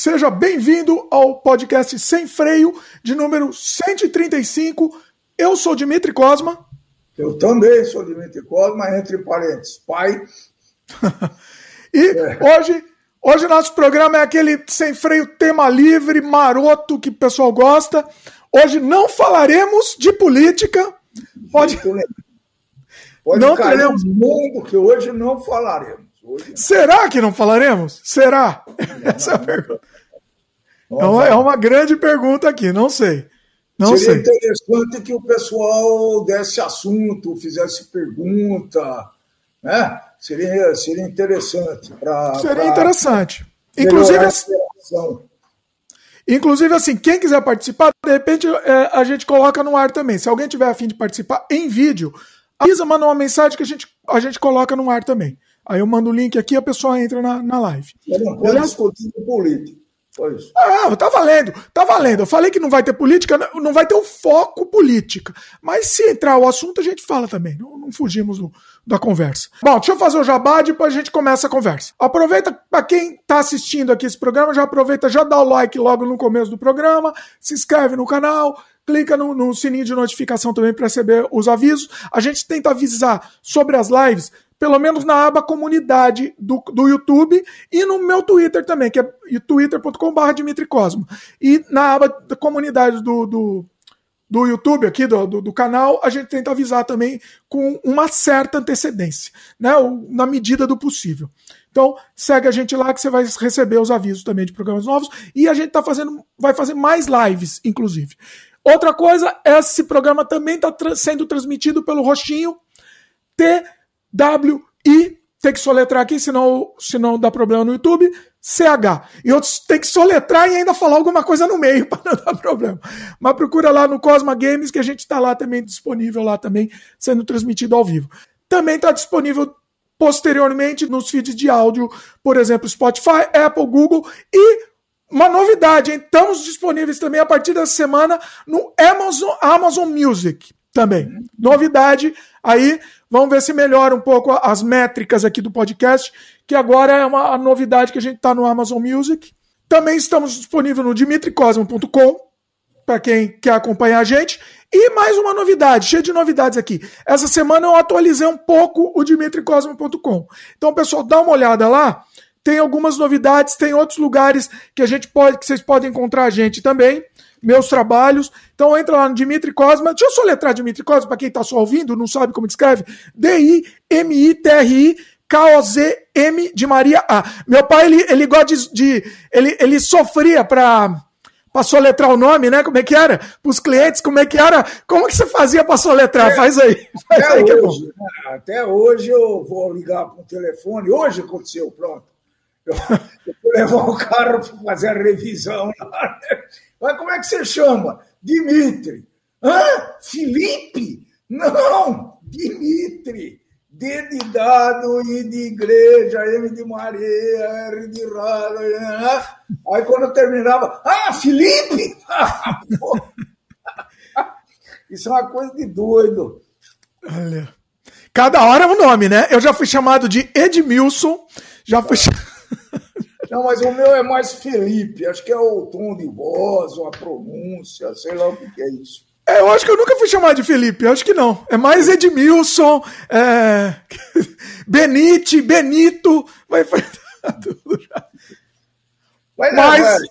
seja bem-vindo ao podcast Sem Freio, de número 135. Eu sou Dimitri Cosma. Eu também sou Dimitri Cosma, entre parênteses, pai. e é. hoje, hoje nosso programa é aquele Sem Freio tema livre, maroto, que o pessoal gosta. Hoje não falaremos de política. Pode, Pode não teremos mundo que hoje não falaremos. Hoje não. Será que não falaremos? Será? Essa é a pergunta. É uma, é uma, grande pergunta aqui, não sei. Não Seria sei. interessante que o pessoal desse assunto, fizesse pergunta, né? Seria, seria interessante. Pra, seria interessante. Inclusive, Inclusive, assim, quem quiser participar, de repente é, a gente coloca no ar também. Se alguém tiver afim de participar em vídeo, avisa, manda uma mensagem que a gente, a gente coloca no ar também. Aí eu mando o link aqui e a pessoa entra na, na live. Eu não pode discutir político. Foi isso. Ah, tá valendo, tá valendo. Eu falei que não vai ter política, não vai ter o foco política. Mas se entrar o assunto, a gente fala também. Não, não fugimos do, da conversa. Bom, deixa eu fazer o jabá, depois a gente começa a conversa. Aproveita, para quem tá assistindo aqui esse programa, já aproveita, já dá o like logo no começo do programa, se inscreve no canal, clica no, no sininho de notificação também para receber os avisos. A gente tenta avisar sobre as lives pelo menos na aba comunidade do, do YouTube e no meu Twitter também, que é twitter.com.br Dimitri Cosmo. E na aba da comunidade do, do, do YouTube aqui, do, do, do, canal, a gente tenta avisar também com uma certa antecedência, né? Na medida do possível. Então, segue a gente lá que você vai receber os avisos também de programas novos. E a gente tá fazendo, vai fazer mais lives, inclusive. Outra coisa, esse programa também está tra sendo transmitido pelo Roxinho T W-I, tem que soletrar aqui, senão, senão dá problema no YouTube, C-H. E outros tem que soletrar e ainda falar alguma coisa no meio para não dar problema. Mas procura lá no Cosma Games, que a gente está lá também disponível, lá também, sendo transmitido ao vivo. Também está disponível posteriormente nos feeds de áudio, por exemplo, Spotify, Apple, Google e uma novidade, hein? estamos disponíveis também a partir da semana no Amazon, Amazon Music também. Novidade aí Vamos ver se melhora um pouco as métricas aqui do podcast, que agora é uma novidade que a gente está no Amazon Music. Também estamos disponíveis no dimitricosmo.com, para quem quer acompanhar a gente. E mais uma novidade, cheia de novidades aqui. Essa semana eu atualizei um pouco o dimitricosmo.com. Então, pessoal, dá uma olhada lá. Tem algumas novidades, tem outros lugares que a gente pode, que vocês podem encontrar a gente também meus trabalhos. Então entra lá no Dimitri Cosma. Deixa eu soletrar Dimitri Cosma para quem está só ouvindo, não sabe como escreve. D-I-M-I-T-R-I. K-O-Z-M de Maria A. Meu pai, ele, ele gosta de. de ele, ele sofria para para soletrar o nome, né? Como é que era? Para os clientes, como é que era? Como que você fazia para soletrar? É, faz aí. Faz até, aí é hoje, né? até hoje eu vou ligar para o telefone. Hoje aconteceu, pronto. Eu, eu vou levar o carro para fazer a revisão lá. Né? Mas como é que você chama? Dimitri. Hã? Felipe? Não, Dimitri. D de dado, I de igreja, M de Maria, R de rado. Aí quando eu terminava, ah, Felipe! Isso é uma coisa de doido. Olha. Cada hora é um nome, né? Eu já fui chamado de Edmilson, já fui chamado. Não, mas o meu é mais Felipe. Acho que é o tom de voz, ou a pronúncia, sei lá o que é isso. É, eu acho que eu nunca fui chamado de Felipe, acho que não. É mais Edmilson, é... Benite, Benito, vai tudo já. Mas,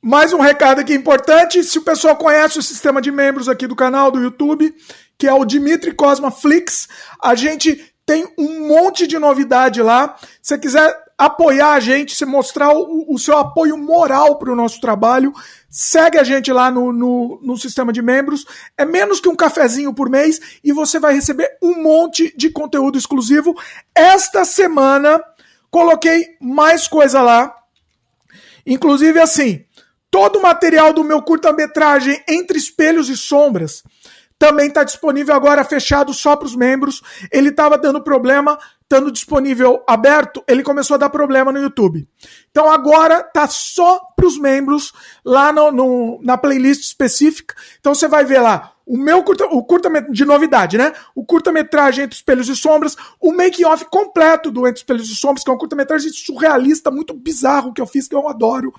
mais um recado aqui importante: se o pessoal conhece o sistema de membros aqui do canal do YouTube, que é o Dimitri Cosma Flix, a gente tem um monte de novidade lá. Se você quiser apoiar a gente, se mostrar o, o seu apoio moral para o nosso trabalho, segue a gente lá no, no, no, sistema de membros. É menos que um cafezinho por mês e você vai receber um monte de conteúdo exclusivo. Esta semana coloquei mais coisa lá. Inclusive assim, todo o material do meu curta-metragem Entre Espelhos e Sombras também está disponível agora fechado só para os membros. Ele estava dando problema, estando disponível aberto, ele começou a dar problema no YouTube. Então agora tá só para os membros lá no, no, na playlist específica. Então você vai ver lá o meu curta, o curta de novidade, né? O curta-metragem Entre Espelhos e Sombras, o make-off completo do Entre Espelhos e Sombras, que é um curta-metragem surrealista, muito bizarro que eu fiz, que eu adoro.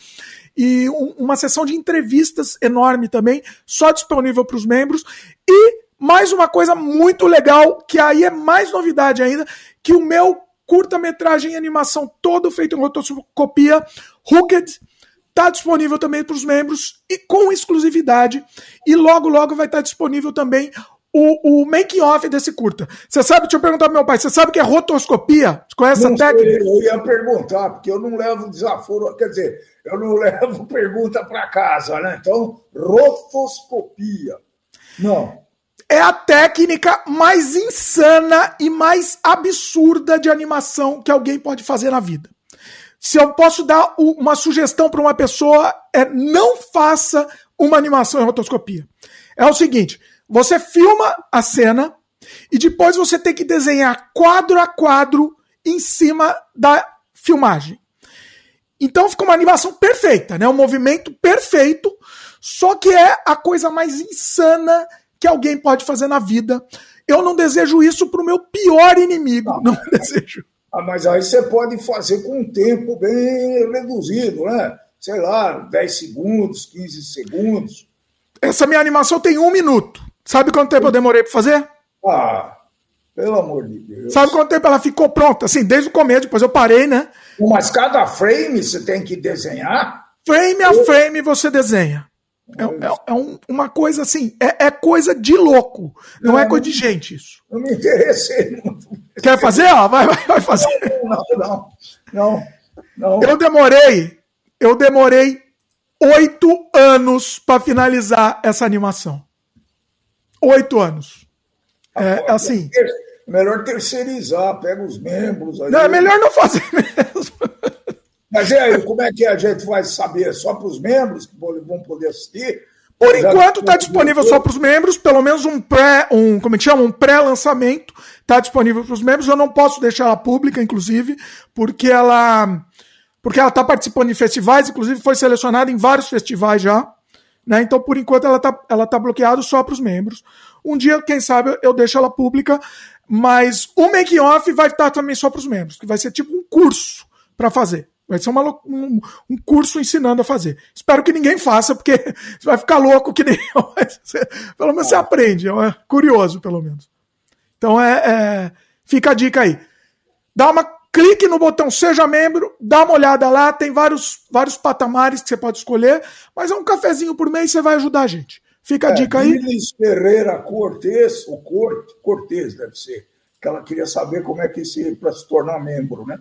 E um, uma sessão de entrevistas enorme também, só disponível para os membros. E mais uma coisa muito legal, que aí é mais novidade ainda, que o meu curta-metragem em animação todo feito em rotoscopia, Hooked, está disponível também para os membros e com exclusividade. E logo, logo vai estar tá disponível também o, o make-off desse curta. Você sabe, deixa eu perguntar pro meu pai, você sabe o que é rotoscopia? Você conhece não essa técnica? Sei, eu ia perguntar, porque eu não levo desaforo, quer dizer, eu não levo pergunta para casa, né? Então, rotoscopia. Não. É a técnica mais insana e mais absurda de animação que alguém pode fazer na vida. Se eu posso dar uma sugestão para uma pessoa, é não faça uma animação em rotoscopia. É o seguinte: você filma a cena e depois você tem que desenhar quadro a quadro em cima da filmagem. Então fica uma animação perfeita, né? Um movimento perfeito, só que é a coisa mais insana que alguém pode fazer na vida. Eu não desejo isso para o meu pior inimigo. Não, não desejo. Ah, mas aí você pode fazer com um tempo bem reduzido, né? Sei lá, 10 segundos, 15 segundos. Essa minha animação tem um minuto. Sabe quanto tempo eu demorei para fazer? Ah, pelo amor de Deus. Sabe quanto tempo ela ficou pronta? Assim, desde o começo, depois eu parei, né? Mas cada frame você tem que desenhar? Frame a frame você desenha. É, é, é um, uma coisa assim, é, é, coisa de louco, não, não é coisa de gente isso. Não me interessei muito. Quer fazer? Ó, vai, vai, vai fazer. Não, não, não, não. Eu demorei, eu demorei oito anos para finalizar essa animação. Oito anos. É, ah, assim. Melhor terceirizar, pega os membros. Aí. Não, é melhor não fazer mesmo. Mas e aí, como é que a gente vai saber? Só para os membros que vão poder assistir? Por enquanto está disponível só para os membros, pelo menos um pré, um, como é que chama? Um pré-lançamento está disponível para os membros. Eu não posso deixar ela pública, inclusive, porque ela porque ela está participando de festivais, inclusive foi selecionada em vários festivais já. Né? Então, por enquanto, ela está ela tá bloqueada só para os membros. Um dia, quem sabe, eu deixo ela pública, mas o make-off vai estar também só para os membros, que vai ser tipo um curso para fazer. Vai ser uma, um, um, curso ensinando a fazer. Espero que ninguém faça, porque você vai ficar louco que nem eu. pelo menos você aprende, é curioso, pelo menos. Então é, é, fica a dica aí. Dá uma clique no botão Seja Membro, dá uma olhada lá, tem vários, vários patamares que você pode escolher, mas é um cafezinho por mês você vai ajudar a gente. Fica a é, dica aí. Lilis Ferreira Cortez, o Cortez deve ser, que ela queria saber como é que se para se tornar membro, né?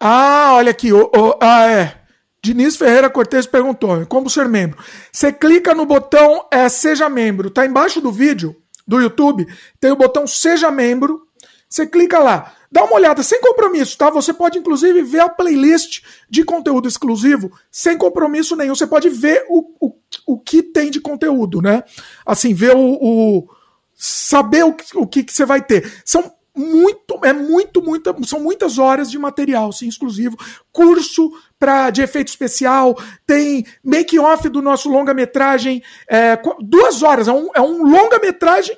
Ah, olha aqui. Oh, oh, ah, é. Diniz Ferreira Cortes perguntou: como ser membro? Você clica no botão é, Seja Membro. Tá embaixo do vídeo do YouTube, tem o botão Seja Membro. Você clica lá. Dá uma olhada, sem compromisso, tá? Você pode, inclusive, ver a playlist de conteúdo exclusivo sem compromisso nenhum. Você pode ver o, o, o que tem de conteúdo, né? Assim, ver o. o saber o, o que, que você vai ter. São muito, é muito, muita, são muitas horas de material, sim, exclusivo. Curso para de efeito especial, tem make off do nosso longa-metragem, é, duas horas, é um, é um longa-metragem,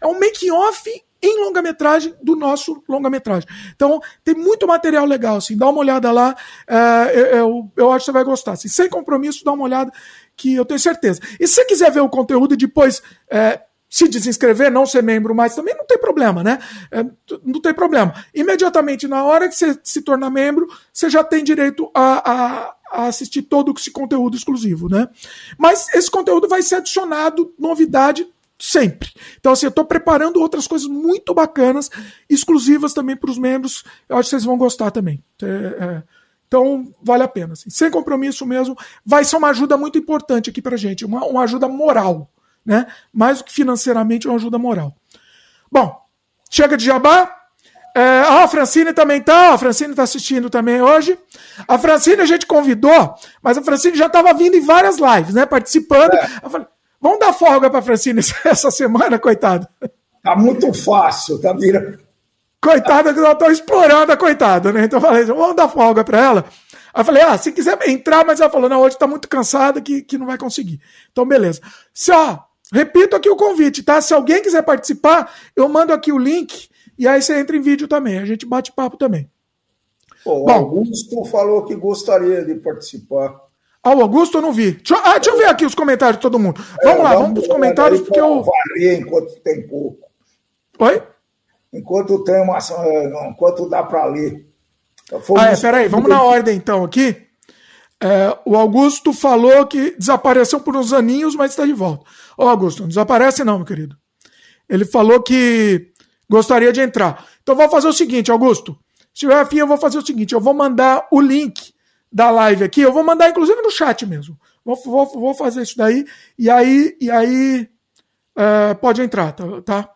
é um make off em longa-metragem do nosso longa-metragem. Então, tem muito material legal, assim, dá uma olhada lá, é, eu, eu acho que você vai gostar. Assim, sem compromisso, dá uma olhada, que eu tenho certeza. E se você quiser ver o conteúdo e depois é, se desinscrever, não ser membro mais, também não tem problema, né? É, não tem problema. Imediatamente, na hora que você se tornar membro, você já tem direito a, a, a assistir todo esse conteúdo exclusivo, né? Mas esse conteúdo vai ser adicionado, novidade, sempre. Então, assim, eu estou preparando outras coisas muito bacanas, exclusivas também para os membros. Eu acho que vocês vão gostar também. É, é, então, vale a pena. Assim. Sem compromisso mesmo. Vai ser uma ajuda muito importante aqui para gente, uma, uma ajuda moral né? Mais do que financeiramente, é uma ajuda moral. Bom, chega de jabá. É, ah, a Francine também tá, a Francine tá assistindo também hoje. A Francine a gente convidou, mas a Francine já estava vindo em várias lives, né? Participando. É. Falei, vamos dar folga pra Francine essa semana, coitada. Tá muito fácil, tá virando. Coitada, que eu tô explorando a coitada, né? Então eu falei, vamos dar folga pra ela. Aí eu falei, ah, se quiser entrar, mas ela falou, não, hoje tá muito cansada que, que não vai conseguir. Então, beleza. Se, ó, Repito aqui o convite, tá? Se alguém quiser participar, eu mando aqui o link e aí você entra em vídeo também. A gente bate papo também. o Bom, Augusto falou que gostaria de participar. Ah, o Augusto eu não vi. Deixa, ah, deixa eu ver aqui os comentários de todo mundo. Vamos é, lá, vamos, para os comentários, porque eu. Varia enquanto tem pouco. Oi? Enquanto tem uma. Enquanto dá para ler. ah, é, peraí, vamos na ordem então aqui. É, o Augusto falou que desapareceu por uns aninhos, mas está de volta. Ô, Augusto, não desaparece não, meu querido. Ele falou que gostaria de entrar. Então vou fazer o seguinte, Augusto. Se tiver afim, eu vou fazer o seguinte: eu vou mandar o link da live aqui, eu vou mandar inclusive no chat mesmo. Vou, vou, vou fazer isso daí, e aí, e aí é, pode entrar, tá, tá?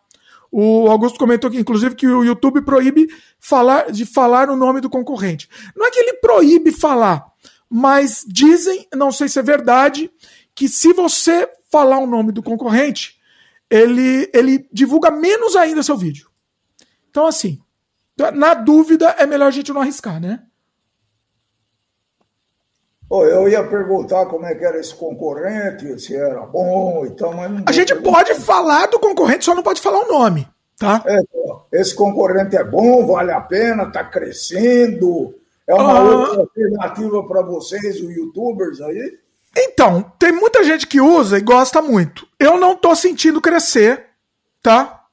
O Augusto comentou que, inclusive, que o YouTube proíbe falar, de falar o nome do concorrente. Não é que ele proíbe falar, mas dizem, não sei se é verdade, que se você falar o nome do concorrente, ele, ele divulga menos ainda seu vídeo. Então, assim, na dúvida, é melhor a gente não arriscar, né? Oh, eu ia perguntar como é que era esse concorrente, se era bom e tal, mas A gente pode falar do concorrente, só não pode falar o nome, tá? É, esse concorrente é bom, vale a pena, está crescendo, é uma ah. outra alternativa para vocês, os youtubers aí? Então, tem muita gente que usa e gosta muito. Eu não tô sentindo crescer, tá?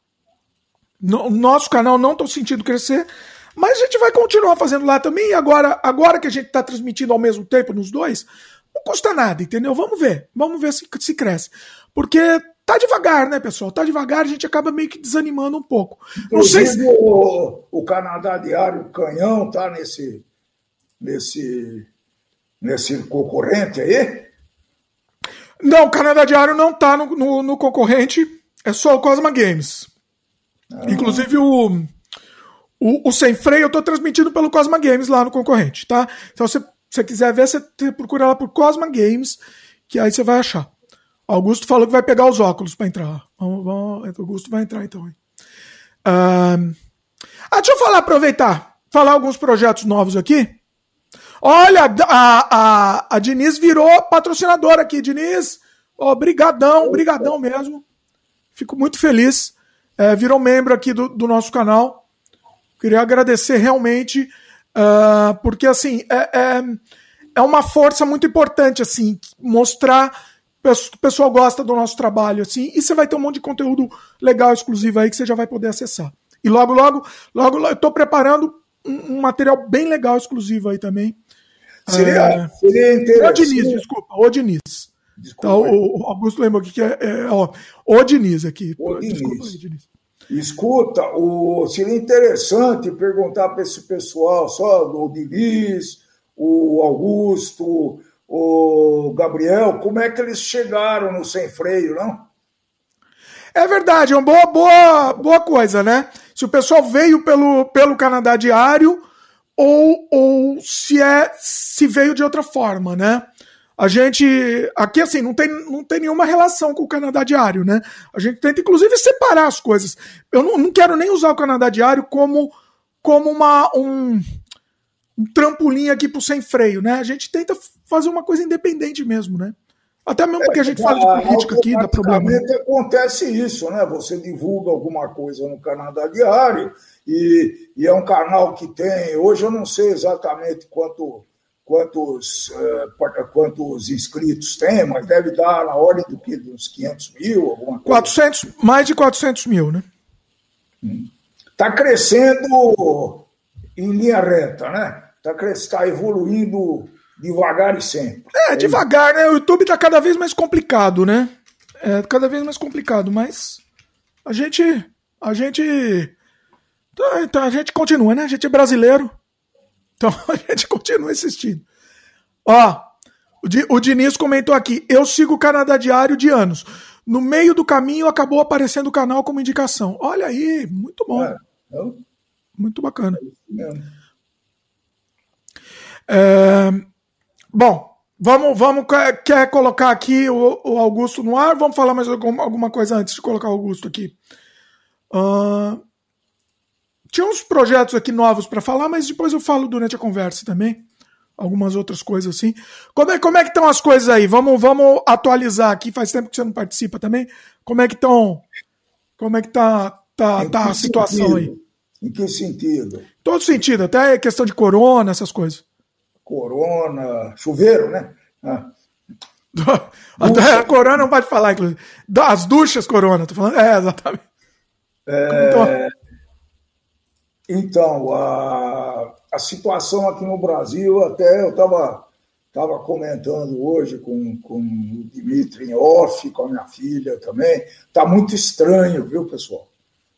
No nosso canal não tô sentindo crescer, mas a gente vai continuar fazendo lá também. E agora, agora que a gente tá transmitindo ao mesmo tempo nos dois, não custa nada, entendeu? Vamos ver. Vamos ver se, se cresce. Porque tá devagar, né, pessoal? Tá devagar, a gente acaba meio que desanimando um pouco. Não sei se... o, o Canadá Diário Canhão tá nesse nesse, nesse concorrente aí? Não, o Canadá Diário não está no, no, no, concorrente, é só o Cosma Games. Ah. Inclusive o, o, o, Sem Freio eu estou transmitindo pelo Cosma Games lá no concorrente, tá? Então se você quiser ver, você procura lá por Cosma Games, que aí você vai achar. Augusto falou que vai pegar os óculos para entrar. Vamos, vamos, Augusto vai entrar então. Ah, deixa eu falar, aproveitar, falar alguns projetos novos aqui. Olha, a, a, a Diniz virou patrocinadora aqui. Diniz, ó, brigadão, brigadão mesmo. Fico muito feliz. É, virou membro aqui do, do nosso canal. Queria agradecer realmente, uh, porque assim, é, é, é, uma força muito importante, assim, mostrar que o pessoal gosta do nosso trabalho, assim, e você vai ter um monte de conteúdo legal, exclusivo aí, que você já vai poder acessar. E logo, logo, logo, eu estou preparando um, um material bem legal, exclusivo aí também, Seria, é, seria interessante. O Diniz, desculpa, o Diniz. Desculpa, tá, o, o, Augusto lembra aqui que é, é ó, o Diniz aqui. O Diniz. Desculpa Diniz. Escuta, o, seria interessante perguntar para esse pessoal, só o Diniz, o Augusto, o Gabriel, como é que eles chegaram no sem freio, não? É verdade, é uma boa, boa, boa coisa, né? Se o pessoal veio pelo, pelo Canadá Diário, ou, ou se é se veio de outra forma, né? A gente aqui assim não tem, não tem nenhuma relação com o Canadá Diário, né? A gente tenta inclusive separar as coisas. Eu não, não quero nem usar o Canadá Diário como como uma um, um trampolim aqui pro sem freio, né? A gente tenta fazer uma coisa independente mesmo, né? Até mesmo porque a gente fala de é, política aqui, dá problema. acontece isso, né? Você divulga alguma coisa no Canadá Diário e, e, é um canal que tem, hoje eu não sei exatamente quanto, quantos, uh, quantos inscritos tem, mas deve dar na ordem do que, uns 500 mil, alguma coisa. 400, mais de 400 mil, né? Está hum. crescendo em linha reta, né? Está tá evoluindo devagar e sempre. É, devagar, né? O YouTube está cada vez mais complicado, né? É cada vez mais complicado, mas a gente, a gente então, então a gente continua, né? A gente é brasileiro. Então a gente continua assistindo. Ó, o Diniz comentou aqui: eu sigo o Canadá Diário de anos. No meio do caminho acabou aparecendo o canal como indicação. Olha aí, muito bom. É, eu... Muito bacana. É, bom, vamos, vamos. Quer colocar aqui o, o, Augusto no ar? Vamos falar mais alguma coisa antes de colocar o Augusto aqui. Uh, tinha uns projetos aqui novos para falar, mas depois eu falo durante a conversa também. algumas outras coisas assim. Como é, como é que estão as coisas aí? Vamos, vamos atualizar aqui. Faz tempo que você não participa também. Como é que estão? Como é que tá, tá, tá a situação sentido? aí? Em que sentido? Todo sentido, até questão de corona, essas coisas. Corona, chuveiro, né? Ah. Até a corona não pode falar, inclusive. Das duchas corona, tô falando. É, exatamente. É... Então, a, a situação aqui no Brasil, até eu estava tava comentando hoje com, com o Dimitri em off, com a minha filha também, está muito estranho, viu, pessoal?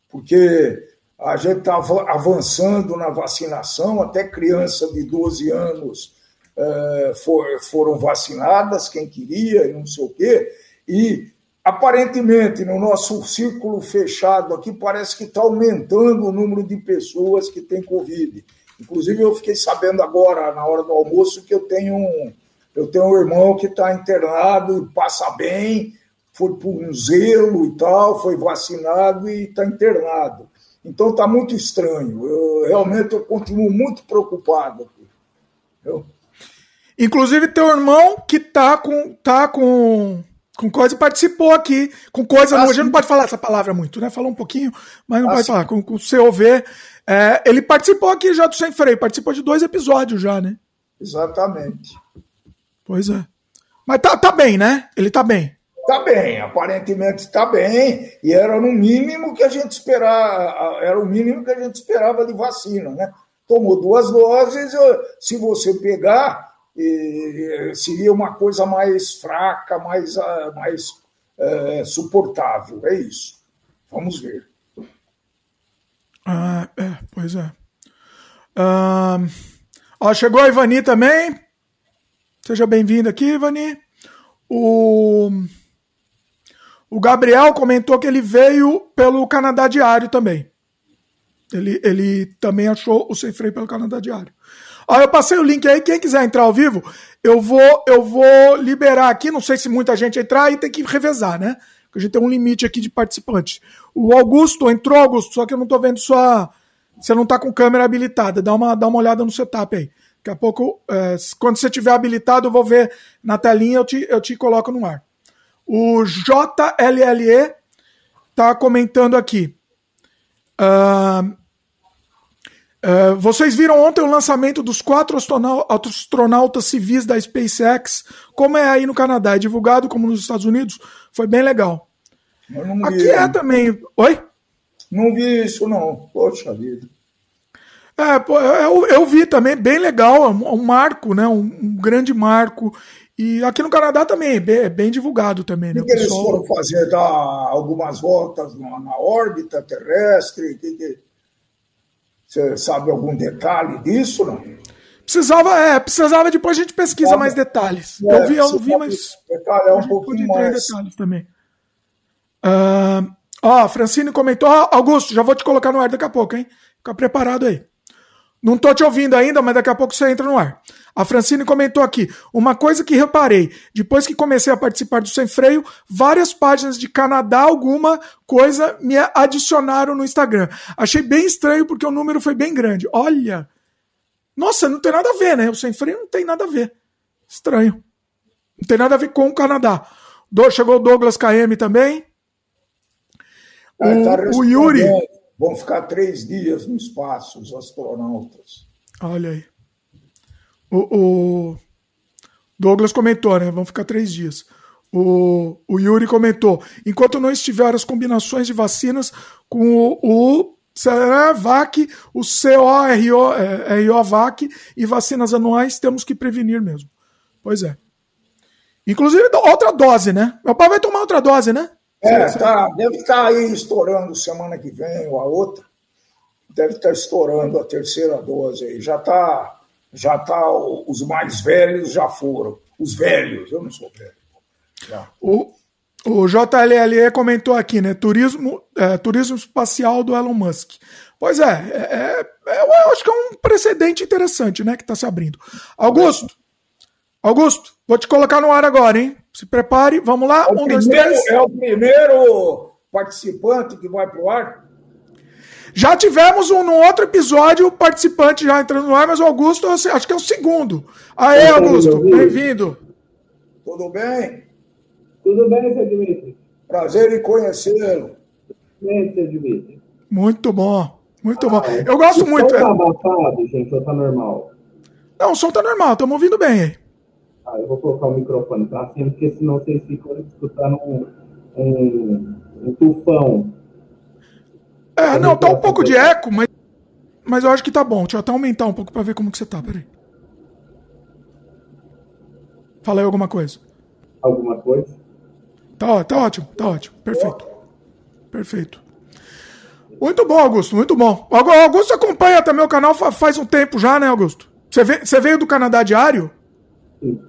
Porque a gente está avançando na vacinação, até criança de 12 anos é, for, foram vacinadas, quem queria, e não sei o quê, e aparentemente no nosso círculo fechado aqui parece que está aumentando o número de pessoas que têm Covid. Inclusive, eu fiquei sabendo agora, na hora do almoço, que eu tenho um, eu tenho um irmão que está internado passa bem, foi por um zelo e tal, foi vacinado e está internado. Então está muito estranho. Eu, realmente eu continuo muito preocupado. Eu... Inclusive, teu irmão que está com, tá com, com coisa participou aqui. Com coisa, ah, não, pode falar essa palavra muito, né? Falou um pouquinho, mas não ah, pode sim. falar. Com, com o COV. É, ele participou aqui já do Sem Freio, participou de dois episódios já, né? Exatamente. Pois é. Mas tá, tá bem, né? Ele tá bem. Tá bem, aparentemente está bem, e era no mínimo que a gente esperava, era o mínimo que a gente esperava de vacina, né? Tomou duas doses, se você pegar, seria uma coisa mais fraca, mais, ah, mais é, suportável, é isso. Vamos ver. Ah, é, pois é. Ah, ó, chegou a Ivani também. Seja bem-vindo aqui, Ivani. O, o Gabriel comentou que ele veio pelo Canadá Diário também. Ele, ele também achou o Sem Freio pelo Canadá Diário. Ó, eu passei o link aí, quem quiser entrar ao vivo, eu vou eu vou liberar aqui, não sei se muita gente entrar e tem que revezar, né? Porque a gente tem um limite aqui de participantes. O Augusto entrou, Augusto, só que eu não tô vendo sua. Você não tá com câmera habilitada. Dá uma, dá uma olhada no setup aí. Daqui a pouco, é, quando você tiver habilitado, eu vou ver na telinha, eu te, eu te coloco no ar. O JLLE tá comentando aqui. Uh, uh, vocês viram ontem o lançamento dos quatro astronautas civis da SpaceX? Como é aí no Canadá? É divulgado como nos Estados Unidos? Foi bem legal. Aqui é também. Oi? Não vi isso, não. Poxa vida. É, pô, eu, eu vi também, bem legal, é um, marco, né? Um, um, grande marco. E aqui no Canadá também é bem, é bem divulgado também, né? O que eles foram fazer? Dar algumas voltas na, na órbita terrestre? Que, que... Você sabe algum detalhe disso, não? Precisava, é, precisava depois a gente pesquisa sabe? mais detalhes. É, eu vi, eu vi, mas. Detalhar um pouquinho mais. detalhes também. Uh, ó, Francine comentou. Ó, Augusto, já vou te colocar no ar daqui a pouco, hein? Fica preparado aí. Não tô te ouvindo ainda, mas daqui a pouco você entra no ar. A Francine comentou aqui: uma coisa que reparei, depois que comecei a participar do Sem Freio, várias páginas de Canadá, alguma coisa me adicionaram no Instagram. Achei bem estranho porque o número foi bem grande. Olha! Nossa, não tem nada a ver, né? O Sem Freio não tem nada a ver. Estranho. Não tem nada a ver com o Canadá. Do, chegou o Douglas KM também. Ah, o, tá o Yuri. Vão ficar três dias no espaço, os astronautas. Olha aí. O, o Douglas comentou, né? Vão ficar três dias. O, o Yuri comentou: enquanto não estiver as combinações de vacinas com o, o o CORO-VAC é, e vacinas anuais, temos que prevenir mesmo. Pois é. Inclusive, outra dose, né? Meu pai vai tomar outra dose, né? É, tá, deve estar tá aí estourando semana que vem ou a outra. Deve estar tá estourando a terceira dose aí. Já está, já tá, os mais velhos já foram. Os velhos, eu não sou velho. Já. O, o JLLE comentou aqui, né? Turismo, é, turismo espacial do Elon Musk. Pois é, é, é, eu acho que é um precedente interessante, né? Que está se abrindo. Augusto, Augusto, vou te colocar no ar agora, hein? Se prepare, vamos lá. É um, primeiro, dois, três. É o primeiro participante que vai para o ar? Já tivemos um no outro episódio, participante já entrando no ar, mas o Augusto, acho que é o segundo. Aê, Augusto, bem-vindo. Tudo bem? Tudo bem, seu Dimitri? Prazer em conhecê-lo. Bem, seu. Muito bom, muito ah, bom. Eu gosto o muito. Som tá abafado, gente, ou tá normal? Não, o som tá normal, estamos ouvindo bem aí. Ah, eu vou colocar o microfone pra cima, porque senão vocês ficam escutando um, um, um tufão. É, não, tá um pouco de eco, mas, mas eu acho que tá bom. Deixa eu até aumentar um pouco pra ver como que você tá, peraí. Fala aí alguma coisa. Alguma coisa? Tá, tá ótimo, tá ótimo. Perfeito. Perfeito. Muito bom, Augusto, muito bom. Augusto acompanha também o canal faz um tempo já, né, Augusto? Você veio, você veio do Canadá Diário? Sim.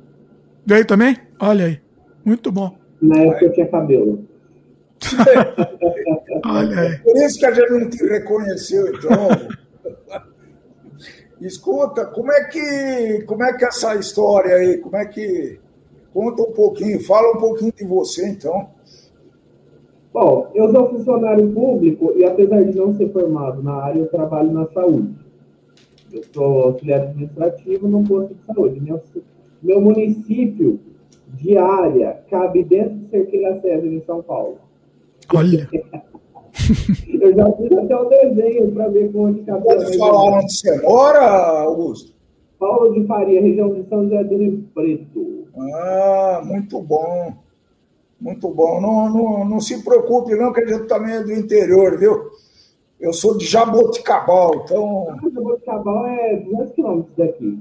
Veio também? Olha aí. Muito bom. Na época eu tinha cabelo. Olha aí. Por isso que a gente não te reconheceu, então. Escuta, como é que como é que é essa história aí? Como é que conta um pouquinho, fala um pouquinho de você então. Bom, eu sou funcionário público e apesar de não ser formado na área, eu trabalho na saúde. Eu sou auxiliar administrativo no posto de saúde. Meu, meu município de área cabe dentro de Cerqueira César, em São Paulo. Olha! Eu já fiz até o desenho para ver onde cabe. Pode falar onde você mora, Augusto? Paulo de Faria, região de São José do Rio Preto. Ah, muito bom. Muito bom. Não, não, não se preocupe, não, que a gente também é do interior, viu? Eu sou de Jaboticabal, então. Ah, Jaboticabal é 200 quilômetros daqui.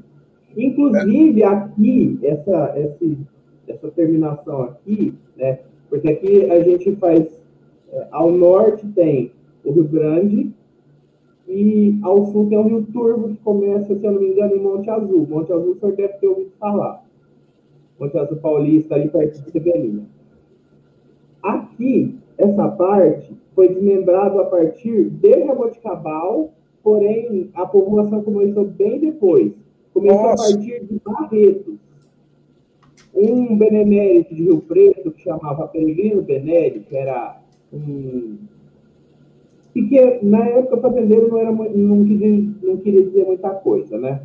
Inclusive, é. aqui, essa, essa, essa terminação aqui, né? Porque aqui a gente faz. É, ao norte tem o Rio Grande, e ao sul tem o Rio Turvo, que começa, se eu não me engano, em Monte Azul. Monte Azul o senhor deve ter ouvido falar. Monte Azul Paulista, ali perto de Severina. Aqui, essa parte foi desmembrado a partir de Jaboticabal, porém a população começou bem depois. Começou Nossa. a partir de Barretos. Um benemérito de Rio Preto, que chamava Peregrino Benelli, que era um. Porque na época o fazendeiro não, era, não, queria, não queria dizer muita coisa, né?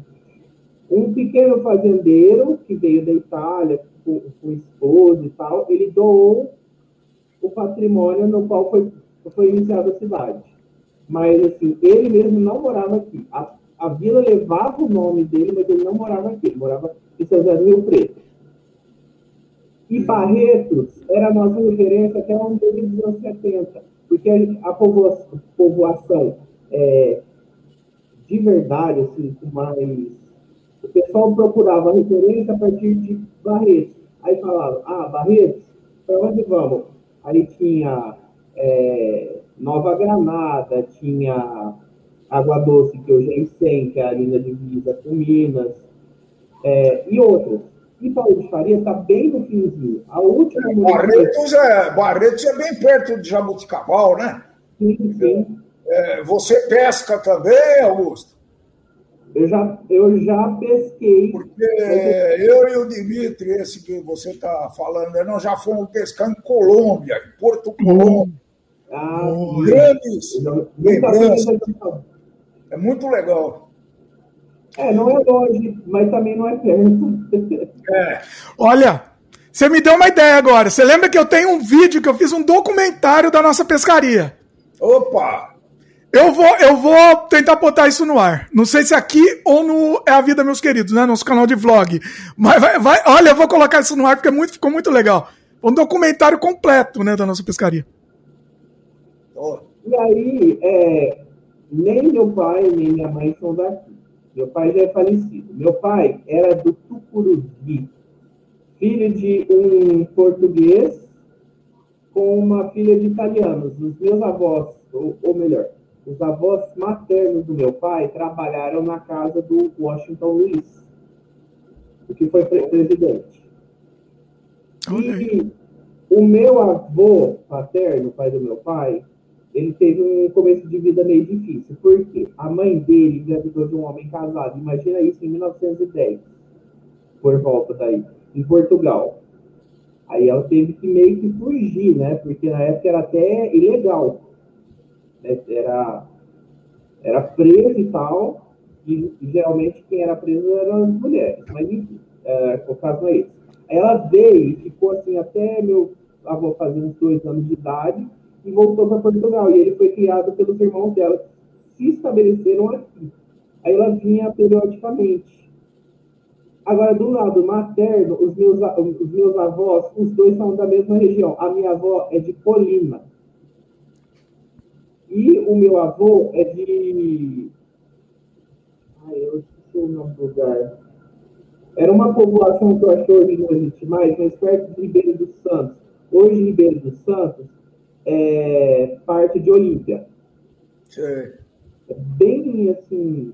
Um pequeno fazendeiro que veio da Itália com, com esposa e tal, ele doou o patrimônio no qual foi, foi iniciada a cidade. Mas, assim, ele mesmo não morava aqui. A, a vila levava o nome dele, mas ele não morava aqui. Ele morava em São José do Rio Preto. E Barretos era a nossa referência até o ano dos anos 70, porque a povoação, povoação é, de verdade, assim, mais. O pessoal procurava referência a partir de Barretos. Aí falava, ah, Barretos, para onde vamos? Aí tinha é, Nova Granada, tinha Água Doce, que hoje é Icem, que é a linha divisa com Minas, é, e outras. E Paulo de Faria está bem no finzinho. A última. É, Barretos, é, Barretos é bem perto de Jabuticabal, né? Sim, sim. É, você pesca também, Augusto? Eu já, eu já pesquei. Porque eu e o Dimitri, esse que você está falando, nós já fomos pescar em Colômbia, em Porto Colômbia. Ah, Grandes lembranças. É muito legal. É, não é longe, mas também não é perto. É. Olha, você me deu uma ideia agora. Você lembra que eu tenho um vídeo que eu fiz um documentário da nossa pescaria? Opa! Eu vou, eu vou tentar botar isso no ar. Não sei se aqui ou no É a Vida, meus queridos, né? Nosso canal de vlog. Mas vai, vai, olha, eu vou colocar isso no ar porque é muito, ficou muito legal. Um documentário completo, né, da nossa pescaria. E aí, é, nem meu pai nem minha mãe são daqui. Meu pai já é falecido. Meu pai era do Tucuruvi, filho de um português com uma filha de italianos. Os meus avós, ou, ou melhor, os avós maternos do meu pai trabalharam na casa do Washington Luiz, que foi presidente. E o meu avô paterno, pai do meu pai, ele teve um começo de vida meio difícil. Por quê? A mãe dele engravidou de um homem casado. Imagina isso em 1910, por volta daí, em Portugal. Aí ela teve que meio que fugir, né? Porque na época era até ilegal né, era era preso e tal, e geralmente quem era preso eram as mulheres, mas enfim, é, o caso é esse. Aí ela veio e ficou assim até meu avô fazer uns dois anos de idade e voltou para Portugal. E ele foi criado pelos irmãos dela, que se estabeleceram aqui. Aí ela vinha periodicamente. Agora, do lado materno, os meus, os meus avós, os dois são da mesma região. A minha avó é de Colina. E o meu avô é de. Ai, eu esqueci o nome do lugar. Era uma população que eu acho que hoje não existe mais, mas perto de Ribeiro dos Santos. Hoje, Ribeiro dos Santos é parte de Olímpia. É bem assim,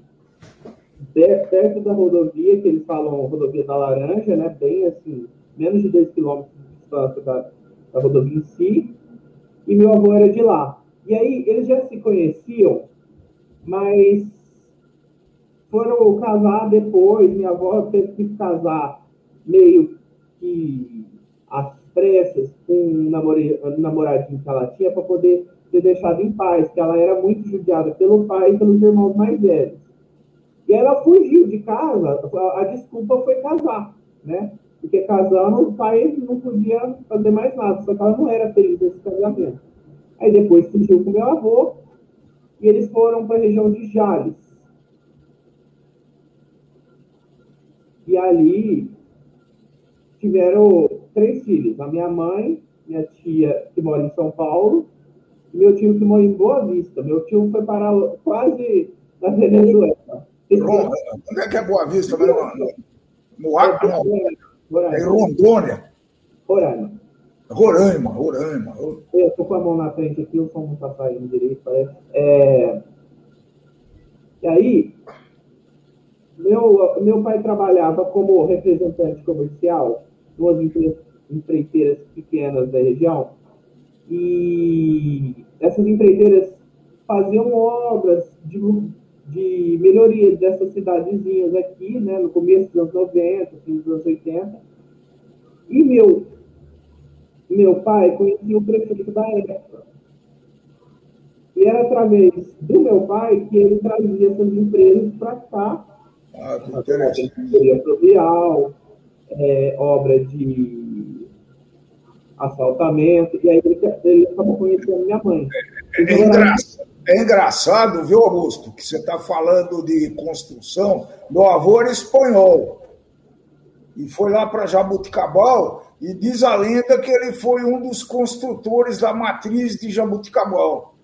perto da rodovia, que eles falam rodovia da Laranja, né? Bem assim, menos de 2 quilômetros de distância da, da rodovia em si. E meu avô era de lá. E aí eles já se conheciam, mas foram casar depois. Minha avó teve que casar meio que pressas com um namoradinho que ela tinha para poder ser deixada em paz, que ela era muito judiada pelo pai e pelos irmãos mais velhos. E ela fugiu de casa, a desculpa foi casar, né? Porque casando, o pai não podia fazer mais nada, só que ela não era feliz nesse casamento. Aí depois fugiu com meu avô, e eles foram para a região de Jales. E ali tiveram três filhos. A minha mãe, minha tia, que mora em São Paulo, e meu tio que mora em Boa Vista. Meu tio foi parar quase na Venezuela. Onde é que é Boa Vista, meu irmão? No Acre, não. É em Rondônia. Roraima. Roraima, Roraima. Eu estou com a mão na frente aqui, o som não está saindo direito, parece. É... E aí, meu, meu pai trabalhava como representante comercial em umas empreiteiras pequenas da região. E essas empreiteiras faziam obras de, de melhoria dessas cidadezinhas aqui, né, no começo dos anos 90, fim dos anos 80. E meu, meu pai conhecia o prefeito da época. E era através do meu pai que ele trazia essas empresas para cá. Ah, que interessante. É, obra de assaltamento, e aí ele, ele acabou conhecendo minha mãe. É, é, engraçado, é engraçado, viu, Augusto, que você está falando de construção. Meu avô era espanhol e foi lá para Jabuticabal e diz a lenda que ele foi um dos construtores da matriz de Jabuticabal.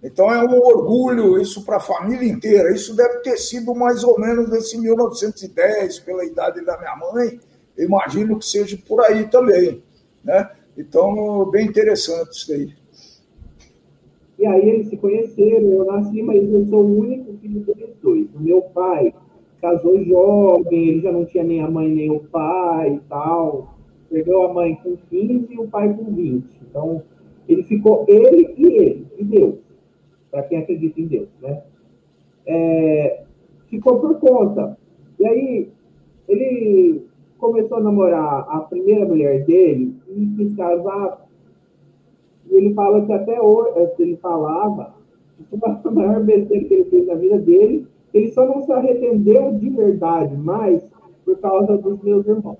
Então é um orgulho isso para a família inteira. Isso deve ter sido mais ou menos nesse 1910, pela idade da minha mãe. Imagino que seja por aí também, né? Então, bem interessante isso aí. E aí eles se conheceram, eu nasci, mas eu sou o único filho deles dois. O meu pai casou jovem, ele já não tinha nem a mãe nem o pai e tal. Perdeu a mãe com 15 e o pai com 20. Então, ele ficou, ele e ele, e Deus, para quem acredita em Deus, né? É, ficou por conta. E aí, ele começou a namorar a primeira mulher dele e quis casar. E ele fala que até hoje, eh, ele falava, a maior besteira que ele fez na vida dele, ele só não se arrependeu de verdade, mas por causa dos meus irmãos.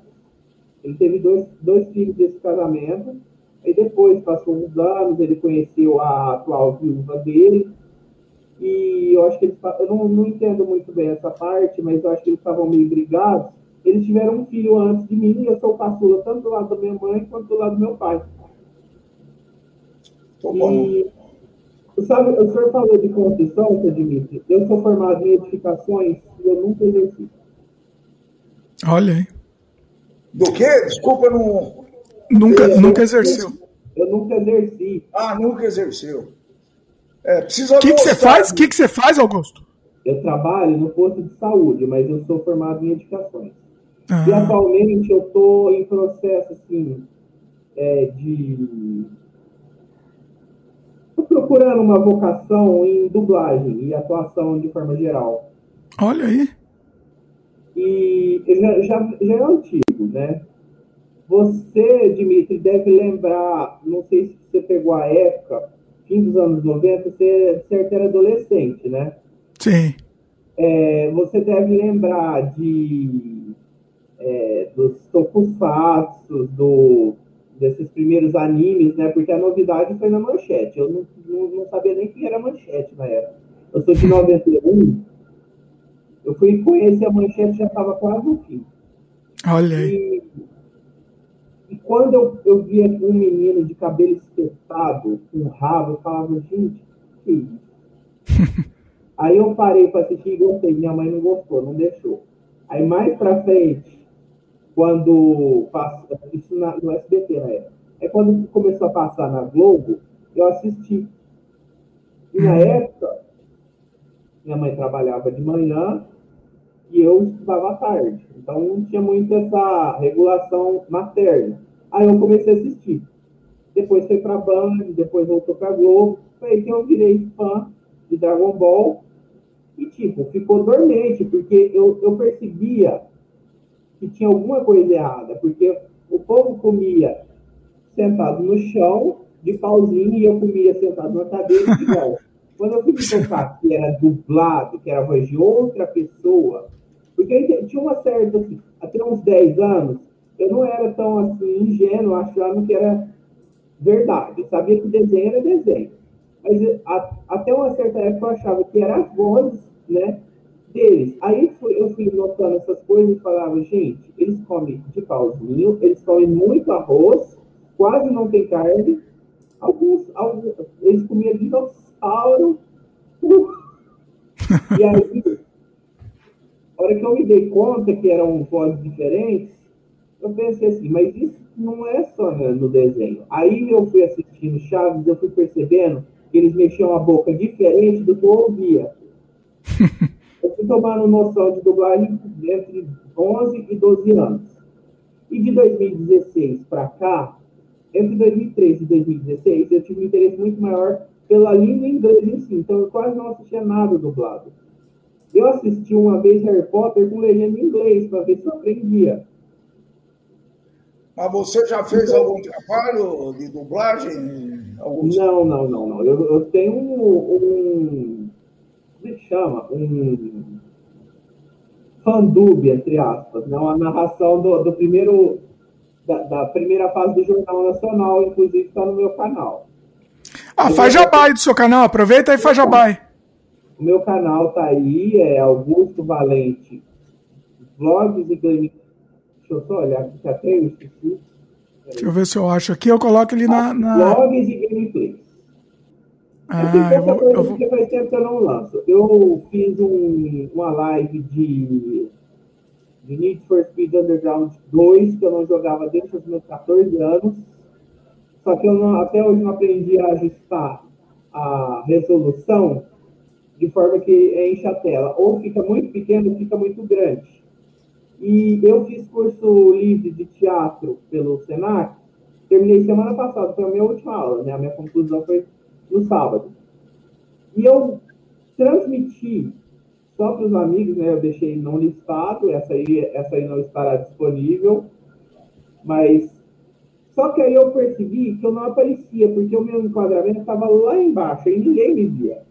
Ele teve dois, dois filhos desse casamento, e depois, passou uns anos, ele conheceu a atual viúva dele, e eu acho que eles, eu não, não entendo muito bem essa parte, mas eu acho que eles estavam meio brigados, eles tiveram um filho antes de mim, eu sou caçula tanto do lado da minha mãe quanto do lado do meu pai. E, sabe, o senhor falou de construção, seu Dimitri. Eu sou formado em edificações e eu nunca exerci. Olha aí. Do quê? Desculpa, não. Nunca, eu, nunca exerceu. Eu nunca exerci. Ah, nunca exerceu. É, precisa. O que, que você faz? O que, que você faz, Augusto? Eu trabalho no posto de saúde, mas eu sou formado em edificações. Ah. E atualmente eu estou em processo assim, é, de. Estou procurando uma vocação em dublagem e atuação de forma geral. Olha aí. E já, já, já é antigo, né? Você, Dimitri, deve lembrar, não sei se você pegou a época, fim dos anos 90, você certo era adolescente, né? Sim. É, você deve lembrar de é, dos tokusatsu, do, desses primeiros animes, né? Porque a novidade foi na manchete. Eu não, não, não sabia nem que era manchete na época. Eu sou de 91. Eu fui conhecer a manchete já estava quase no fim. Olha aí. E, e quando eu, eu via um menino de cabelo espetado, com rabo, eu falava, gente, que isso? Aí eu parei para assistir e gostei. Minha mãe não gostou, não deixou. Aí mais para frente, quando passa, isso na, no SBT na época. Aí quando começou a passar na Globo, eu assisti. E na uhum. época, minha mãe trabalhava de manhã e eu estudava à tarde. Então não tinha muito essa regulação materna. Aí eu comecei a assistir. Depois foi para a Band, depois voltou para a Globo. Foi aí que eu virei fã de Dragon Ball. E, tipo, ficou dormente, porque eu, eu percebia que tinha alguma coisa errada, porque o povo comia sentado no chão, de pauzinho, e eu comia sentado na cadeira de volta. Quando eu fui tocar que era dublado, que era a voz de outra pessoa, porque tinha uma certa, assim, até uns 10 anos, eu não era tão assim ingênuo, achando que era verdade. Eu sabia que desenho era desenho. Mas a, até uma certa época eu achava que era a voz, né? Deles. Aí eu fui notando essas coisas e falava, gente, eles comem de pauzinho, eles comem muito arroz, quase não tem carne, alguns, alguns eles comiam dinossauro. e aí, a hora que eu me dei conta que eram vozes diferentes, eu pensei assim, mas isso não é só no desenho. Aí eu fui assistindo Chaves, eu fui percebendo que eles mexiam a boca diferente do que eu ouvia. fui tomando noção de dublagem entre 11 e 12 anos. E de 2016 para cá, entre 2013 e 2016, eu tive um interesse muito maior pela língua inglesa em si. Então, eu quase não assistia nada dublado. Eu assisti uma vez Harry Potter com legenda em inglês, para ver se eu aprendia. Mas você já fez então, algum trabalho de dublagem? Alguns... Não, não, não, não. Eu, eu tenho um, um como é que chama? Um fandub, entre aspas, né? uma narração do, do primeiro, da, da, primeira fase do Jornal Nacional, inclusive está no meu canal. Ah, faz jabá aí do seu canal, aproveita e faz jabá aí. O meu canal tá aí, é Augusto Valente, vlogs e game. Deixa eu só olhar aqui, já tem. Deixa eu ver se eu acho aqui, eu coloco ele na. na... E gameplays. Ah, eu vou, eu vou... faz tempo que eu não lanço. Eu fiz um, uma live de, de Need for Speed Underground 2, que eu não jogava desde os meus 14 anos. Só que eu não, até hoje não aprendi a ajustar a resolução de forma que enche a tela. Ou fica muito pequeno ou fica muito grande. E eu fiz curso livre de teatro pelo Senac. Terminei semana passada, foi a minha última aula, né? A minha conclusão foi no sábado. E eu transmiti só para os amigos, né? Eu deixei não listado, essa aí, essa aí não estará disponível, mas só que aí eu percebi que eu não aparecia, porque o meu enquadramento estava lá embaixo e ninguém me via.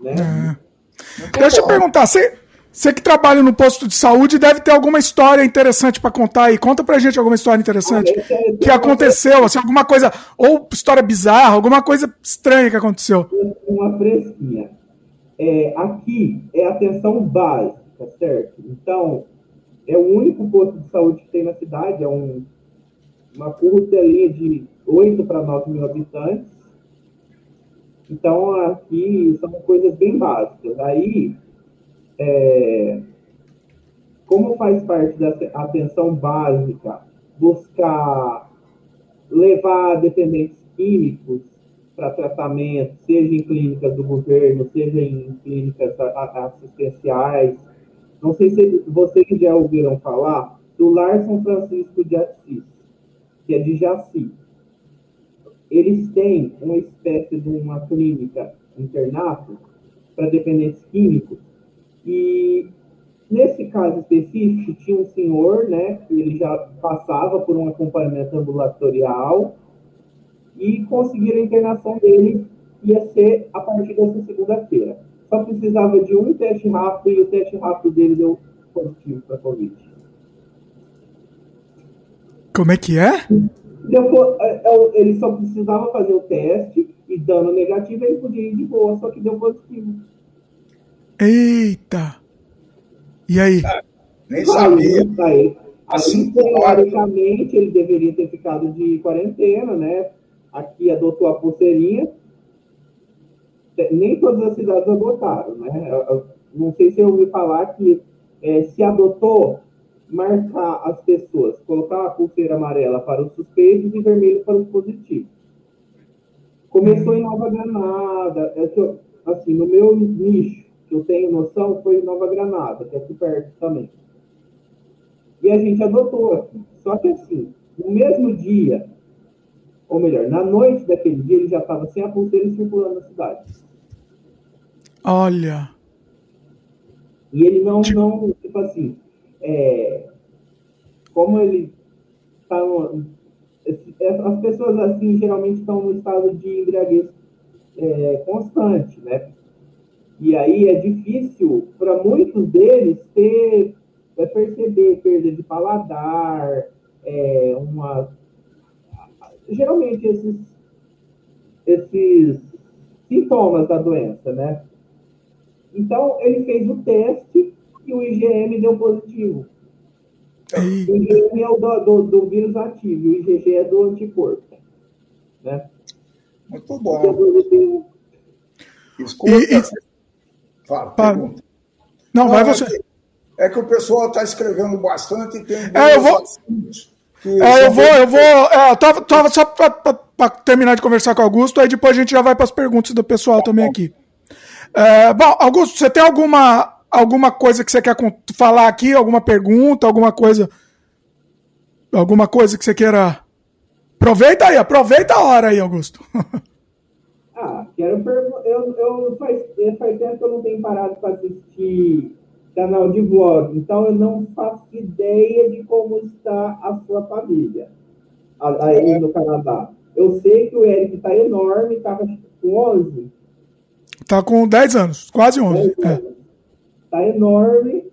Né? É. Deixa eu perguntar, você, você que trabalha no posto de saúde deve ter alguma história interessante para contar aí. Conta pra gente alguma história interessante é que aconteceu, assim, alguma coisa, ou história bizarra, alguma coisa estranha que aconteceu. Uma fresquinha. É, aqui é atenção básica, certo? Então, é o único posto de saúde que tem na cidade, é um, uma curtelinha de 8 para 9 mil habitantes. Então, aqui são coisas bem básicas. Aí, é, como faz parte da atenção básica buscar levar dependentes químicos para tratamento, seja em clínicas do governo, seja em clínicas assistenciais. Não sei se vocês já ouviram falar do Lar São Francisco de Assis, que é de Jaci. Eles têm uma espécie de uma clínica internato para dependentes químicos e nesse caso específico, tinha um senhor, né, que ele já passava por um acompanhamento ambulatorial e conseguiram a internação dele ia ser a partir dessa segunda-feira. Só precisava de um teste rápido e o teste rápido dele deu positivo para Covid. Como é que é? Depois, é, é, ele só precisava fazer o teste e dando negativo ele podia ir de boa, só que deu positivo. Eita! E aí? Nem sabia. Aí, assim, teoricamente, ele deveria ter ficado de quarentena, né? Aqui adotou a pulseirinha. Nem todas as cidades adotaram, né? Não sei se eu ouvi falar que é, se adotou marcar as pessoas, colocar a pulseira amarela para os suspeitos e vermelho para os positivos. Começou em Nova Granada, é assim, no meu nicho, que eu tenho noção, foi Nova Granada, que é aqui perto também. E a gente adotou aqui. Só que assim, no mesmo dia, ou melhor, na noite daquele dia, ele já estava sem a pulseira circulando na cidade. Olha. E ele não, não tipo assim, é, como ele está as pessoas assim geralmente estão no estado de embriaguez é, constante, né? E aí é difícil para muitos deles ter é perceber perda de paladar, é, uma geralmente esses esses sintomas da doença, né? Então ele fez o teste e o IgM deu positivo. O IgM é o do, do, do vírus ativo, o IgG é do anticorpo. Né? Muito bom. Escuta. E. Fala, pergunta. Não, vai você. É que o pessoal está escrevendo bastante e tem é, eu vou... É, eu vou, eu vou. É, tava, tava só para terminar de conversar com o Augusto, aí depois a gente já vai para as perguntas do pessoal tá também bom. aqui. É, bom, Augusto, você tem alguma alguma coisa que você quer falar aqui? Alguma pergunta? Alguma coisa? Alguma coisa que você queira. Aproveita aí, aproveita a hora aí, Augusto. quero perguntar. Eu, eu faz, faz tempo que eu não tenho parado para assistir canal de vlog, então eu não faço ideia de como está a sua família aí no Canadá. Eu sei que o Eric está enorme, estava com 11. Está com 10 anos, quase 11. É. Tá enorme.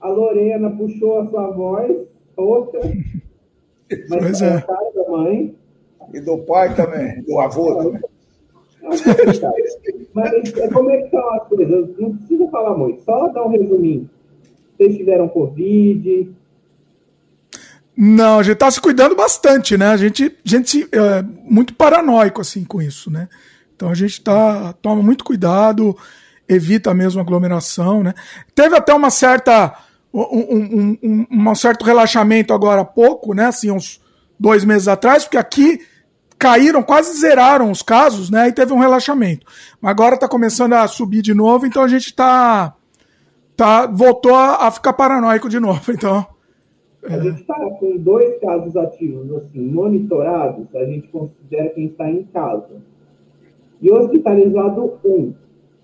A Lorena puxou a sua voz, outra. Mas pois é. cara da mãe. E do pai também, do avô também. Mas é, como é que estão as coisas? Não precisa falar muito, só dar um resuminho. Vocês tiveram Covid? Não, a gente está se cuidando bastante, né? A gente, gente é muito paranoico assim com isso, né? Então a gente tá, toma muito cuidado evita mesmo aglomeração, né? Teve até uma certa um, um, um, um, certo relaxamento agora há pouco, né? Assim, uns dois meses atrás, porque aqui caíram, quase zeraram os casos, né? E teve um relaxamento. Agora está começando a subir de novo, então a gente está tá, voltou a, ficar paranoico de novo. Então. É... A gente está com dois casos ativos, assim, monitorados, a gente considera quem está em casa. E hospitalizado um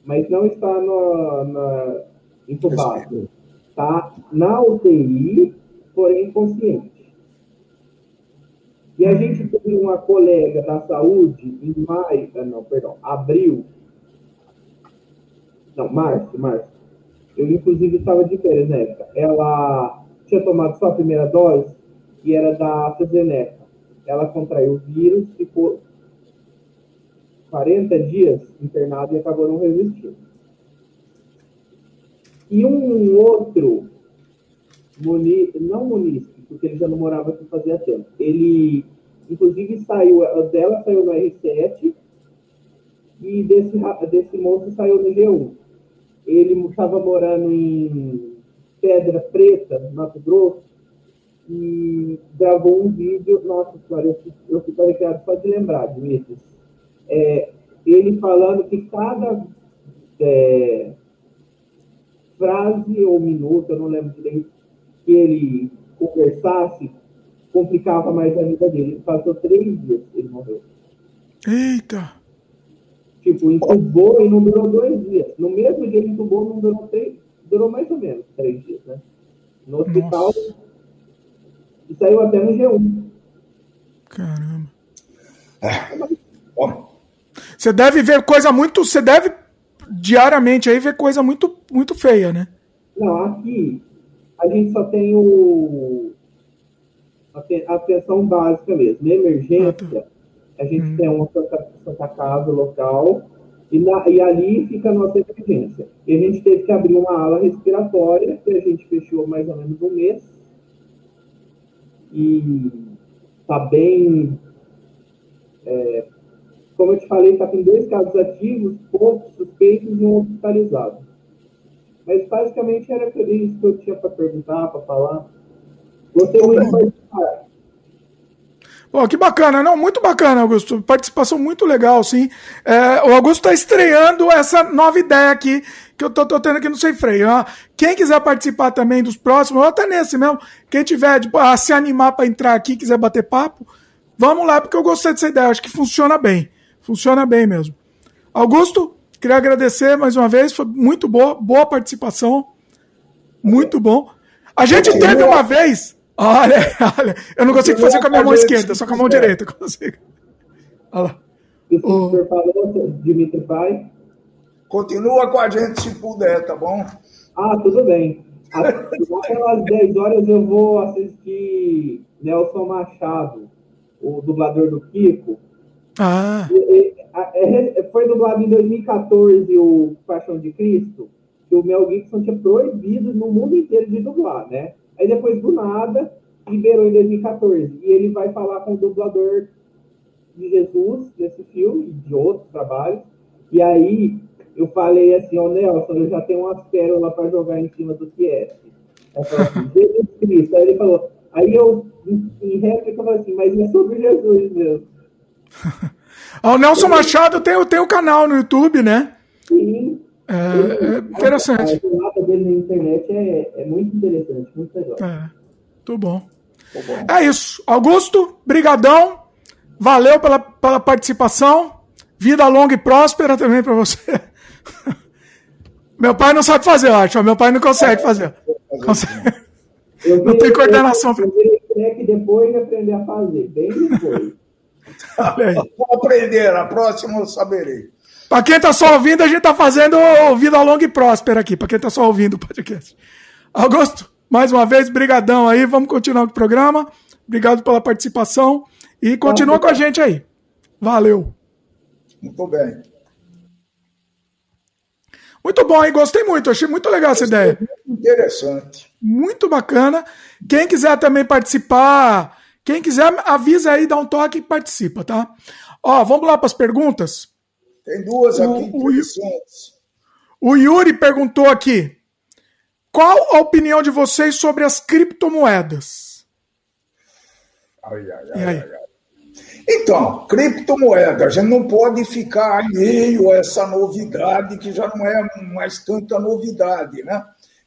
mas não está no, na, entubado. Está na UTI, porém consciente. E a gente teve uma colega da saúde em maio, ah, não, perdão, abril, não, março, março. Eu, inclusive, estava de férias na época. Ela tinha tomado só a primeira dose e era da AstraZeneca. Ela contraiu o vírus, ficou 40 dias internado e acabou não resistindo. E um outro, muni, não munícipe, porque ele já não morava aqui fazia tempo, ele, inclusive, saiu, dela saiu no R7 e desse, desse moço saiu no G1. Ele estava morando em Pedra Preta, Mato Grosso, e gravou um vídeo, nossa senhora, eu, eu fico arrepiado só de lembrar, Dimitris é, ele falando que cada é, frase ou minuto, eu não lembro direito, que ele conversasse, complicava mais a vida dele. Ele passou três dias, ele morreu. Eita! Tipo, entubou e não durou dois dias. No mesmo dia ele entubou, não durou três, durou mais ou menos três dias, né? No hospital, Nossa. e saiu até no G1. Caramba. É. Você deve ver coisa muito. Você deve diariamente aí ver coisa muito, muito feia, né? Não, aqui a gente só tem o. A atenção básica mesmo. emergência, a gente hum. tem uma Santa, Santa Casa local e, na, e, ali fica a nossa emergência. E a gente teve que abrir uma ala respiratória, que a gente fechou mais ou menos um mês. E está bem. É, como eu te falei, está com dois casos ativos, poucos suspeitos e um hospitalizado. Mas basicamente era isso que eu tinha para perguntar, para falar. Gostei muito. Pô, que bacana, não, muito bacana, Augusto. Participação muito legal, sim. É, o Augusto está estreando essa nova ideia aqui que eu tô, tô tendo aqui no Sem Freio. Quem quiser participar também dos próximos, ou até nesse mesmo, quem tiver tipo, a se animar para entrar aqui, quiser bater papo, vamos lá, porque eu gostei dessa ideia. Acho que funciona bem. Funciona bem mesmo. Augusto, queria agradecer mais uma vez, foi muito boa, boa participação. Muito bom. A gente teve uma vez. Olha, olha, eu não consigo fazer com a minha mão esquerda, só com a mão direita consigo. Olha lá. O Dimitri Pai. Continua com a gente se puder, tá bom? Ah, tudo bem. Aquelas 10 horas eu vou assistir Nelson Machado, o dublador do Kiko. Ah. Foi dublado em 2014 o Paixão de Cristo, que o Mel Gibson tinha proibido no mundo inteiro de dublar, né? Aí depois, do nada, liberou em 2014. E ele vai falar com o dublador de Jesus nesse filme de outros trabalhos. E aí eu falei assim, ó, oh, Nelson, eu já tenho umas pérolas para jogar em cima do falei assim, Jesus Cristo. Aí ele falou, aí eu, em réplica, eu falei assim, mas é sobre Jesus mesmo. o Nelson Machado tem, tem o canal no YouTube, né? Sim. É, é interessante. A jornada dele na internet é, é muito interessante, muito legal. É, muito bom. bom. É isso. Augusto, brigadão. Valeu pela, pela participação. Vida longa e próspera também para você. Meu pai não sabe fazer, eu acho. Meu pai não consegue fazer. Consegue. Não tem coordenação. Eu que depois aprender a fazer, bem depois. Vou aprender, na próxima eu saberei. Para quem está só ouvindo, a gente está fazendo vida longa e próspera aqui, para quem está só ouvindo o podcast. Augusto, mais uma vez, brigadão aí, vamos continuar com o programa. Obrigado pela participação e continua com a gente aí. Valeu. Muito bem. Muito bom, hein? Gostei muito, achei muito legal essa ideia. Muito interessante. Muito bacana. Quem quiser também participar, quem quiser, avisa aí, dá um toque e participa, tá? Ó, vamos lá para as perguntas. Tem duas aqui o, interessantes. O Yuri perguntou aqui: qual a opinião de vocês sobre as criptomoedas? Ai, ai, ai, ai, ai. Então, criptomoeda, a gente não pode ficar alheio a essa novidade, que já não é mais tanta novidade, né?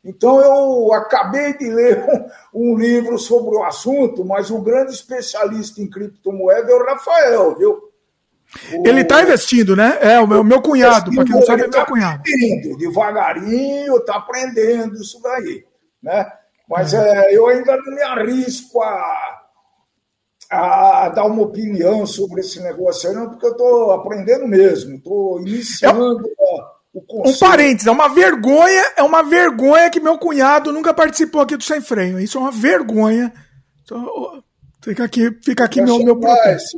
Então, eu acabei de ler um, um livro sobre o assunto, mas o grande especialista em criptomoeda é o Rafael, viu? Ele está investindo, né? É, o meu, meu cunhado, para quem não sabe, é meu tá cunhado. Devagarinho, está aprendendo isso daí. Né? Mas é. É, eu ainda não me arrisco a, a dar uma opinião sobre esse negócio aí, não, porque eu estou aprendendo mesmo, estou iniciando é, o conceito. Um parênteses, é uma vergonha, é uma vergonha que meu cunhado nunca participou aqui do Sem Freio. Isso é uma vergonha. Então, fica aqui, fica aqui meu, meu esse,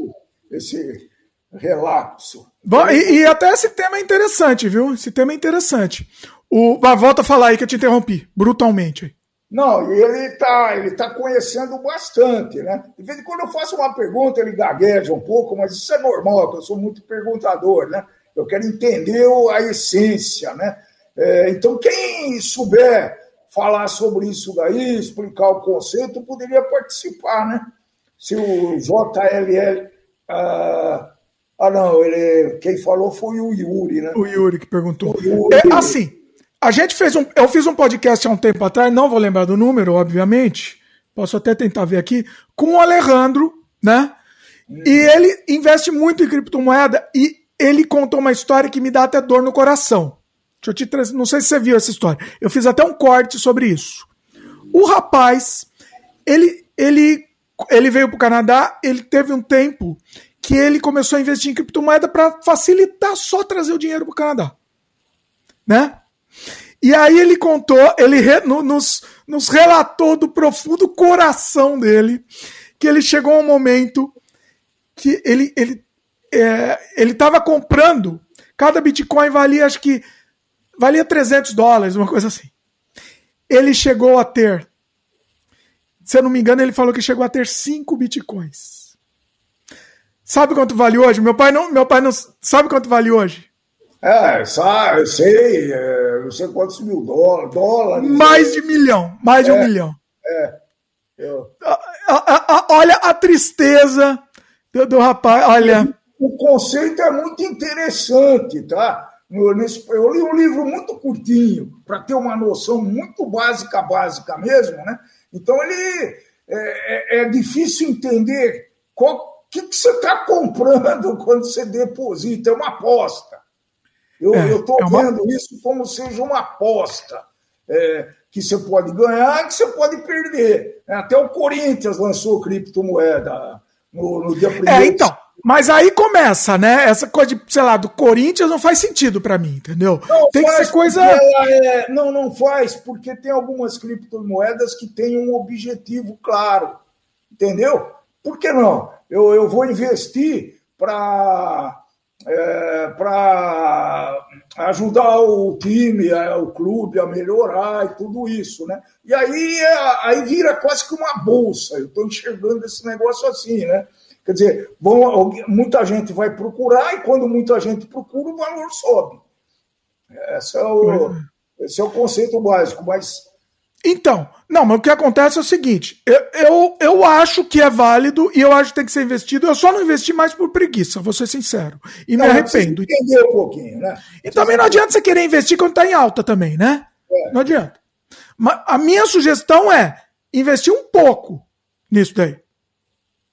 esse relapso. Bom, e, e, até esse tema é interessante, viu? Esse tema é interessante. O, volta a falar aí que eu te interrompi, brutalmente. Não, ele está ele tá conhecendo bastante, né? De vez em quando eu faço uma pergunta, ele gagueja um pouco, mas isso é normal, porque eu sou muito perguntador, né? Eu quero entender a essência, né? É, então, quem souber falar sobre isso daí, explicar o conceito, poderia participar, né? Se o JLL uh, ah, não, ele, quem falou foi o Yuri, né? O Yuri que perguntou. Yuri. É, assim, a gente fez um. Eu fiz um podcast há um tempo atrás, não vou lembrar do número, obviamente. Posso até tentar ver aqui, com o Alejandro, né? Hum. E ele investe muito em criptomoeda e ele contou uma história que me dá até dor no coração. Deixa eu te trazer, não sei se você viu essa história. Eu fiz até um corte sobre isso. O rapaz, ele, ele, ele veio para o Canadá, ele teve um tempo que ele começou a investir em criptomoeda para facilitar só trazer o dinheiro para o Canadá. Né? E aí ele contou, ele re, no, nos, nos relatou do profundo coração dele que ele chegou a um momento que ele ele é, ele estava comprando cada Bitcoin valia acho que valia 300 dólares, uma coisa assim. Ele chegou a ter, se eu não me engano, ele falou que chegou a ter 5 Bitcoins. Sabe quanto vale hoje? Meu pai não, meu pai não sabe quanto vale hoje. É, sabe, eu sei, é, não sei quantos mil dólares. dólares mais de milhão, mais de é, um milhão. É. Eu... A, a, a, olha a tristeza do, do rapaz, olha. O conceito é muito interessante, tá? Eu li um livro muito curtinho, para ter uma noção muito básica, básica mesmo, né? Então ele é, é, é difícil entender o que, que você está comprando quando você deposita, é uma aposta. Eu é, estou é uma... vendo isso como seja uma aposta. É, que você pode ganhar que você pode perder. É, até o Corinthians lançou criptomoeda no, no dia primeiro. É, então. Mas aí começa, né? Essa coisa de, sei lá, do Corinthians não faz sentido para mim, entendeu? Não tem que ser coisa. É... Não, não faz, porque tem algumas criptomoedas que têm um objetivo claro, entendeu? Por que não? Eu, eu vou investir para é, para ajudar o time, o clube a melhorar e tudo isso, né? E aí, é, aí vira quase que uma bolsa. Eu estou enxergando esse negócio assim, né? Quer dizer, vão, muita gente vai procurar e quando muita gente procura, o valor sobe. Esse é o, esse é o conceito básico, mas então, não, mas o que acontece é o seguinte: eu, eu, eu, acho que é válido e eu acho que tem que ser investido. Eu só não investi mais por preguiça, vou ser sincero. E não, me arrependo. Entender um pouquinho, né? E também não adianta você querer investir quando está em alta também, né? É. Não adianta. Mas a minha sugestão é investir um pouco nisso daí.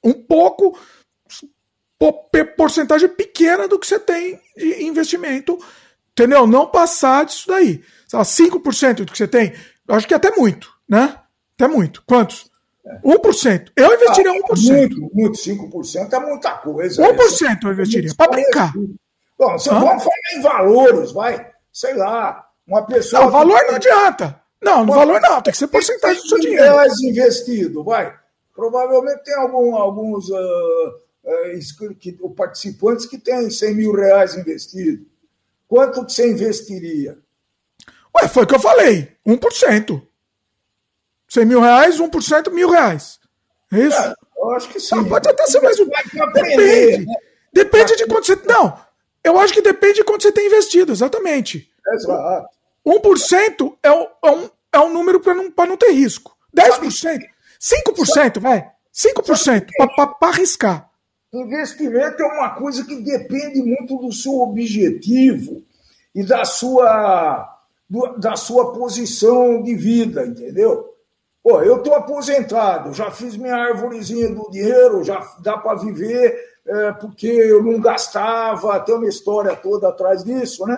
Um pouco, porcentagem pequena do que você tem de investimento, entendeu? Não passar disso daí. Sei lá, 5% do que você tem eu acho que é até muito, né? Até muito. Quantos? 1%. Eu investiria ah, 1%. Muito, muito. 5% é muita coisa. 1% eu investiria, para brincar. Bom, você vamos falar em valores, vai. Sei lá, uma pessoa. Não, valor não adianta. Não, no valor não, tem que ser porcentagem do seu dinheiro. reais investido, vai. Provavelmente tem algum, alguns uh, uh, participantes que têm 100 mil reais investido. Quanto que você investiria? Ué, foi o que eu falei. 1%. 100 mil reais, 1%, mil reais. É isso? É, eu acho que sim. Não, pode até ser mais um. Depende. Né? Depende de quanto você. Não, eu acho que depende de quanto você tem investido, exatamente. Exato. 1% é, um, é, um, é um número para não, não ter risco. 10%. 5%, vai. 5% para arriscar. Investimento é uma coisa que depende muito do seu objetivo e da sua do, da sua posição de vida, entendeu? Pô, eu estou aposentado, já fiz minha árvorezinha do dinheiro, já dá para viver, é, porque eu não gastava, tem uma história toda atrás disso, né?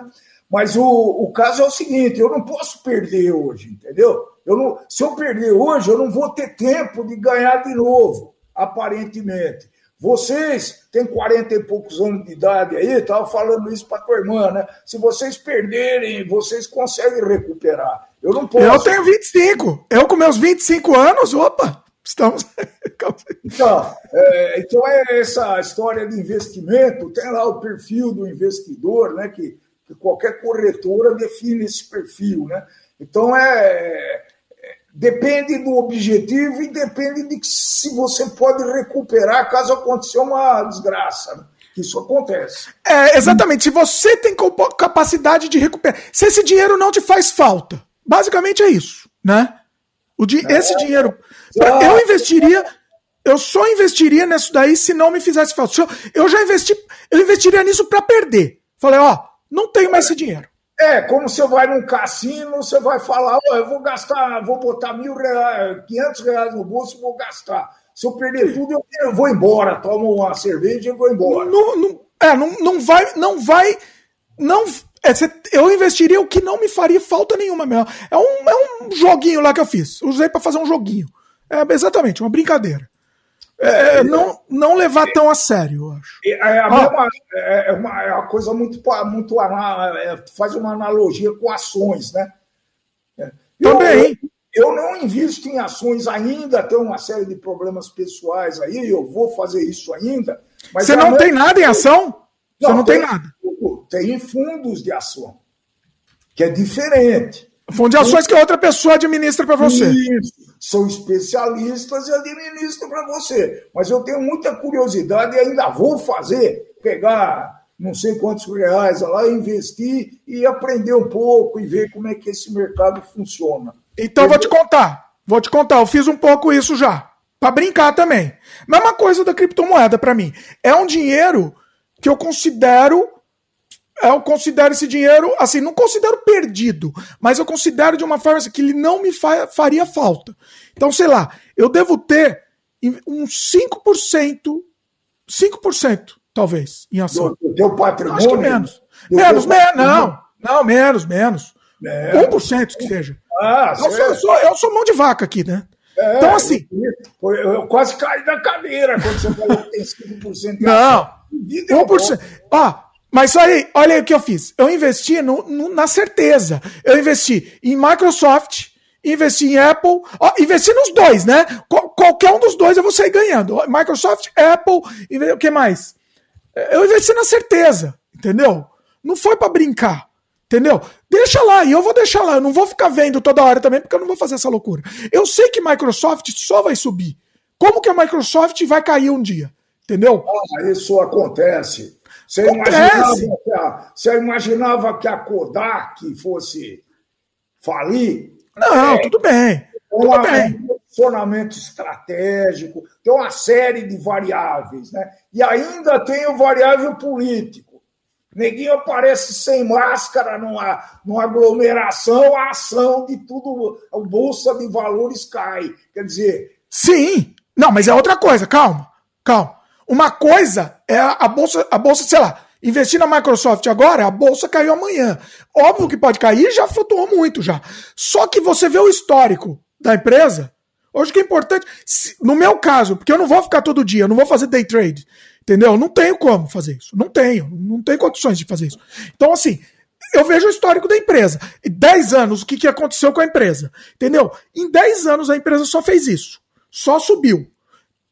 Mas o, o caso é o seguinte: eu não posso perder hoje, entendeu? Eu não, se eu perder hoje, eu não vou ter tempo de ganhar de novo, aparentemente. Vocês têm 40 e poucos anos de idade aí, estava falando isso para tua irmã, né? Se vocês perderem, vocês conseguem recuperar. Eu não posso. Eu tenho 25. Eu com meus 25 anos, opa, estamos. então, é, então é essa história de investimento, tem lá o perfil do investidor, né? Que, que qualquer corretora define esse perfil, né? Então é depende do objetivo e depende de se você pode recuperar caso aconteça uma desgraça. Né? Isso acontece. É, exatamente. Se você tem capacidade de recuperar, se esse dinheiro não te faz falta, basicamente é isso, né? O di é, esse dinheiro, pra, eu investiria, eu só investiria nisso daí se não me fizesse falta. Eu, eu já investi, eu investiria nisso para perder. Falei, ó, não tenho mais esse dinheiro. É, como você vai num cassino, você vai falar, oh, eu vou gastar, vou botar mil reais, 500 reais no bolso e vou gastar. Se eu perder tudo, eu, eu vou embora, tomo uma cerveja e vou embora. Não, não, é, não, não vai, não vai, não, é, eu investiria o que não me faria falta nenhuma mesmo. É um, é um joguinho lá que eu fiz, usei para fazer um joguinho. É exatamente, uma brincadeira. É, não, não levar tão a sério, eu acho. É, a mesma, é, uma, é uma coisa muito, muito faz uma analogia com ações, né? Também. Eu, eu não invisto em ações ainda, tenho uma série de problemas pessoais aí, eu vou fazer isso ainda. Você não tem nada em ação? Você não, tem, tem nada. Tem fundos de ação, que é diferente. Fundo de ações que outra pessoa administra para você. Isso. São especialistas e administram para você. Mas eu tenho muita curiosidade e ainda vou fazer, pegar não sei quantos reais lá, investir e aprender um pouco e ver como é que esse mercado funciona. Então eu vou te contar. Vou te contar, eu fiz um pouco isso já. Para brincar também. Mesma coisa da criptomoeda para mim. É um dinheiro que eu considero eu considero esse dinheiro, assim, não considero perdido, mas eu considero de uma forma assim, que ele não me fa faria falta. Então, sei lá, eu devo ter uns 5%, 5% talvez, em ação. Do teu patrimônio? Acho que menos. Menos, menos, não, não, menos, menos. É. 1% que seja. Ah, eu, sou, eu, sou, eu sou mão de vaca aqui, né? É, então, assim. Eu, eu, quase caí da cadeira quando você falou que tem 5% de Não, 1%. Ó, mas olha aí o que eu fiz. Eu investi no, no, na certeza. Eu investi em Microsoft, investi em Apple, ó, investi nos dois, né? Qual, qualquer um dos dois eu vou sair ganhando. Microsoft, Apple, o que mais? Eu investi na certeza, entendeu? Não foi para brincar. Entendeu? Deixa lá, e eu vou deixar lá. Eu não vou ficar vendo toda hora também, porque eu não vou fazer essa loucura. Eu sei que Microsoft só vai subir. Como que a Microsoft vai cair um dia? Entendeu? Ah, isso acontece. Você imaginava, que a, você imaginava que a Kodak fosse falir? Não, é, tudo bem. Tudo um bem. posicionamento estratégico, tem uma série de variáveis, né? E ainda tem o variável político. Neguinho aparece sem máscara numa, numa aglomeração, a ação de tudo, a bolsa de valores cai. Quer dizer. Sim! Não, mas é outra coisa, calma, calma. Uma coisa é a bolsa, a bolsa, sei lá, investir na Microsoft agora, a bolsa caiu amanhã. Óbvio que pode cair, já flutuou muito já. Só que você vê o histórico da empresa. Hoje que é importante, no meu caso, porque eu não vou ficar todo dia, eu não vou fazer day trade, entendeu? Eu não tenho como fazer isso. Não tenho, não tenho condições de fazer isso. Então, assim, eu vejo o histórico da empresa. Em 10 anos, o que, que aconteceu com a empresa? Entendeu? Em 10 anos a empresa só fez isso. Só subiu.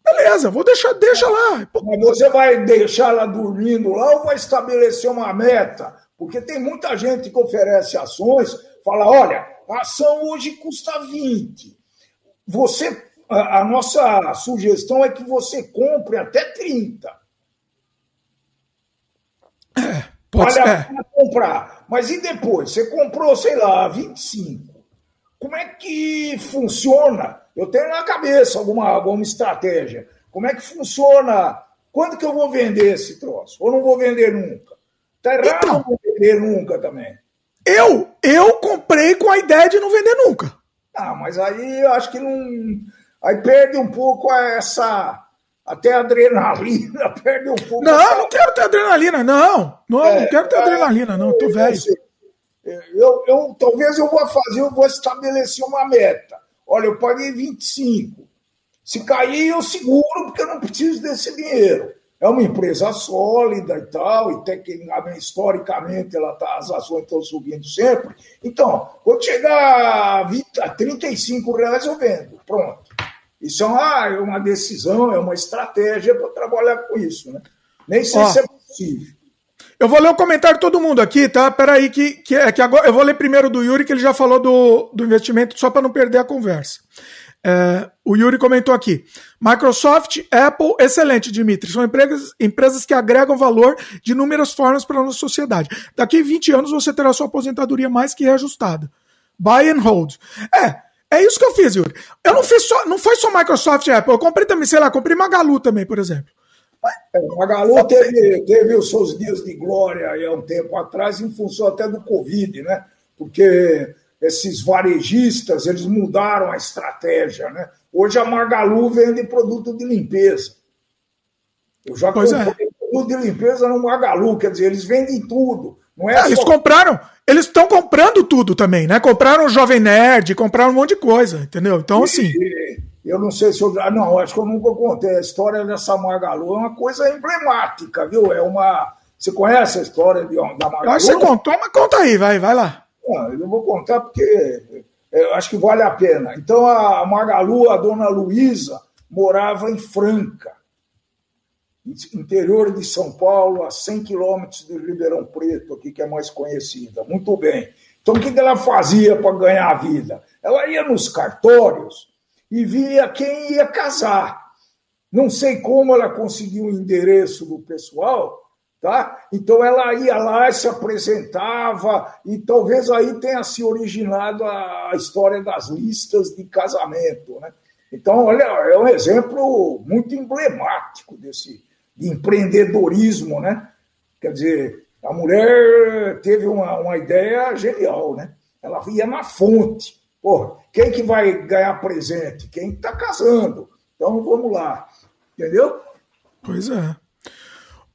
Beleza, vou deixar, deixa lá. Mas você vai deixar ela dormindo lá ou vai estabelecer uma meta? Porque tem muita gente que oferece ações, fala: olha, a ação hoje custa 20. Você, a, a nossa sugestão é que você compre até 30. É, pode vale a pena comprar. Mas e depois? Você comprou, sei lá, 25. Como é que funciona? Eu tenho na cabeça alguma, alguma estratégia. Como é que funciona? Quando que eu vou vender esse troço? Ou não vou vender nunca? Tá errado então, não vender nunca também. Eu, eu comprei com a ideia de não vender nunca. Ah, mas aí eu acho que não. Aí perde um pouco essa. Até adrenalina, perde um pouco. Não, essa... não quero ter adrenalina, não. Não, é, não quero ter é, adrenalina, não. Eu tô velho. Eu, eu, talvez eu vou fazer, eu vou estabelecer uma meta. Olha, eu paguei 25. Se cair, eu seguro, porque eu não preciso desse dinheiro. É uma empresa sólida e tal, e tecnicamente, historicamente, ela tá, as ações estão subindo sempre. Então, quando chegar a, 20, a 35 reais, eu vendo. Pronto. Isso é uma, é uma decisão, é uma estratégia para trabalhar com isso. Né? Nem sei Ó, se é possível. Eu vou ler o comentário de todo mundo aqui, tá? Peraí, que, que, é, que agora eu vou ler primeiro do Yuri, que ele já falou do, do investimento, só para não perder a conversa. É, o Yuri comentou aqui: Microsoft, Apple, excelente, Dimitri. São empresas, empresas que agregam valor de inúmeras formas para a nossa sociedade. Daqui a 20 anos você terá sua aposentadoria mais que reajustada. Buy and hold. É, é isso que eu fiz, Yuri. Eu não fiz só, não foi só Microsoft e Apple. Eu comprei também, sei lá, comprei Magalu também, por exemplo. O Magalu teve, teve os seus dias de glória há um tempo atrás, em função até do Covid, né? Porque esses varejistas, eles mudaram a estratégia, né? Hoje a Magalu vende produto de limpeza. Eu já pois é. comprei é. produto de limpeza no Magalu, quer dizer, eles vendem tudo. Não é, é Eles compraram, eles estão comprando tudo também, né? Compraram o Jovem Nerd, compraram um monte de coisa, entendeu? Então, assim. E, Eu não sei se eu. Ah, não, acho que eu nunca contei. A história dessa Magalu é uma coisa emblemática, viu? É uma. Você conhece a história de, da Magalu? Eu acho que você contou, mas conta aí, vai, vai lá. Não, eu não vou contar porque eu acho que vale a pena. Então, a Magalu, a dona Luísa, morava em Franca, interior de São Paulo, a 100 quilômetros de Ribeirão Preto, aqui que é mais conhecida. Muito bem. Então, o que ela fazia para ganhar a vida? Ela ia nos cartórios e via quem ia casar. Não sei como ela conseguiu o endereço do pessoal, tá? Então ela ia lá e se apresentava e talvez aí tenha se originado a história das listas de casamento, né? Então, olha, é um exemplo muito emblemático desse de empreendedorismo, né? Quer dizer, a mulher teve uma, uma ideia genial, né? Ela ia na fonte. Porra, quem que vai ganhar presente? Quem está casando. Então vamos lá. Entendeu? Pois é.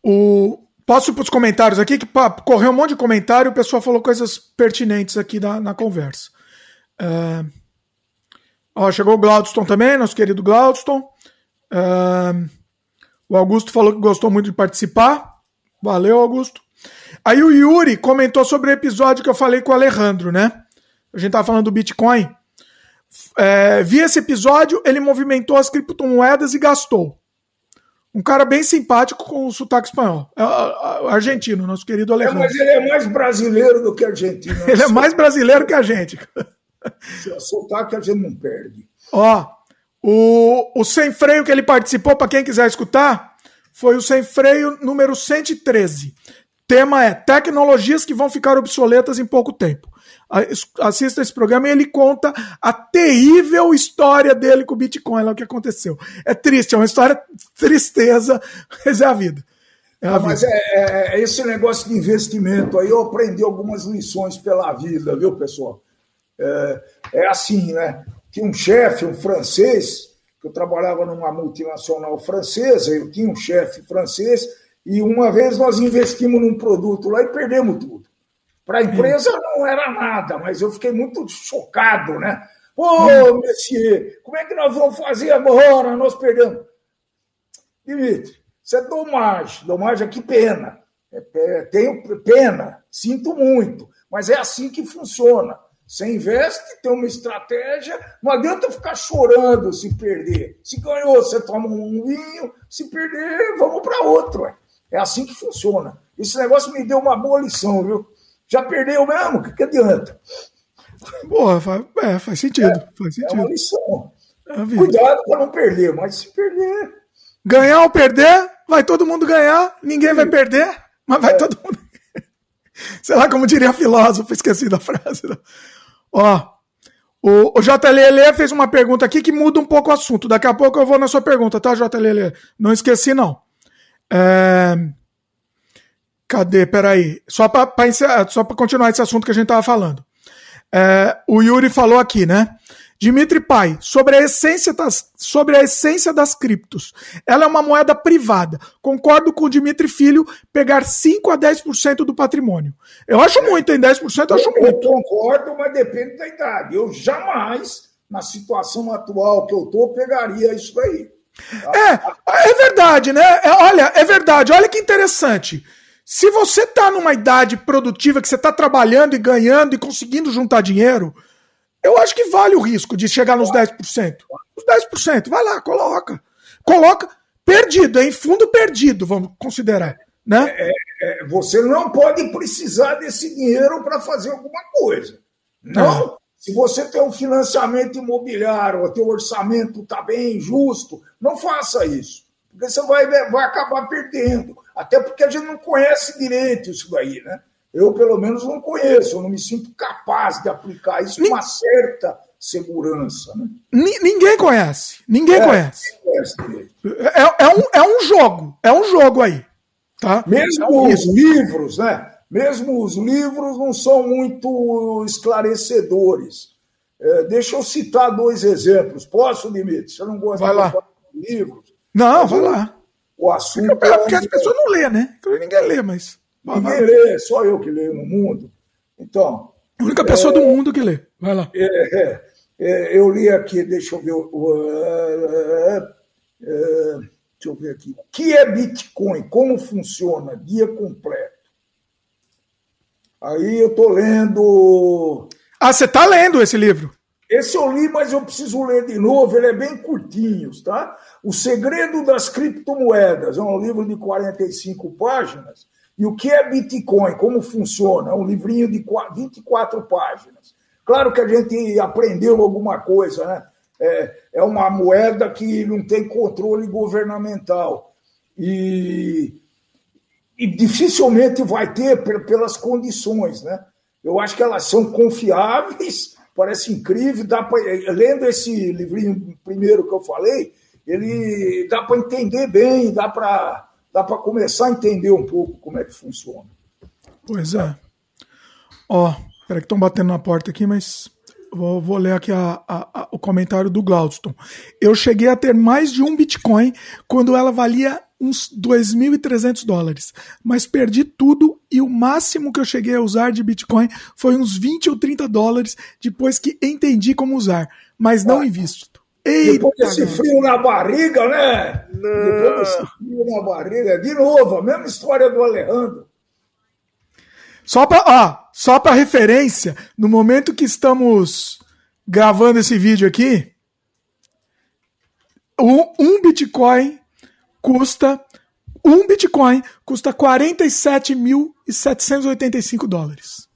O... Posso ir para os comentários aqui, que correu um monte de comentário, o pessoal falou coisas pertinentes aqui na, na conversa. É... Ó, chegou o Glaudston também, nosso querido Glaudston. É... O Augusto falou que gostou muito de participar. Valeu, Augusto. Aí o Yuri comentou sobre o episódio que eu falei com o Alejandro, né? A gente tava falando do Bitcoin. É, vi esse episódio, ele movimentou as criptomoedas e gastou. Um cara bem simpático com o sotaque espanhol. É, argentino, nosso querido Alejandro. É, mas ele é mais brasileiro do que argentino. Ele é mais brasileiro que a gente. O sotaque a gente não perde. Ó, o, o Sem Freio que ele participou, para quem quiser escutar, foi o Sem Freio número 113 tema é tecnologias que vão ficar obsoletas em pouco tempo. Assista esse programa e ele conta a terrível história dele com o Bitcoin, lá o que aconteceu. É triste, é uma história tristeza, mas é a vida. É a ah, vida. Mas é, é, é, esse negócio de investimento aí, eu aprendi algumas lições pela vida, viu, pessoal? É, é assim, né? Tinha um chefe, um francês, que eu trabalhava numa multinacional francesa, eu tinha um chefe francês e uma vez nós investimos num produto lá e perdemos tudo. Para a empresa não era nada, mas eu fiquei muito chocado, né? Ô, oh, Messier, como é que nós vamos fazer agora? Nós perdemos. Dimitri, isso é domagem. Domagem é que pena. É, é, tenho pena, sinto muito, mas é assim que funciona. Você investe, tem uma estratégia, não adianta ficar chorando se perder. Se ganhou, você toma um vinho, se perder, vamos para outro. Ué. É assim que funciona. Esse negócio me deu uma boa lição, viu? Já perdeu mesmo, o que, que adianta? Boa, faz, é, faz sentido. É, faz sentido. É uma lição. É Cuidado para não perder, mas se perder. Ganhar ou perder, vai todo mundo ganhar, ninguém Sim. vai perder, mas vai é. todo mundo. Sei lá como diria filósofo, esqueci da frase. Ó, o, o JLL fez uma pergunta aqui que muda um pouco o assunto. Daqui a pouco eu vou na sua pergunta, tá, JLL? Não esqueci, não. É... Cadê? Peraí. Só para só continuar esse assunto que a gente estava falando. É, o Yuri falou aqui, né? Dimitri Pai, sobre a essência das, sobre a essência das criptos. Ela é uma moeda privada. Concordo com o Dimitri Filho pegar 5 a 10% do patrimônio. Eu acho muito, em 10% eu acho eu, muito. Eu concordo, mas depende da idade. Eu jamais, na situação atual que eu estou, pegaria isso daí. É, é verdade, né? É, olha, é verdade. Olha que interessante. Se você tá numa idade produtiva que você tá trabalhando e ganhando e conseguindo juntar dinheiro, eu acho que vale o risco de chegar nos 10%. Os 10%, vai lá, coloca. Coloca perdido, em fundo perdido, vamos considerar, né? É, é, é você não pode precisar desse dinheiro para fazer alguma coisa. Não, se você tem um financiamento imobiliário, o teu orçamento está bem justo, não faça isso. Porque você vai, vai acabar perdendo. Até porque a gente não conhece direito isso daí, né? Eu, pelo menos, não conheço, eu não me sinto capaz de aplicar isso com uma certa segurança. Né? Ninguém conhece. Ninguém é, conhece. conhece é, é, um, é um jogo. É um jogo aí. Tá? Mesmo é um os livros, né? Mesmo os livros não são muito esclarecedores. É, deixa eu citar dois exemplos. Posso, Dimitri? Você não gosta vai lá. de livros? Não, vai lá. O assunto porque, é porque as pessoas não lêem, né? Ninguém lê, mas. Ninguém lê, só eu que leio no mundo. Então. A única pessoa é... do mundo que lê. Vai lá. É, é. É, eu li aqui, deixa eu ver. Uh, uh, deixa eu ver aqui. O que é Bitcoin? Como funciona? Guia completo. Aí eu estou lendo. Ah, você está lendo esse livro? Esse eu li, mas eu preciso ler de novo, ele é bem curtinho, tá? O Segredo das Criptomoedas, é um livro de 45 páginas. E o que é Bitcoin? Como funciona? É um livrinho de 24 páginas. Claro que a gente aprendeu alguma coisa, né? É, é uma moeda que não tem controle governamental. E, e dificilmente vai ter pelas condições, né? Eu acho que elas são confiáveis, parece incrível. Dá pra, lendo esse livrinho primeiro que eu falei, ele dá para entender bem, dá para dá para começar a entender um pouco como é que funciona. Pois é. Ó, Espera que estão batendo na porta aqui, mas vou, vou ler aqui a, a, a, o comentário do Glaudston. Eu cheguei a ter mais de um Bitcoin quando ela valia uns 2.300 dólares, mas perdi tudo e o máximo que eu cheguei a usar de Bitcoin foi uns 20 ou 30 dólares depois que entendi como usar, mas não ah, invisto. Eita, depois desse frio na barriga, né? Não. Depois desse frio na barriga, de novo, a mesma história do Alejandro. Só para só para referência, no momento que estamos gravando esse vídeo aqui, um Bitcoin custa um Bitcoin custa 47.785 dólares.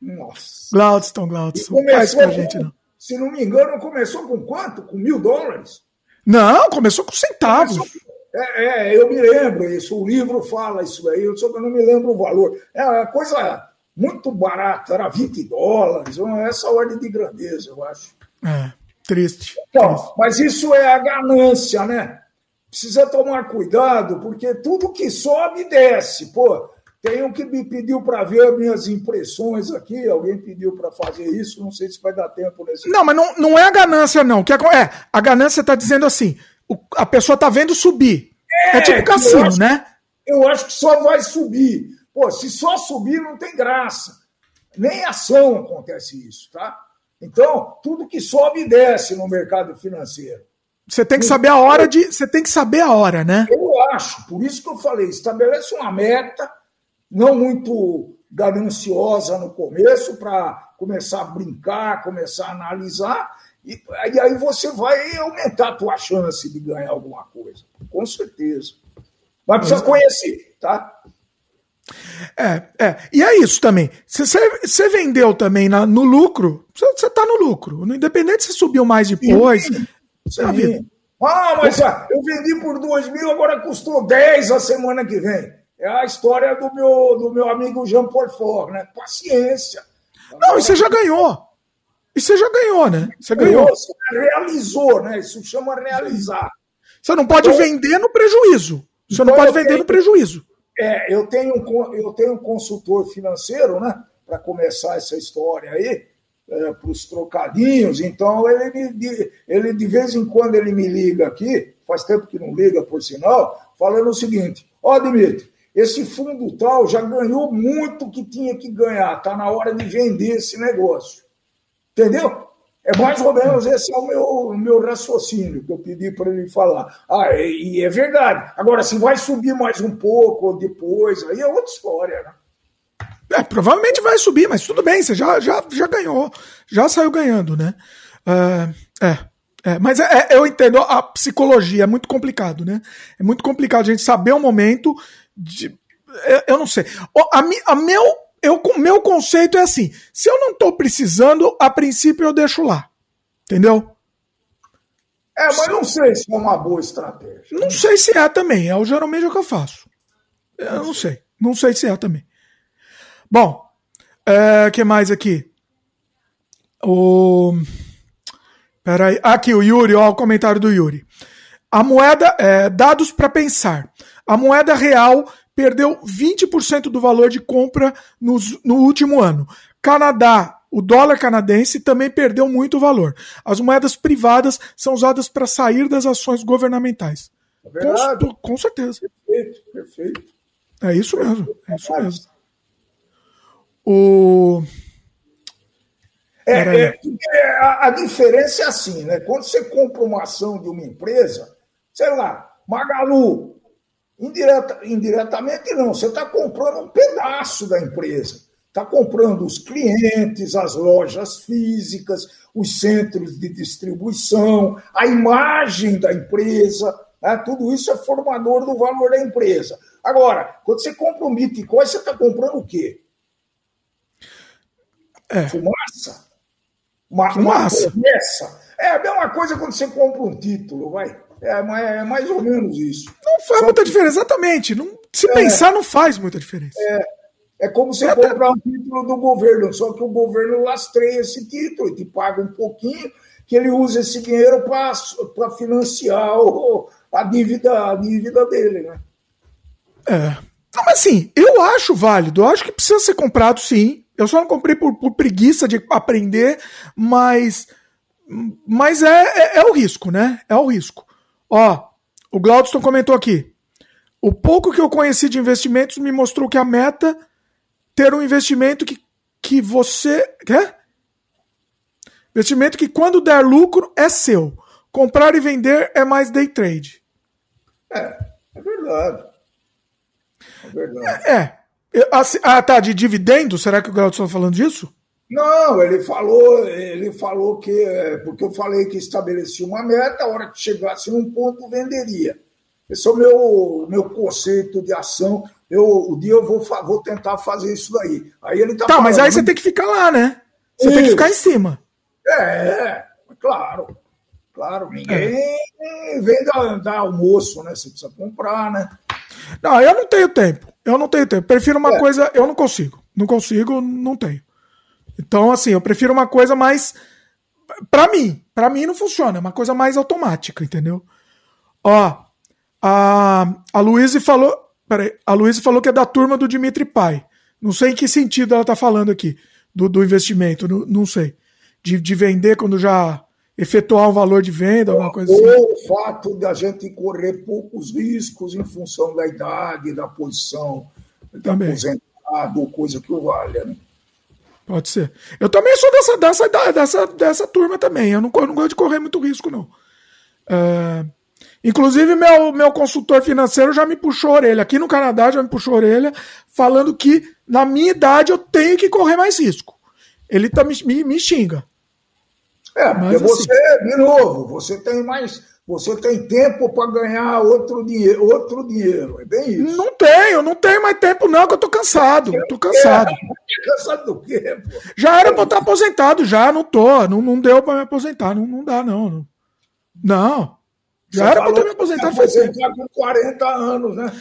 Nossa. Gladstone, Gladstone. Faz com a gente, não. Se não me engano, começou com quanto? Com mil dólares? Não, começou com centavos. Começou é, é, eu me lembro isso, o livro fala isso aí, só que eu não me lembro o valor. É uma coisa muito barata, era 20 dólares, essa ordem de grandeza, eu acho. É, triste. Então, triste. Mas isso é a ganância, né? Precisa tomar cuidado, porque tudo que sobe desce. Pô, tem um que me pediu para ver minhas impressões aqui, alguém pediu para fazer isso, não sei se vai dar tempo nesse. Não, mas não, não é a ganância, não. Que é, é a ganância está dizendo assim: o, a pessoa está vendo subir. É, é tipo cassino, acho, né? Eu acho que só vai subir. Pô, se só subir não tem graça. Nem ação acontece isso, tá? Então, tudo que sobe desce no mercado financeiro. Você tem que saber a hora de. Você tem que saber a hora, né? Eu acho, por isso que eu falei, estabelece uma meta, não muito gananciosa no começo, para começar a brincar, começar a analisar, e, e aí você vai aumentar a tua chance de ganhar alguma coisa, com certeza. Mas precisa conhecer, tá? É, é. E é isso também. Você vendeu também na, no lucro, você está no lucro. Independente se subiu mais depois. Sim, sim. Ah, mas ah, eu vendi por 2 mil, agora custou 10 a semana que vem. É a história do meu, do meu amigo Jean Paul Fort, né? Paciência. Não, e você já ganhou. E você já ganhou, né? Você ganhou. Você realizou, né? Isso chama realizar. Você não pode então, vender no prejuízo. Você então não pode vender no prejuízo. É, eu tenho, eu tenho um consultor financeiro, né? Para começar essa história aí, é, para os trocadinhos. Então, ele, ele de vez em quando ele me liga aqui, faz tempo que não liga, por sinal, falando o seguinte: Ó, oh, Dimitri, esse fundo tal já ganhou muito que tinha que ganhar, está na hora de vender esse negócio. Entendeu? É mais ou menos esse é o meu, meu raciocínio que eu pedi para ele falar. Ah, e, é verdade. Agora, se vai subir mais um pouco ou depois, aí é outra história, né? É, provavelmente vai subir, mas tudo bem, você já, já, já ganhou, já saiu ganhando, né? Uh, é, é, mas é, é, eu entendo, a psicologia é muito complicado, né? É muito complicado a gente saber o momento de. Eu, eu não sei. A, a, a meu eu, meu conceito é assim: se eu não estou precisando, a princípio eu deixo lá. Entendeu? É, mas não sei se é uma boa estratégia. Não sei se é também. É o geralmente o que eu faço. Eu não sei. Não sei se é também. Bom, o é, que mais aqui? O. Peraí. Aqui, o Yuri, ó, o comentário do Yuri. A moeda. É, dados para pensar. A moeda real perdeu 20% do valor de compra no, no último ano. Canadá, o dólar canadense também perdeu muito valor. As moedas privadas são usadas para sair das ações governamentais. É com, com, certeza. Perfeito, perfeito. É isso mesmo. É isso mesmo. O... É, é, é, a, a, diferença é assim, né? Quando você compra uma ação de uma empresa, sei lá, Magalu, indireta, indiretamente não, você está comprando um pedaço da empresa. Está comprando os clientes, as lojas físicas, os centros de distribuição, a imagem da empresa, né? tudo isso é formador do valor da empresa. Agora, quando você compra um Bitcoin, você está comprando o quê? É. Fumaça? Uma, Fumaça. uma promessa? É a mesma coisa quando você compra um título, vai. É, é mais ou menos isso. Não faz Só muita que... diferença, exatamente. Não, se é, pensar, não faz muita diferença. É, é como você é comprar um título do governo, só que o governo lastreia esse título, te paga um pouquinho, que ele usa esse dinheiro para financiar o, a, dívida, a dívida dele, né? É. Não, mas assim, eu acho válido, eu acho que precisa ser comprado sim. Eu só não comprei por, por preguiça de aprender, mas, mas é, é, é, o risco, né? É o risco. Ó, o Glaudston comentou aqui. O pouco que eu conheci de investimentos me mostrou que a meta ter um investimento que, que você. Quer? Investimento que quando der lucro é seu. Comprar e vender é mais day trade. É, é verdade. É verdade. É. é. Assim, ah, tá, de dividendo? Será que o Glaucio está falando disso? Não, ele falou, ele falou que, é, porque eu falei que estabeleci uma meta, a hora que chegasse num ponto, venderia. Esse é o meu, meu conceito de ação. Eu, o dia eu vou, vou tentar fazer isso daí. Aí ele tá, tá falando, mas aí você tem que ficar lá, né? Você isso. tem que ficar em cima. É, claro. Claro, ninguém é. vem dar, dar almoço, né? Você precisa comprar, né? Não, eu não tenho tempo. Eu não tenho tempo. Prefiro uma é. coisa. Eu não consigo. Não consigo, não tenho. Então, assim, eu prefiro uma coisa mais. Pra mim. Pra mim não funciona. É uma coisa mais automática, entendeu? Ó. A, a Luísa falou. Peraí. A Luísa falou que é da turma do Dimitri Pai. Não sei em que sentido ela tá falando aqui. Do, do investimento. Não, não sei. De, de vender quando já efetuar um valor de venda, alguma coisa assim? Ou o fato de a gente correr poucos riscos em função da idade, da posição, da aposentado, coisa que o valha, né? Pode ser. Eu também sou dessa, dessa, dessa, dessa turma também. Eu não, eu não gosto de correr muito risco, não. É, inclusive, meu, meu consultor financeiro já me puxou a orelha. Aqui no Canadá já me puxou a orelha, falando que na minha idade eu tenho que correr mais risco. Ele tá, me, me, me xinga. É, porque Mas, você, assim... de novo, você tem mais. Você tem tempo para ganhar outro dinheiro, outro dinheiro. É bem isso. Não tenho, não tenho mais tempo, não, que eu tô cansado. Eu tô cansado. É, cansado do quê, pô? Já era para estar aposentado, já, não tô. Não, não deu para me aposentar. Não, não dá, não. Não. Já Você era para ter me aposentado faz tempo. com 40 anos, né?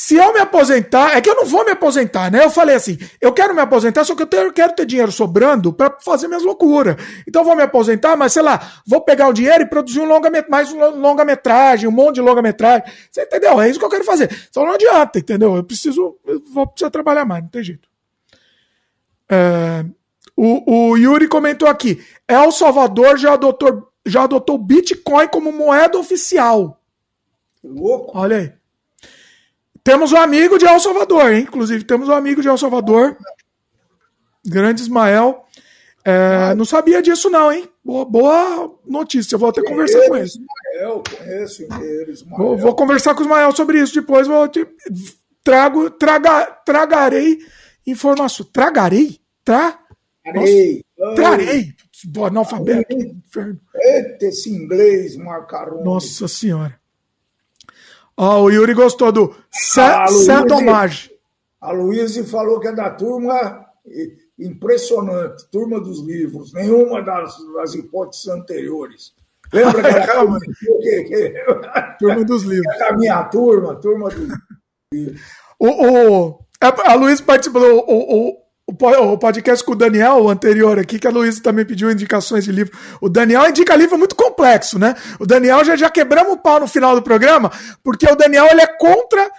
Se eu me aposentar, é que eu não vou me aposentar, né? Eu falei assim, eu quero me aposentar, só que eu, eu quero ter dinheiro sobrando para fazer minhas loucuras. Então eu vou me aposentar, mas sei lá, vou pegar o dinheiro e produzir um longa, mais um longa-metragem, um monte de longa-metragem. Você entendeu? É isso que eu quero fazer. Só não adianta, entendeu? Eu preciso, eu vou precisar trabalhar mais, não tem jeito. É, o, o Yuri comentou aqui, El Salvador já adotou, já adotou Bitcoin como moeda oficial. Louco. Olha aí. Temos um amigo de El Salvador, hein? Inclusive, temos um amigo de El Salvador. Grande Ismael. É, não sabia disso, não, hein? Boa, boa notícia. Eu vou até conversar com ele. Ismael, conheço ele, Ismael. Vou, vou, conversar com o Ismael sobre isso depois. Vou te, trago, traga, tragarei informação. Tragarei? Tra? Trarei. Trarei. Analfabeto. Eita, esse inglês macarrão. Nossa Senhora. Ó, oh, o Yuri gostou do Saint Dommage. A Luísa falou que é da turma impressionante, turma dos livros, nenhuma das, das hipóteses anteriores. Lembra que era turma dos livros. Era a minha turma, turma dos livros. O, o, a Luísa participou, o, o, o podcast com o Daniel, o anterior aqui, que a Luísa também pediu indicações de livro. O Daniel indica livro muito complexo, né? O Daniel já, já quebramos o pau no final do programa, porque o Daniel ele é contra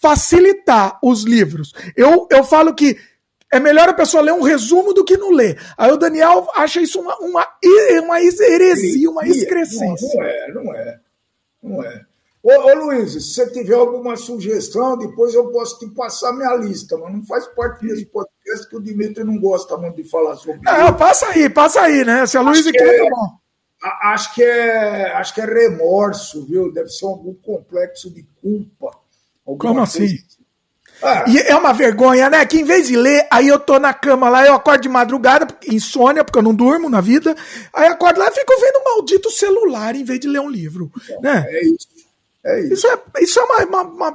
facilitar os livros. Eu, eu falo que é melhor a pessoa ler um resumo do que não ler. Aí o Daniel acha isso uma, uma, uma heresia, uma excrescência. Não, não é, não é. Não é. Ô, ô Luiz, se você tiver alguma sugestão, depois eu posso te passar minha lista, mas não faz parte desse podcast que o Dimitri não gosta muito de falar sobre é, isso. Passa aí, passa aí, né? Se a Luiz quer, é, tá bom. Acho que, é, acho que é remorso, viu? Deve ser algum complexo de culpa. Como assim? assim? Ah. E é uma vergonha, né? Que em vez de ler, aí eu tô na cama lá, eu acordo de madrugada, insônia, porque eu não durmo na vida. Aí acordo lá e fico vendo um maldito celular em vez de ler um livro. É, né? é isso. É isso. Isso é, isso é uma, uma, uma,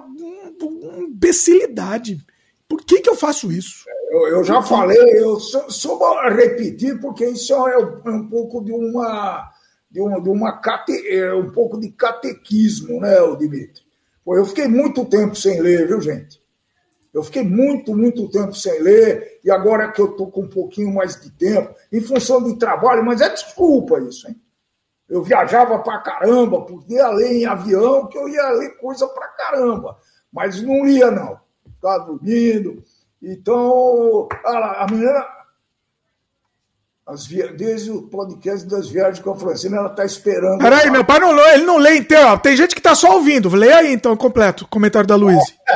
uma imbecilidade. Por que, que eu faço isso? Eu, eu já falei, eu só, só repetir, porque isso é um, é um pouco de uma. De uma, de uma cate, é um pouco de catequismo, né, Dimitri? Pô, eu fiquei muito tempo sem ler, viu, gente? Eu fiquei muito, muito tempo sem ler, e agora que eu estou com um pouquinho mais de tempo, em função do trabalho, mas é desculpa isso, hein? Eu viajava pra caramba, podia ler em avião, que eu ia ler coisa pra caramba, mas não lia, não. Ficava dormindo. Então, a menina, as via... desde o podcast das viagens com a Francina, ela está esperando. Peraí, meu pai não lê, ele não lê inteiro. Tem gente que está só ouvindo. Lê aí então, completo, o comentário da Luiz. É.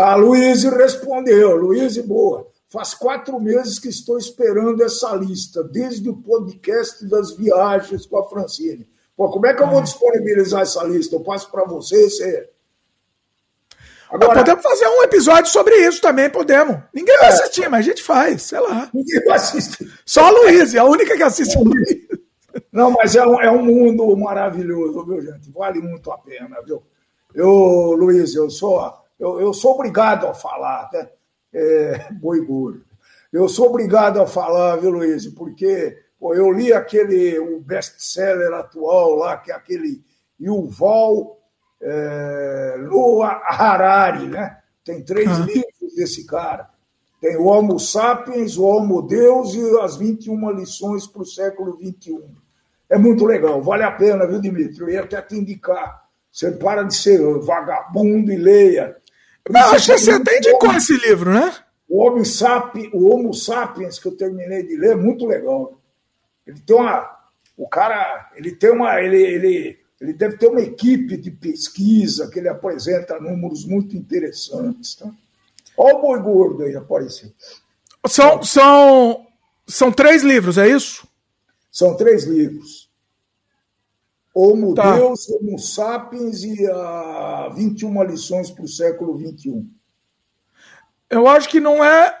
A Luiz respondeu, Luiz, boa. Faz quatro meses que estou esperando essa lista, desde o podcast das viagens com a Francine. Pô, como é que eu vou disponibilizar essa lista? Eu passo para você, você. Agora, podemos fazer um episódio sobre isso também, podemos. Ninguém vai é, assistir, mas a gente faz, sei lá. Ninguém vai assistir. Só a Luiz, é a única que assiste a Luiz. Não, mas é um, é um mundo maravilhoso, viu, gente? Vale muito a pena, viu? Eu, Luiz, eu sou eu, eu sou obrigado a falar, né? É, boi gordo. Eu sou obrigado a falar, viu, Luiz? Porque pô, eu li aquele, o best-seller atual lá, que é aquele Yuval é, Noah Harari, né? Tem três ah. livros desse cara. Tem o Homo Sapiens, o Homo Deus e as 21 lições para o século XXI. É muito legal, vale a pena, viu, Dimitri? Eu ia até te indicar. Você para de ser vagabundo e leia não, acho que você até indicou esse livro, né? O Homo, Sapiens, o Homo Sapiens, que eu terminei de ler, é muito legal. Ele tem uma. O cara, ele tem uma. Ele, ele, ele deve ter uma equipe de pesquisa que ele apresenta números muito interessantes. Tá? Olha o boi gordo aí aparecendo. São, são, são três livros, é isso? São três livros. Homo tá. Deus, Homo Sapiens e a 21 lições para o século XXI. Eu acho que não é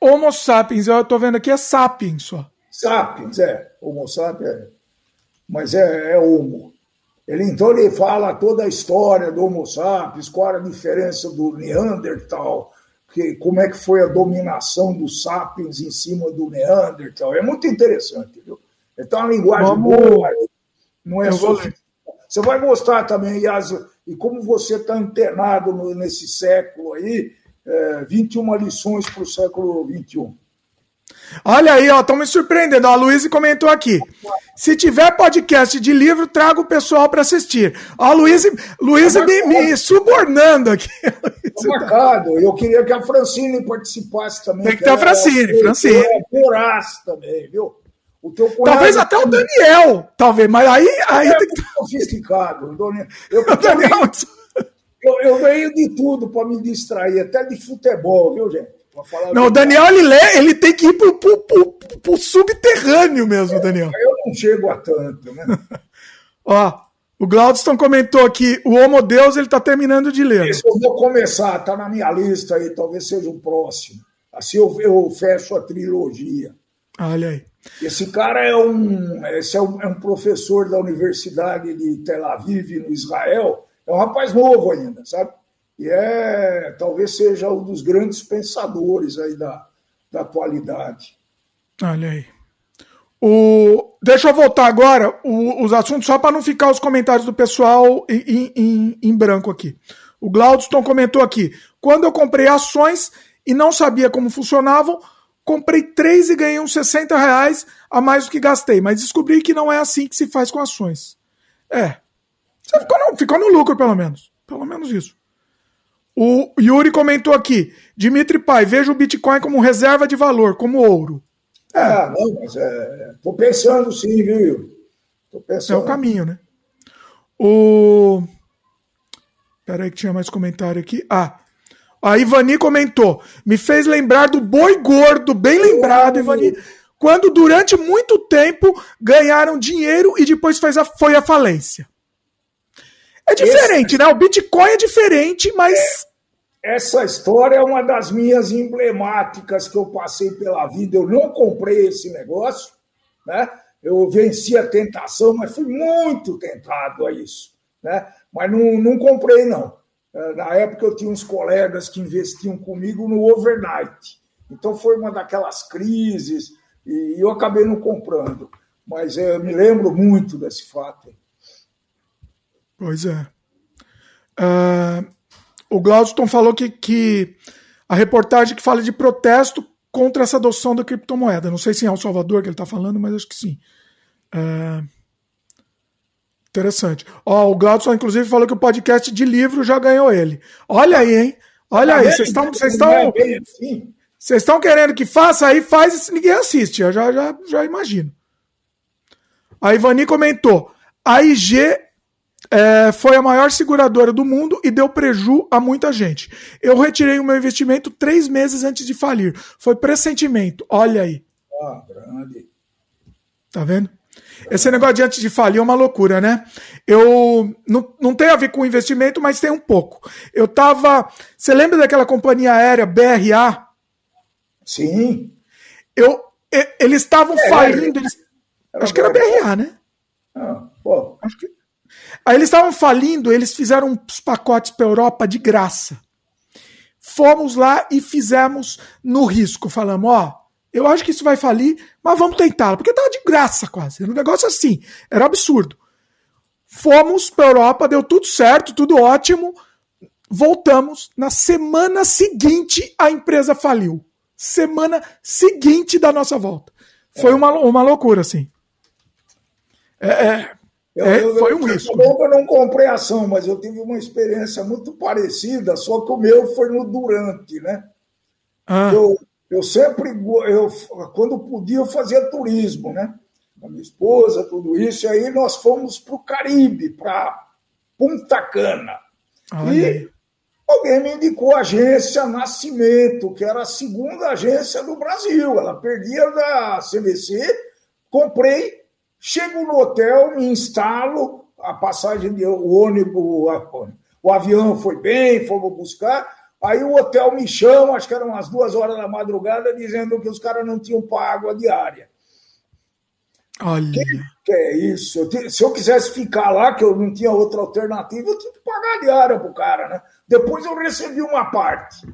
Homo Sapiens, eu estou vendo aqui é Sapiens só. Sapiens, é. Homo Sapiens, é. mas é, é Homo. Ele, então ele fala toda a história do Homo Sapiens, qual a diferença do Neandertal, que, como é que foi a dominação dos Sapiens em cima do Neandertal. É muito interessante, viu? Então, a linguagem Vamos... boa, não é só. Você vai gostar também, Yas, e como você está antenado no, nesse século aí, é, 21 lições para o século XXI. Olha aí, ó, estão me surpreendendo. A Luísa comentou aqui. Se tiver podcast de livro, traga o pessoal para assistir. A Luísa, me, me, subornando aqui. Tá marcado. Eu queria que a Francine participasse também. Tem que ter a Francine, é, Francine. É voraz também, viu? Talvez até o Daniel, talvez, mas aí, aí é tem que. sofisticado. Eu, eu, Daniel... eu, eu leio de tudo para me distrair, até de futebol, viu, gente? Não, o Daniel ele, lê, ele tem que ir pro, pro, pro, pro subterrâneo mesmo, é, Daniel. Eu não chego a tanto, né? Ó, o Glaudston comentou aqui, o Homo Deus ele tá terminando de ler. Esse eu vou começar, tá na minha lista aí, talvez seja o próximo. Assim eu, eu fecho a trilogia. Olha aí. Esse cara é um, esse é um, é um, professor da Universidade de Tel Aviv, no Israel. É um rapaz novo ainda, sabe? E é, talvez seja um dos grandes pensadores aí da, da atualidade. Olha aí. O, deixa eu voltar agora o, os assuntos, só para não ficar os comentários do pessoal em, em, em branco aqui. O Glaudston comentou aqui: quando eu comprei ações e não sabia como funcionavam, comprei três e ganhei uns 60 reais a mais do que gastei, mas descobri que não é assim que se faz com ações. É. Você ficou no, ficou no lucro, pelo menos. Pelo menos isso. O Yuri comentou aqui: Dimitri Pai, veja o Bitcoin como reserva de valor, como ouro. É, ah, não, mas é, tô pensando sim, viu, Yuri? Tô pensando. É o caminho, né? O. Peraí que tinha mais comentário aqui. Ah, a Ivani comentou. Me fez lembrar do boi gordo, bem lembrado, Ivani. Quando durante muito tempo ganharam dinheiro e depois fez a, foi a falência. É diferente, Esse... né? O Bitcoin é diferente, mas. Essa história é uma das minhas emblemáticas que eu passei pela vida. Eu não comprei esse negócio, né? Eu venci a tentação, mas fui muito tentado a isso, né? Mas não, não comprei, não. É, na época eu tinha uns colegas que investiam comigo no overnight. Então foi uma daquelas crises e eu acabei não comprando. Mas eu me lembro muito desse fato. Pois é. Uh, o Glaudston falou que, que a reportagem que fala de protesto contra essa adoção da criptomoeda. Não sei se é El Salvador que ele está falando, mas acho que sim. Uh, interessante. Ó, o Glaudson, inclusive, falou que o podcast de livro já ganhou ele. Olha aí, hein? Olha tá aí, vocês estão. Vocês estão. Vocês estão querendo que faça aí, faz e ninguém assiste. Eu já, já, já imagino. A Ivani comentou: a IG é, foi a maior seguradora do mundo e deu preju a muita gente. Eu retirei o meu investimento três meses antes de falir. Foi pressentimento. Olha aí. Ah, grande. Tá vendo? Esse negócio de antes de falir é uma loucura, né? Eu não, não tem a ver com investimento, mas tem um pouco. Eu tava. Você lembra daquela companhia aérea BRA? Sim. Eu, eles estavam é, falindo. Eles, acho que era BRA, né? Ah, pô. Acho que. Aí eles estavam falindo, eles fizeram uns pacotes para Europa de graça. Fomos lá e fizemos no risco. Falamos, ó, eu acho que isso vai falir, mas vamos tentar, porque tava de graça quase. Era um negócio assim, era absurdo. Fomos para Europa, deu tudo certo, tudo ótimo. Voltamos. Na semana seguinte, a empresa faliu. Semana seguinte da nossa volta. Foi é. uma, uma loucura, assim. É, é, eu, é, eu, foi um risco. Eu não comprei ação, mas eu tive uma experiência muito parecida, só que o meu foi no durante, né? Ah. Eu, eu sempre, eu, quando podia, eu fazia turismo, né? Com a minha esposa, tudo isso. E aí nós fomos para o Caribe, para Punta Cana. Olha. E alguém me indicou a agência Nascimento, que era a segunda agência do Brasil. Ela perdia da CVC, comprei, chego no hotel, me instalo, a passagem de o ônibus, o, o avião foi bem, fomos buscar. Aí o hotel me chama, acho que eram umas duas horas da madrugada, dizendo que os caras não tinham pago a diária. Olha. Que, que é isso? Eu, se eu quisesse ficar lá, que eu não tinha outra alternativa, eu tinha que pagar a diária pro cara, né? Depois eu recebi uma parte.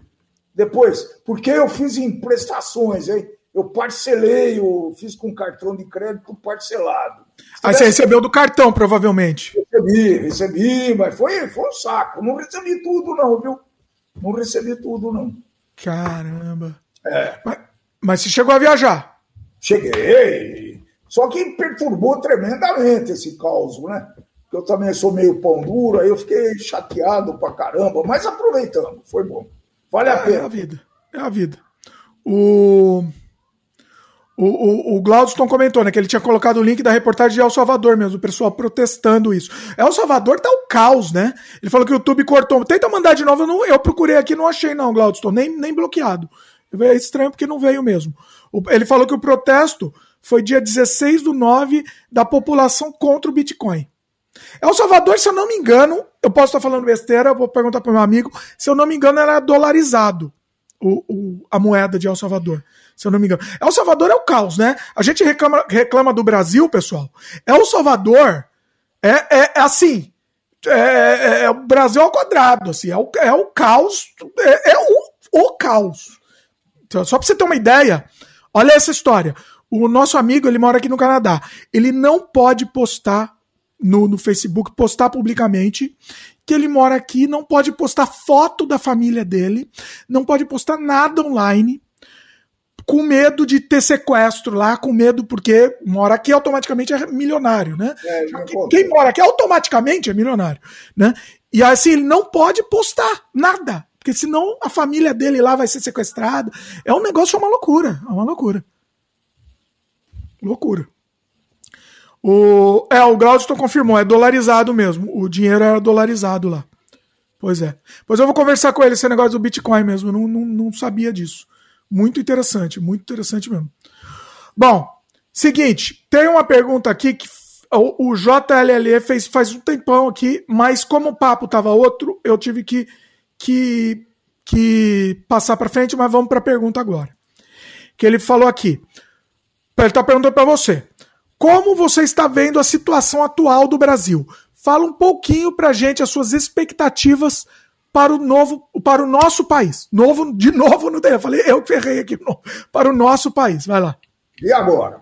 Depois, porque eu fiz em prestações, hein? Eu parcelei, eu fiz com cartão de crédito parcelado. Aí você recebeu do cartão, provavelmente. Recebi, recebi, mas foi, foi um saco. Não recebi tudo, não, viu? Não recebi tudo, não. Caramba. É. Mas, mas você chegou a viajar? Cheguei. Só que perturbou tremendamente esse caos, né? Porque eu também sou meio pão duro, aí eu fiquei chateado pra caramba, mas aproveitando, foi bom. Vale a é, pena. É a vida. É a vida. O. O, o, o comentou, né, que ele tinha colocado o link da reportagem de El Salvador mesmo, o pessoal protestando isso. El Salvador tá o caos, né? Ele falou que o YouTube cortou. Tenta mandar de novo, eu, não, eu procurei aqui, não achei não, Glaudston, nem, nem bloqueado. É estranho porque não veio mesmo. O, ele falou que o protesto foi dia 16 do 9 da população contra o Bitcoin. El Salvador, se eu não me engano, eu posso estar falando besteira, vou perguntar para meu amigo, se eu não me engano, era dolarizado o, o, a moeda de El Salvador se eu não me engano. El Salvador é o caos, né? A gente reclama, reclama do Brasil, pessoal. El Salvador é, é, é assim. É, é, é, o Brasil ao quadrado, assim, é o, é o caos, é, é o, o caos. Então, só para você ter uma ideia, olha essa história. O nosso amigo, ele mora aqui no Canadá. Ele não pode postar no, no Facebook, postar publicamente que ele mora aqui, não pode postar foto da família dele, não pode postar nada online, com medo de ter sequestro lá, com medo porque mora aqui automaticamente é milionário, né? É, quem mora aqui automaticamente é milionário, né? E assim, ele não pode postar nada, porque senão a família dele lá vai ser sequestrada. É um negócio, é uma loucura, é uma loucura. Loucura. O, é, o Glaudston confirmou, é dolarizado mesmo. O dinheiro era dolarizado lá. Pois é. Pois eu vou conversar com ele esse negócio do Bitcoin mesmo. Eu não, não, não sabia disso. Muito interessante, muito interessante mesmo. Bom, seguinte, tem uma pergunta aqui que o, JLLE fez faz um tempão aqui, mas como o papo tava outro, eu tive que, que, que passar para frente, mas vamos para a pergunta agora. Que ele falou aqui. Ele está perguntando para você. Como você está vendo a situação atual do Brasil? Fala um pouquinho para gente as suas expectativas para o novo, para o nosso país. Novo, de novo, não tem. Eu falei, eu ferrei aqui, para o nosso país. Vai lá. E agora?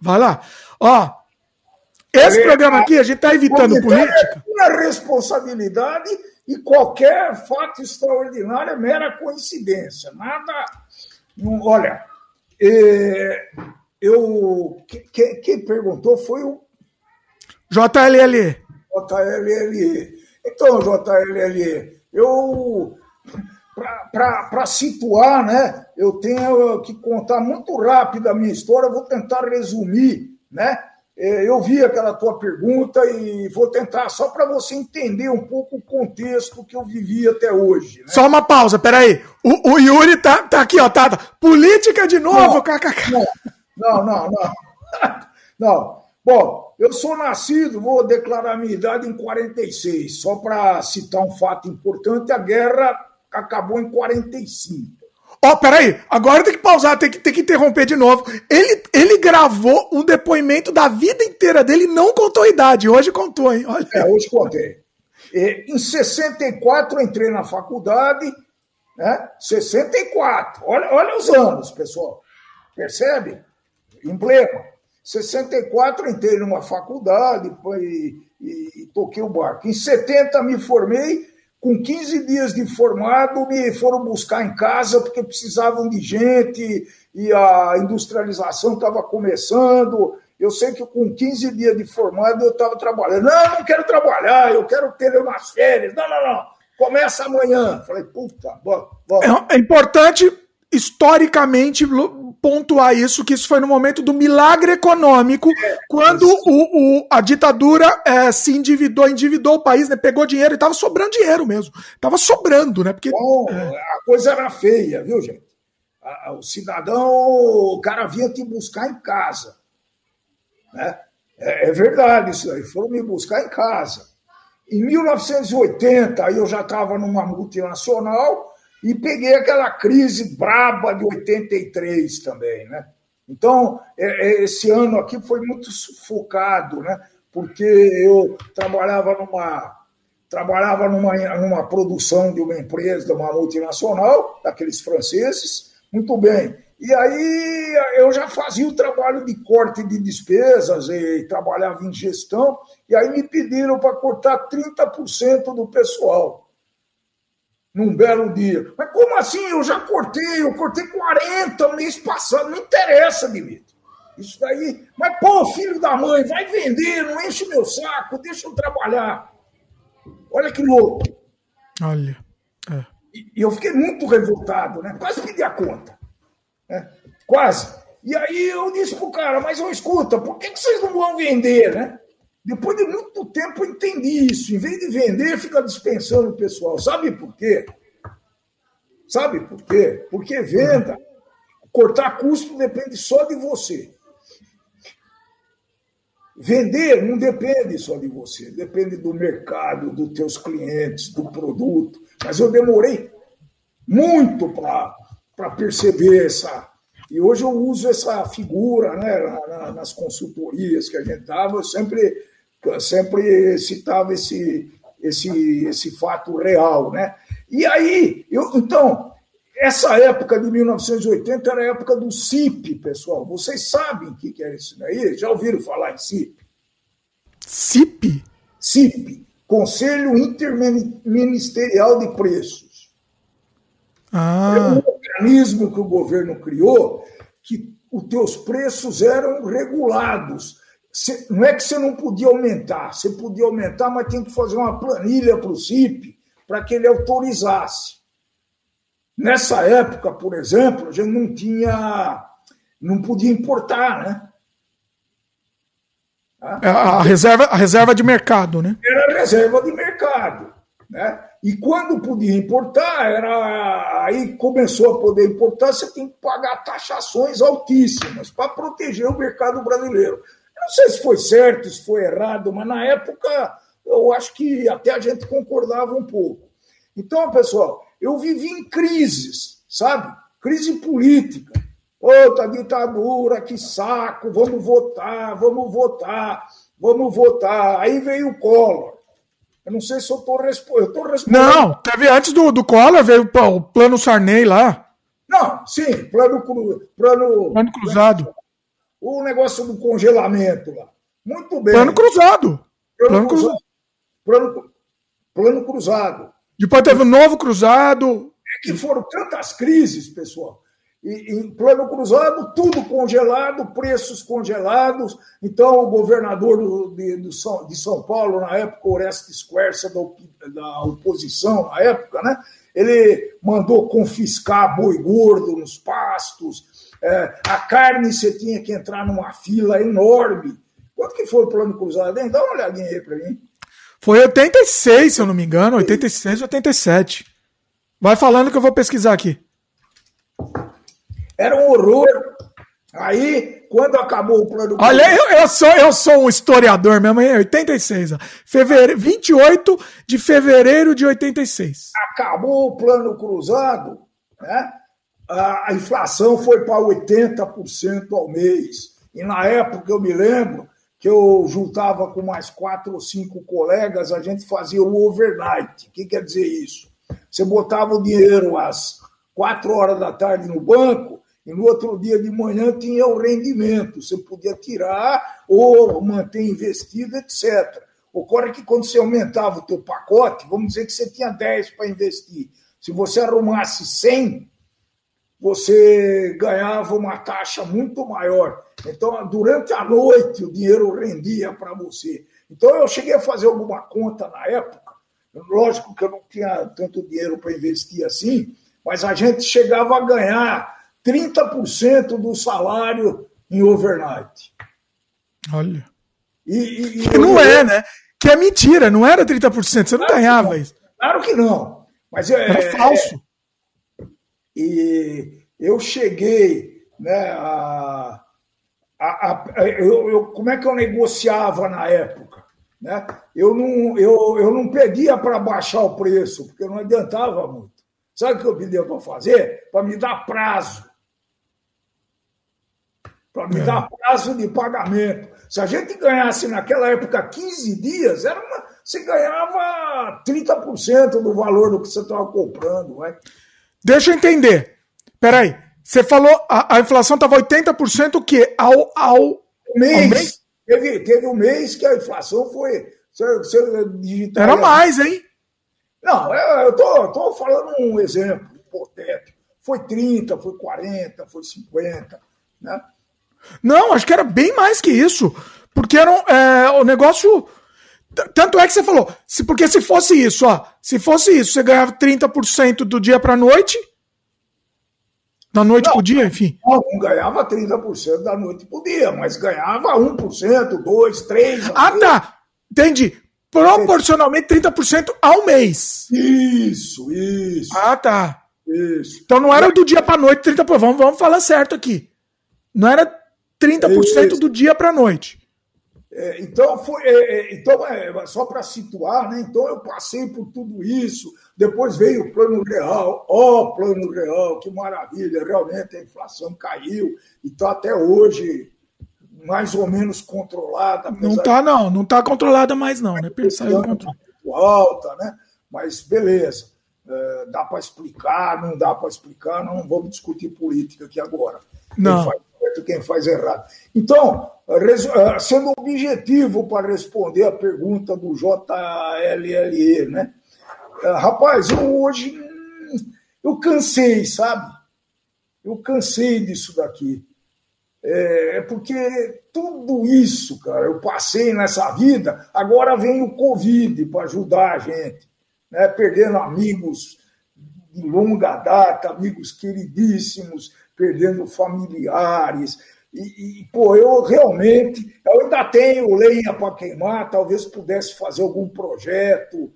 Vai lá. Ó, esse programa aqui a gente está evitando política. É responsabilidade e qualquer fato extraordinário é mera coincidência. Nada. Não, olha, é, eu quem, quem perguntou foi o JLL. JLL. Então, JLL, eu para situar, né? Eu tenho que contar muito rápido a minha história, vou tentar resumir, né? É, eu vi aquela tua pergunta e vou tentar, só para você entender um pouco o contexto que eu vivi até hoje. Né? Só uma pausa, peraí. O, o Yuri tá, tá aqui, ó, tá, tá. Política de novo, não, kkk. Não, não, não. Não. Bom, eu sou nascido, vou declarar minha idade em 46. Só para citar um fato importante, a guerra acabou em 45. Ó, oh, peraí, agora tem que pausar, tem que, tem que interromper de novo. Ele, ele gravou um depoimento da vida inteira dele e não contou a idade. Hoje contou, hein? Olha. É, hoje contei. E, em 64 entrei na faculdade, né? 64. Olha, olha os anos, pessoal. Percebe? Emblema. 64 entrei numa faculdade e, e, e toquei o barco. Em 70 me formei com 15 dias de formado, me foram buscar em casa porque precisavam de gente e a industrialização estava começando. Eu sei que com 15 dias de formado eu estava trabalhando. Não, não quero trabalhar, eu quero ter umas férias. Não, não, não. Começa amanhã. Falei, puta, bom, bom. É, é importante historicamente pontuar isso, que isso foi no momento do milagre econômico, é, quando o, o, a ditadura é, se endividou, endividou o país, né, pegou dinheiro e estava sobrando dinheiro mesmo. Estava sobrando, né? Porque, Bom, é. A coisa era feia, viu, gente? O cidadão, o cara vinha te buscar em casa. Né? É, é verdade isso aí, foram me buscar em casa. Em 1980, aí eu já estava numa multinacional, e peguei aquela crise braba de 83 também, né? Então, é, é, esse ano aqui foi muito sufocado, né? Porque eu trabalhava numa trabalhava numa, numa produção de uma empresa, de uma multinacional, daqueles franceses, muito bem. E aí eu já fazia o trabalho de corte de despesas e trabalhava em gestão, e aí me pediram para cortar 30% do pessoal num belo dia. Mas como assim? Eu já cortei, eu cortei 40 no mês passado. Não interessa, Dimitri. Isso daí. Mas, pô, filho da mãe, vai vender, não enche meu saco, deixa eu trabalhar. Olha que louco. Olha. É. E, eu fiquei muito revoltado, né? Quase pedi a conta. Né? Quase. E aí eu disse pro cara, mas eu escuta, por que, que vocês não vão vender, né? Depois de muito tempo eu entendi isso. Em vez de vender, fica dispensando o pessoal. Sabe por quê? Sabe por quê? Porque venda, cortar custo depende só de você. Vender não depende só de você, depende do mercado, dos teus clientes, do produto. Mas eu demorei muito para perceber essa. E hoje eu uso essa figura né, nas consultorias que a gente dava, eu sempre sempre citava esse, esse, esse fato real. Né? E aí, eu, então, essa época de 1980 era a época do CIP, pessoal. Vocês sabem o que era isso daí? Já ouviram falar em CIP? CIP? CIP Conselho Interministerial de Preços. Ah. É um organismo que o governo criou que os teus preços eram regulados não é que você não podia aumentar, você podia aumentar, mas tem que fazer uma planilha para o CIP para que ele autorizasse. Nessa época, por exemplo, a gente não tinha, não podia importar, né? É, a reserva, a reserva de mercado, né? Era a reserva de mercado. Né? E quando podia importar, era aí começou a poder importar, você tem que pagar taxações altíssimas para proteger o mercado brasileiro. Não sei se foi certo, se foi errado, mas na época eu acho que até a gente concordava um pouco. Então, pessoal, eu vivi em crises, sabe? Crise política. Outra ditadura, que saco, vamos votar, vamos votar, vamos votar. Aí veio o Collor. Eu não sei se eu estou respo respondendo. Não, teve antes do, do Collor, veio o plano Sarney lá. Não, sim, plano, plano, plano cruzado. O negócio do congelamento lá. Muito bem. Plano cruzado. Plano, plano cruzado. Plano, plano cruzado. Depois teve o novo cruzado. É que foram tantas crises, pessoal. E, em plano cruzado, tudo congelado, preços congelados. Então, o governador do, de, do São, de São Paulo, na época, Orestes Quercia, da, da oposição, na época, né? ele mandou confiscar boi gordo nos pastos. É, a carne você tinha que entrar numa fila enorme. Quanto que foi o plano cruzado, hein? Dá uma olhadinha aí para mim. Foi 86, se eu não me engano, 86 ou 87. Vai falando que eu vou pesquisar aqui. Era um horror. Aí, quando acabou o plano. Olha, eu, eu, sou, eu sou um historiador mesmo, é 86. Ó. Fevereiro, 28 de fevereiro de 86. Acabou o plano cruzado, né? A inflação foi para 80% ao mês. E na época eu me lembro que eu juntava com mais quatro ou cinco colegas, a gente fazia o overnight. O que quer dizer isso? Você botava o dinheiro às quatro horas da tarde no banco e no outro dia de manhã tinha o rendimento. Você podia tirar ou manter investido, etc. Ocorre que quando você aumentava o teu pacote, vamos dizer que você tinha 10 para investir. Se você arrumasse 100, você ganhava uma taxa muito maior. Então, durante a noite, o dinheiro rendia para você. Então, eu cheguei a fazer alguma conta na época. Lógico que eu não tinha tanto dinheiro para investir assim, mas a gente chegava a ganhar 30% do salário em overnight. Olha. E, e, e não é, né? Que é mentira, não era 30%, você não claro ganhava isso. Claro que não. Mas é, era falso. E eu cheguei né, a, a, a eu, eu, como é que eu negociava na época? Né? Eu, não, eu, eu não pedia para baixar o preço, porque não adiantava muito. Sabe o que eu pedia para fazer? Para me dar prazo. Para me é. dar prazo de pagamento. Se a gente ganhasse naquela época 15 dias, era uma, você ganhava 30% do valor do que você estava comprando. Né? Deixa eu entender. Peraí, você falou a, a inflação estava 80% o quê? Ao, ao, mês. Ao mês? Teve, teve um mês que a inflação foi. Você, você Era mais, hein? Não, eu estou falando um exemplo hipotético. Foi 30, foi 40, foi 50, né? Não, acho que era bem mais que isso. Porque era um, é, o negócio. Tanto é que você falou, se, porque se fosse isso, ó, se fosse isso, você ganhava 30% do dia para noite, da noite não, pro dia, enfim. Não, não ganhava 30% da noite pro dia, mas ganhava 1%, 2%, 3%. Ah, tá. Entendi. Proporcionalmente 30% ao mês. Isso, isso. Ah, tá. Isso. Então não era do dia para noite 30%. Vamos, vamos falar certo aqui. Não era 30% isso. do dia para noite. É, então, foi, é, é então é, só para situar, né? Então eu passei por tudo isso. Depois veio o plano real. Ó, oh, plano real, que maravilha! Realmente a inflação caiu e está até hoje mais ou menos controlada. Não está, não, não está controlada mais, não, né? Saiu controle. alta, né? Mas beleza. É, dá para explicar, não dá para explicar, não vamos discutir política aqui agora. Não. Quem faz certo, quem faz errado. Então, sendo objetivo para responder a pergunta do JLLE, né? É, rapaz, eu hoje hum, eu cansei, sabe? Eu cansei disso daqui. É, é porque tudo isso, cara, eu passei nessa vida, agora vem o Covid para ajudar a gente, né? Perdendo amigos de longa data, amigos queridíssimos, perdendo familiares. E, e, pô, eu realmente, eu ainda tenho lenha para queimar, talvez pudesse fazer algum projeto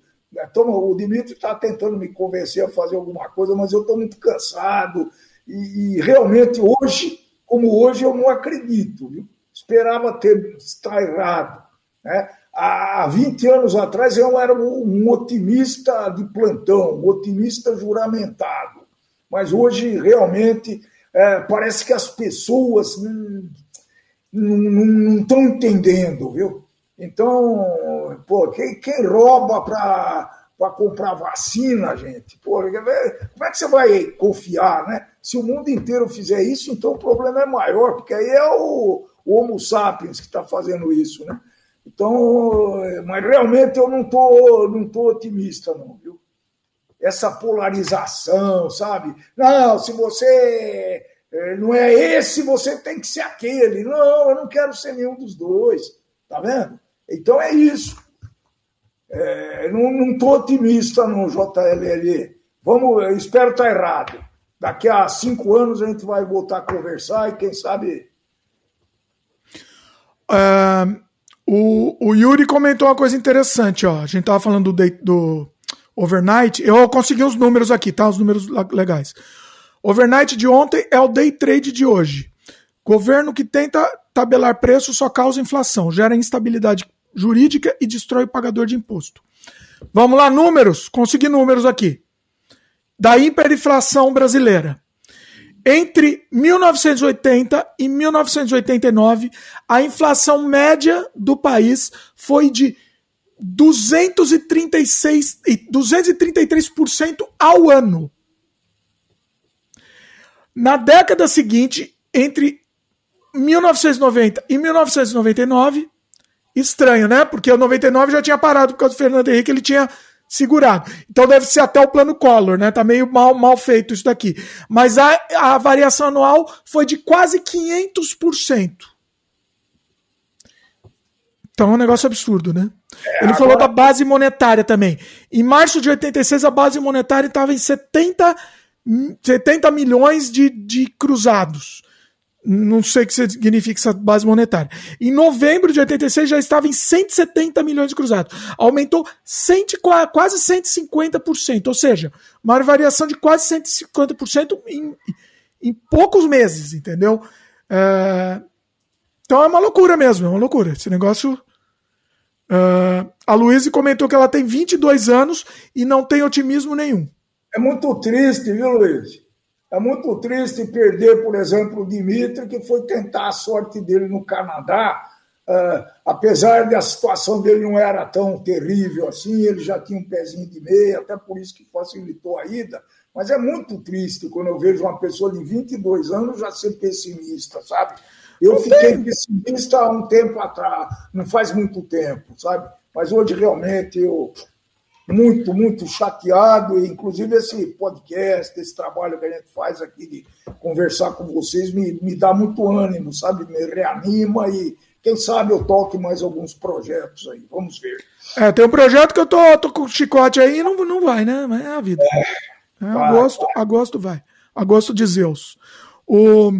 toma, o Dimitri está tentando me convencer a fazer alguma coisa, mas eu estou muito cansado. E, e, realmente hoje, como hoje, eu não acredito. Viu? Esperava ter estar errado. Né? Há 20 anos atrás eu era um otimista de plantão, um otimista juramentado. Mas hoje, realmente, é, parece que as pessoas não estão entendendo, viu? Então, pô, quem, quem rouba para comprar vacina, gente? Pô, como é que você vai confiar, né? Se o mundo inteiro fizer isso, então o problema é maior, porque aí é o, o Homo sapiens que está fazendo isso, né? Então, mas realmente eu não tô, não tô otimista, não, viu? Essa polarização, sabe? Não, se você é, não é esse, você tem que ser aquele. Não, eu não quero ser nenhum dos dois. Tá vendo? Então é isso. É, não estou otimista no JLL. Vamos, eu espero estar tá errado. Daqui a cinco anos a gente vai voltar a conversar e quem sabe. Uh, o, o Yuri comentou uma coisa interessante, ó. A gente tava falando do, do overnight. Eu consegui os números aqui, tá? Os números legais. Overnight de ontem é o day trade de hoje. Governo que tenta tabelar preço só causa inflação, gera instabilidade jurídica e destrói o pagador de imposto. Vamos lá, números. Consegui números aqui. Da hiperinflação brasileira. Entre 1980 e 1989, a inflação média do país foi de 236, 233% ao ano. Na década seguinte, entre 1990 e 1999, estranho, né? Porque o 99 já tinha parado por causa do Fernando Henrique, ele tinha segurado. Então deve ser até o plano Collor, né? Tá meio mal, mal feito isso daqui. Mas a, a variação anual foi de quase 500%. Então é um negócio absurdo, né? É, ele agora... falou da base monetária também. Em março de 86, a base monetária estava em 70 70 milhões de, de cruzados. Não sei o que significa essa base monetária. Em novembro de 86 já estava em 170 milhões de cruzados. Aumentou 100, quase 150%. Ou seja, uma variação de quase 150% em, em poucos meses, entendeu? É, então é uma loucura mesmo, é uma loucura. Esse negócio. Uh, a Luísa comentou que ela tem 22 anos e não tem otimismo nenhum. É muito triste, viu, Luiz? É muito triste perder, por exemplo, o Dimitri, que foi tentar a sorte dele no Canadá. Uh, apesar da situação dele não era tão terrível assim, ele já tinha um pezinho de meia, até por isso que facilitou a ida. Mas é muito triste quando eu vejo uma pessoa de 22 anos já ser pessimista, sabe? Eu fiquei pessimista há um tempo atrás, não faz muito tempo, sabe? Mas hoje realmente eu muito, muito chateado, inclusive esse podcast, esse trabalho que a gente faz aqui de conversar com vocês me, me dá muito ânimo, sabe? Me reanima e quem sabe eu toque mais alguns projetos aí, vamos ver. É, tem um projeto que eu tô, tô com chicote aí e não, não vai, né? Mas é a vida. É, é, vai, agosto, vai. agosto vai. Agosto de Zeus. O...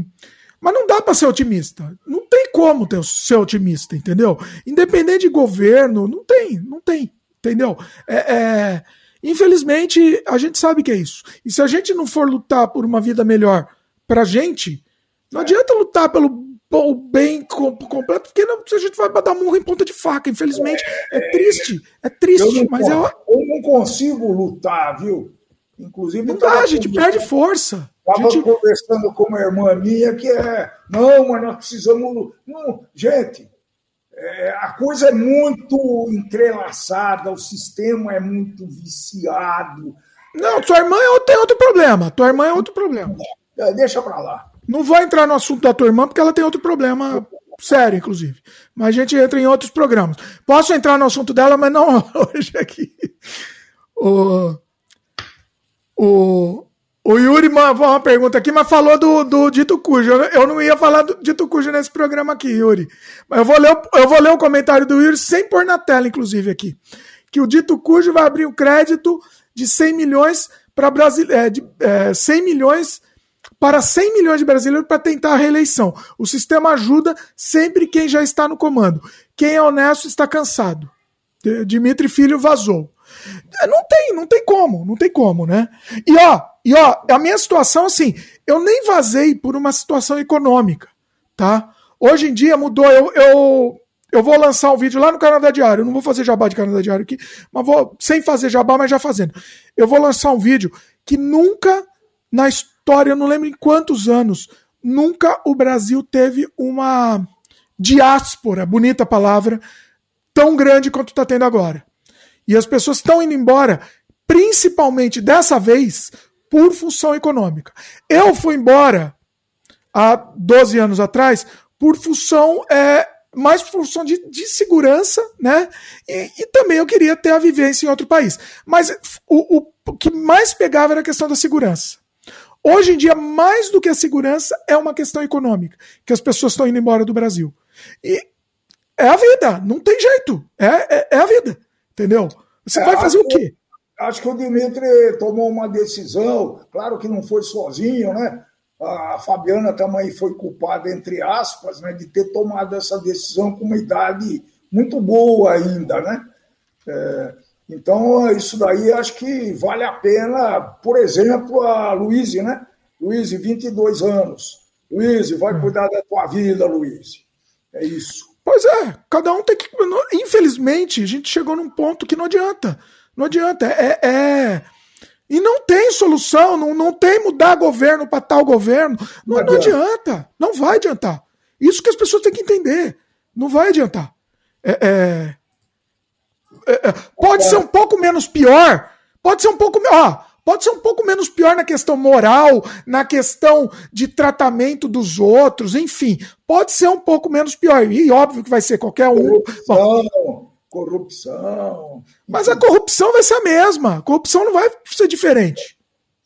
Mas não dá para ser otimista. Não tem como ter, ser otimista, entendeu? Independente de governo, não tem, não tem. Entendeu? É, é, infelizmente, a gente sabe que é isso. E se a gente não for lutar por uma vida melhor pra gente, não adianta lutar pelo o bem completo, porque não, a gente vai dar murro em ponta de faca. Infelizmente, é, é triste. É triste, eu mas eu, eu não consigo lutar, viu? Inclusive, não dá, a gente perde força. Estava gente... conversando com uma irmã minha que é. Não, mas nós precisamos. Não, gente, é, a coisa é muito entrelaçada, o sistema é muito viciado. Não, tua irmã é, tem outro problema. Tua irmã é outro problema. É, deixa pra lá. Não vou entrar no assunto da tua irmã, porque ela tem outro problema sério, inclusive. Mas a gente entra em outros programas. Posso entrar no assunto dela, mas não hoje aqui. O, o, o Yuri mandou uma pergunta aqui, mas falou do, do dito cujo. Eu não ia falar do dito cujo nesse programa aqui, Yuri. Mas eu vou ler, eu vou ler o comentário do Yuri sem pôr na tela, inclusive, aqui. Que o dito cujo vai abrir um crédito de 100 milhões para Brasil, é, de, é, 100 milhões para 100 milhões de brasileiros para tentar a reeleição. O sistema ajuda sempre quem já está no comando. Quem é honesto está cansado. Dimitri Filho vazou. É, não tem, não tem como, não tem como, né? E ó, e ó, a minha situação, assim, eu nem vazei por uma situação econômica, tá? Hoje em dia mudou, eu, eu, eu vou lançar um vídeo lá no Canadá Diário, eu não vou fazer jabá de Canadá Diário aqui, mas vou, sem fazer jabá, mas já fazendo. Eu vou lançar um vídeo que nunca na história, eu não lembro em quantos anos, nunca o Brasil teve uma diáspora, bonita palavra, tão grande quanto está tendo agora. E as pessoas estão indo embora, principalmente dessa vez, por função econômica. Eu fui embora há 12 anos atrás por função, é, mais por função de, de segurança, né? E, e, também eu queria ter a vivência em outro país. Mas o, o, o que mais pegava era a questão da segurança. Hoje em dia, mais do que a segurança, é uma questão econômica, que as pessoas estão indo embora do Brasil. E é a vida, não tem jeito. É, é, é a vida, entendeu? Você é, vai fazer o quê? Acho que o Dimitri tomou uma decisão, claro que não foi sozinho, né? A Fabiana também foi culpada, entre aspas, né, de ter tomado essa decisão com uma idade muito boa ainda, né? É, então, isso daí acho que vale a pena, por exemplo, a Luiz, né? Luiz, 22 anos. Luiz, vai hum. cuidar da tua vida, Luiz. É isso. Pois é, cada um tem que. Infelizmente, a gente chegou num ponto que não adianta. Não adianta. É. é... E não tem solução, não, não tem mudar governo para tal governo. Não, não, adianta. Não vai adiantar. Isso que as pessoas têm que entender. Não vai adiantar. É, é... É, é, pode ser um pouco menos pior. Pode ser um pouco. Ó, pode ser um pouco menos pior na questão moral, na questão de tratamento dos outros, enfim. Pode ser um pouco menos pior. E óbvio que vai ser qualquer um. Bom, corrupção. Mas a corrupção vai ser a mesma. A corrupção não vai ser diferente.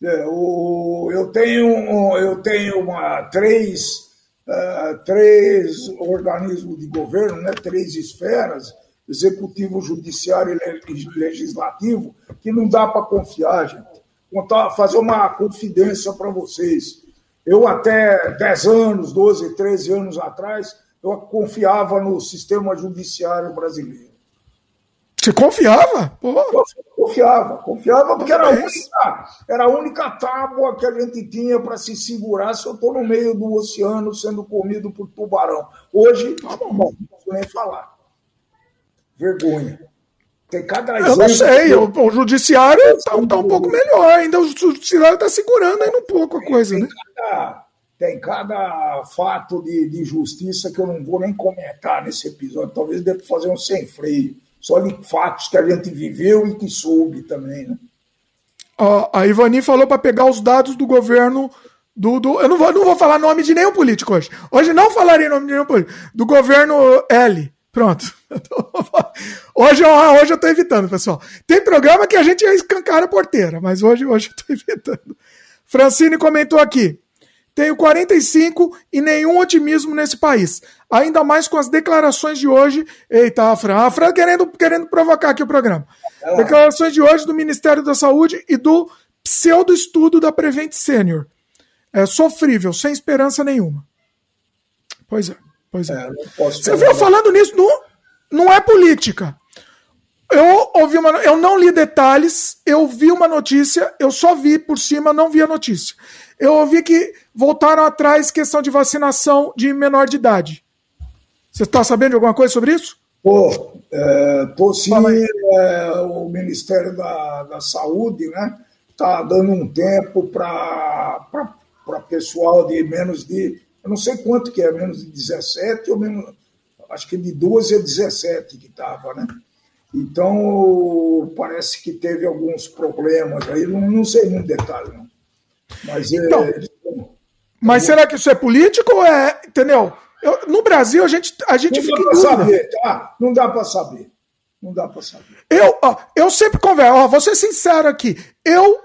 É, o, eu tenho, eu tenho uma, três, uh, três organismos de governo, né, três esferas executivo, judiciário e legislativo, que não dá para confiar, gente. Contar, fazer uma confidência para vocês. Eu, até 10 anos, 12, 13 anos atrás, eu confiava no sistema judiciário brasileiro. Você confiava? Pô. Confiava, confiava, porque era a, única, era a única tábua que a gente tinha para se segurar se eu estou no meio do oceano sendo comido por tubarão. Hoje, tá bom, não posso nem falar vergonha. Tem cada Eu não sei, o, o judiciário está tá um pouco melhor, ainda o judiciário está segurando ainda um pouco a coisa, tem né? Cada, tem cada fato de, de justiça que eu não vou nem comentar nesse episódio, talvez dê para fazer um sem freio, só de fatos que a gente viveu e que soube também, né? A Ivani falou para pegar os dados do governo do, do, eu não vou, não vou falar nome de nenhum político hoje. Hoje não falarei nome de nenhum político. Do governo L. Pronto. Hoje, hoje eu estou evitando, pessoal. Tem programa que a gente escancara a porteira, mas hoje, hoje eu estou evitando. Francine comentou aqui. Tenho 45 e nenhum otimismo nesse país. Ainda mais com as declarações de hoje. Eita, a Fran. A Fran querendo, querendo provocar aqui o programa. Declarações de hoje do Ministério da Saúde e do pseudo-estudo da Prevent Senior. É sofrível, sem esperança nenhuma. Pois é. Pois é. é Você viu falando nisso? Não, não é política. Eu ouvi uma, eu não li detalhes, eu vi uma notícia, eu só vi por cima, não vi a notícia. Eu ouvi que voltaram atrás questão de vacinação de menor de idade. Você está sabendo de alguma coisa sobre isso? Pô, é, tô sim, é, o Ministério da, da Saúde, né, tá dando um tempo para pessoal de menos de eu não sei quanto que é, menos de 17 ou menos, acho que de 12 a 17 que estava, né? Então, parece que teve alguns problemas aí, não, não sei muito detalhe, não. Mas, é, então, é, mas será que isso é político ou é, entendeu? Eu, no Brasil, a gente, a gente não fica dá para saber, tá? Não dá para saber. Não dá para saber. Eu, ó, eu sempre converso, ó, vou ser sincero aqui. Eu,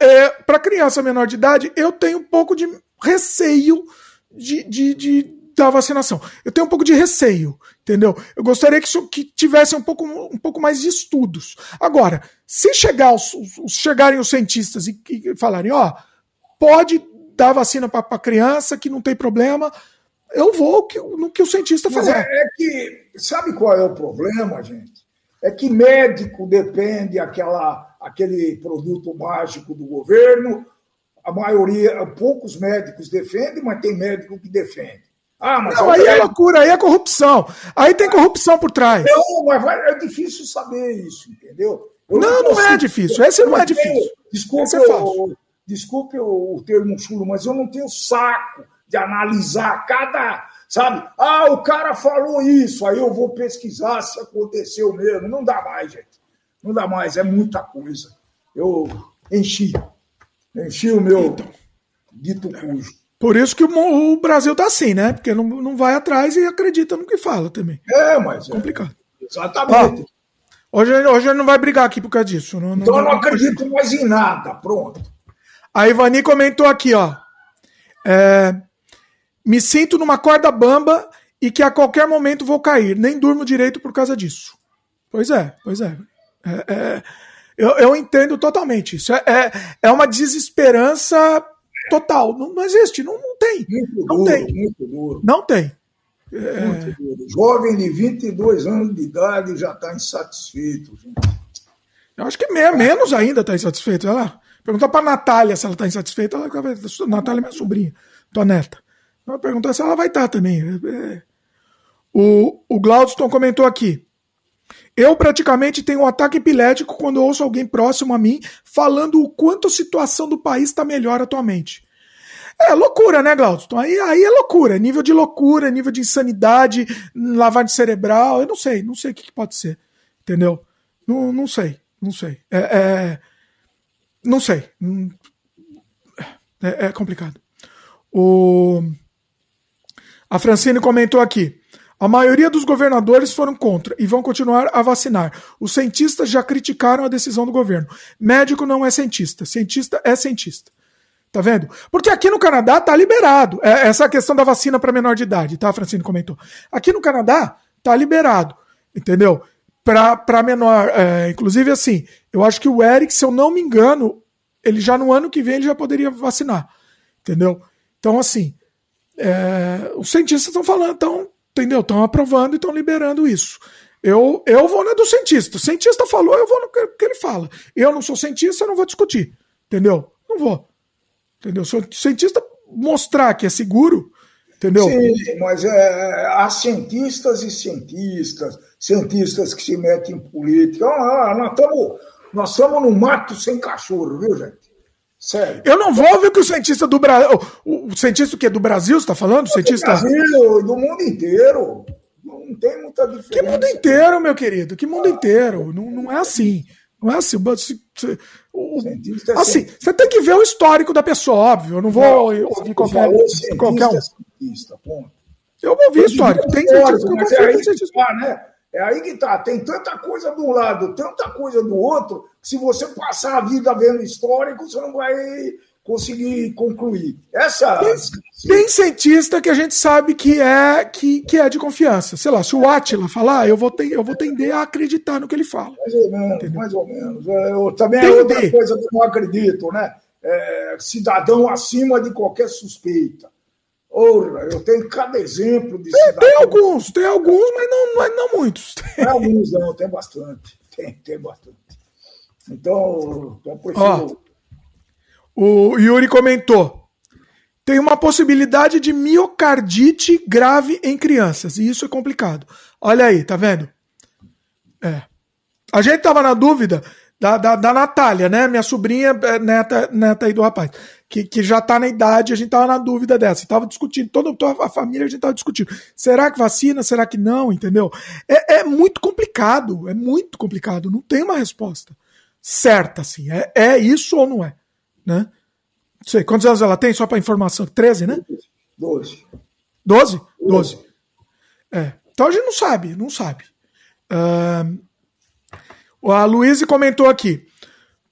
é, para criança menor de idade, eu tenho um pouco de receio de, de, de, da vacinação. Eu tenho um pouco de receio, entendeu? Eu gostaria que, isso, que tivesse um pouco, um pouco mais de estudos. Agora, se chegar os, os chegarem os cientistas e, e falarem, ó, pode dar vacina para criança, que não tem problema, eu vou no que o cientista falar. É, é que, sabe qual é o problema, gente? é que médico depende aquela, aquele produto mágico do governo. A maioria, poucos médicos defendem, mas tem médico que defende. Ah, mas não, aí é loucura, aí é corrupção. Aí tem corrupção por trás. Não, mas é difícil saber isso, entendeu? Eu não, não, não é difícil. Esse não é difícil. Desculpe, é o, desculpe o termo chulo, mas eu não tenho saco de analisar cada sabe? Ah, o cara falou isso, aí eu vou pesquisar se aconteceu mesmo. Não dá mais, gente. Não dá mais, é muita coisa. Eu enchi. Enchi o meu então, dito cujo. Por isso que o, Brasil tá assim, né? Porque não, não vai atrás e acredita no que fala também. É, mas. É complicado. É, exatamente. Ah, hoje, hoje ele não vai brigar aqui por causa disso. Não, então eu não acredito mais em nada. Pronto. A Ivani comentou aqui, ó. É, me sinto numa corda bamba e que a qualquer momento vou cair. Nem durmo direito por causa disso. Pois é, pois é. é, é eu, eu, entendo totalmente. Isso é, é, é uma desesperança total. Não, não existe, não, não tem. Muito não duro, tem. Muito duro. Não tem. É... Muito duro. Jovem de 22 anos de idade já está insatisfeito. Gente. Eu acho que menos ainda está insatisfeito. Ela pergunta para Natália se ela está insatisfeita. Ela, Natália é minha sobrinha, tua neta. Vai perguntar se ela vai estar também. É... O, o Glaudston comentou aqui. Eu praticamente tenho um ataque epilético quando ouço alguém próximo a mim falando o quanto a situação do país está melhor atualmente. É loucura, né, Glaudston? Aí, aí é loucura. Nível de loucura, nível de insanidade, lavagem cerebral. Eu não sei, não sei o que, que pode ser. Entendeu? Não, não sei, não sei. É, é, não sei. É, é complicado. O. A Francine comentou aqui. A maioria dos governadores foram contra e vão continuar a vacinar. Os cientistas já criticaram a decisão do governo. Médico não é cientista, cientista é cientista. Tá vendo? Porque aqui no Canadá tá liberado. É, essa questão da vacina para menor de idade, tá? A Francine comentou. Aqui no Canadá tá liberado, entendeu? Para menor. É, inclusive, assim, eu acho que o Eric, se eu não me engano, ele já no ano que vem ele já poderia vacinar, entendeu? Então, assim, é, os cientistas estão falando, estão, entendeu? Estão aprovando e estão liberando isso. Eu, eu vou na do cientista. O cientista falou, eu vou no que, ele fala. Eu não sou cientista, eu não vou discutir. Entendeu? Não vou. Entendeu? Se o cientista mostrar que é seguro, entendeu? Sim, mas é, há cientistas e cientistas, cientistas que se metem em política. Ah, nós estamos nós estamos no mato sem cachorro, viu, gente? Sério. Eu não vou ver o que o cientista do Brasil. O, cientista que é do Brasil, você está falando? O cientista... Do Brasil, do mundo inteiro. Não tem muita diferença. Que mundo inteiro, meu querido? Que mundo ah, inteiro? Não, não é assim. Não é assim. O, assim, você tem que ver o histórico da pessoa, óbvio. Eu não vou não, ouvir qualquer, qualquer um. Cientista, ponto. Eu vou ouvir histórico. Tem cientista que eu é cientista. né? É aí que tá. Tem tanta coisa de um lado, tanta coisa do outro, que se você passar a vida vendo histórico, você não vai conseguir concluir. Essa. Tem, tem, cientista que a gente sabe que é que, que é de confiança. Sei lá, se o Atila falar, eu vou, ter, eu vou tender a acreditar no que ele fala. Mais ou menos, entendeu? mais ou menos. Eu, também é outra coisa que eu não acredito, né? É, cidadão acima de qualquer suspeita. Ora, eu tenho cada exemplo de tem, tem alguns, tem alguns, mas não, não, não muitos. Tem alguns, não, tem bastante. Tem, tem bastante. Então, então Ó, o Yuri comentou: tem uma possibilidade de miocardite grave em crianças, e isso é complicado. Olha aí, tá vendo? É. A gente tava na dúvida da, da, da Natália, né? Minha sobrinha, é, neta, neta aí do rapaz que, que já está na idade, a gente estava na dúvida dessa, estava discutindo, toda, toda, a família a gente estava discutindo, será que vacina, será que não, entendeu? É, é, muito complicado, é muito complicado, não tem uma resposta certa, assim, é, é isso ou não é, né? Não sei, quantos anos ela tem, só para informação, 13, né? 12. 12? 12. É, então a gente não sabe, não sabe. Uh, a Luísa comentou aqui,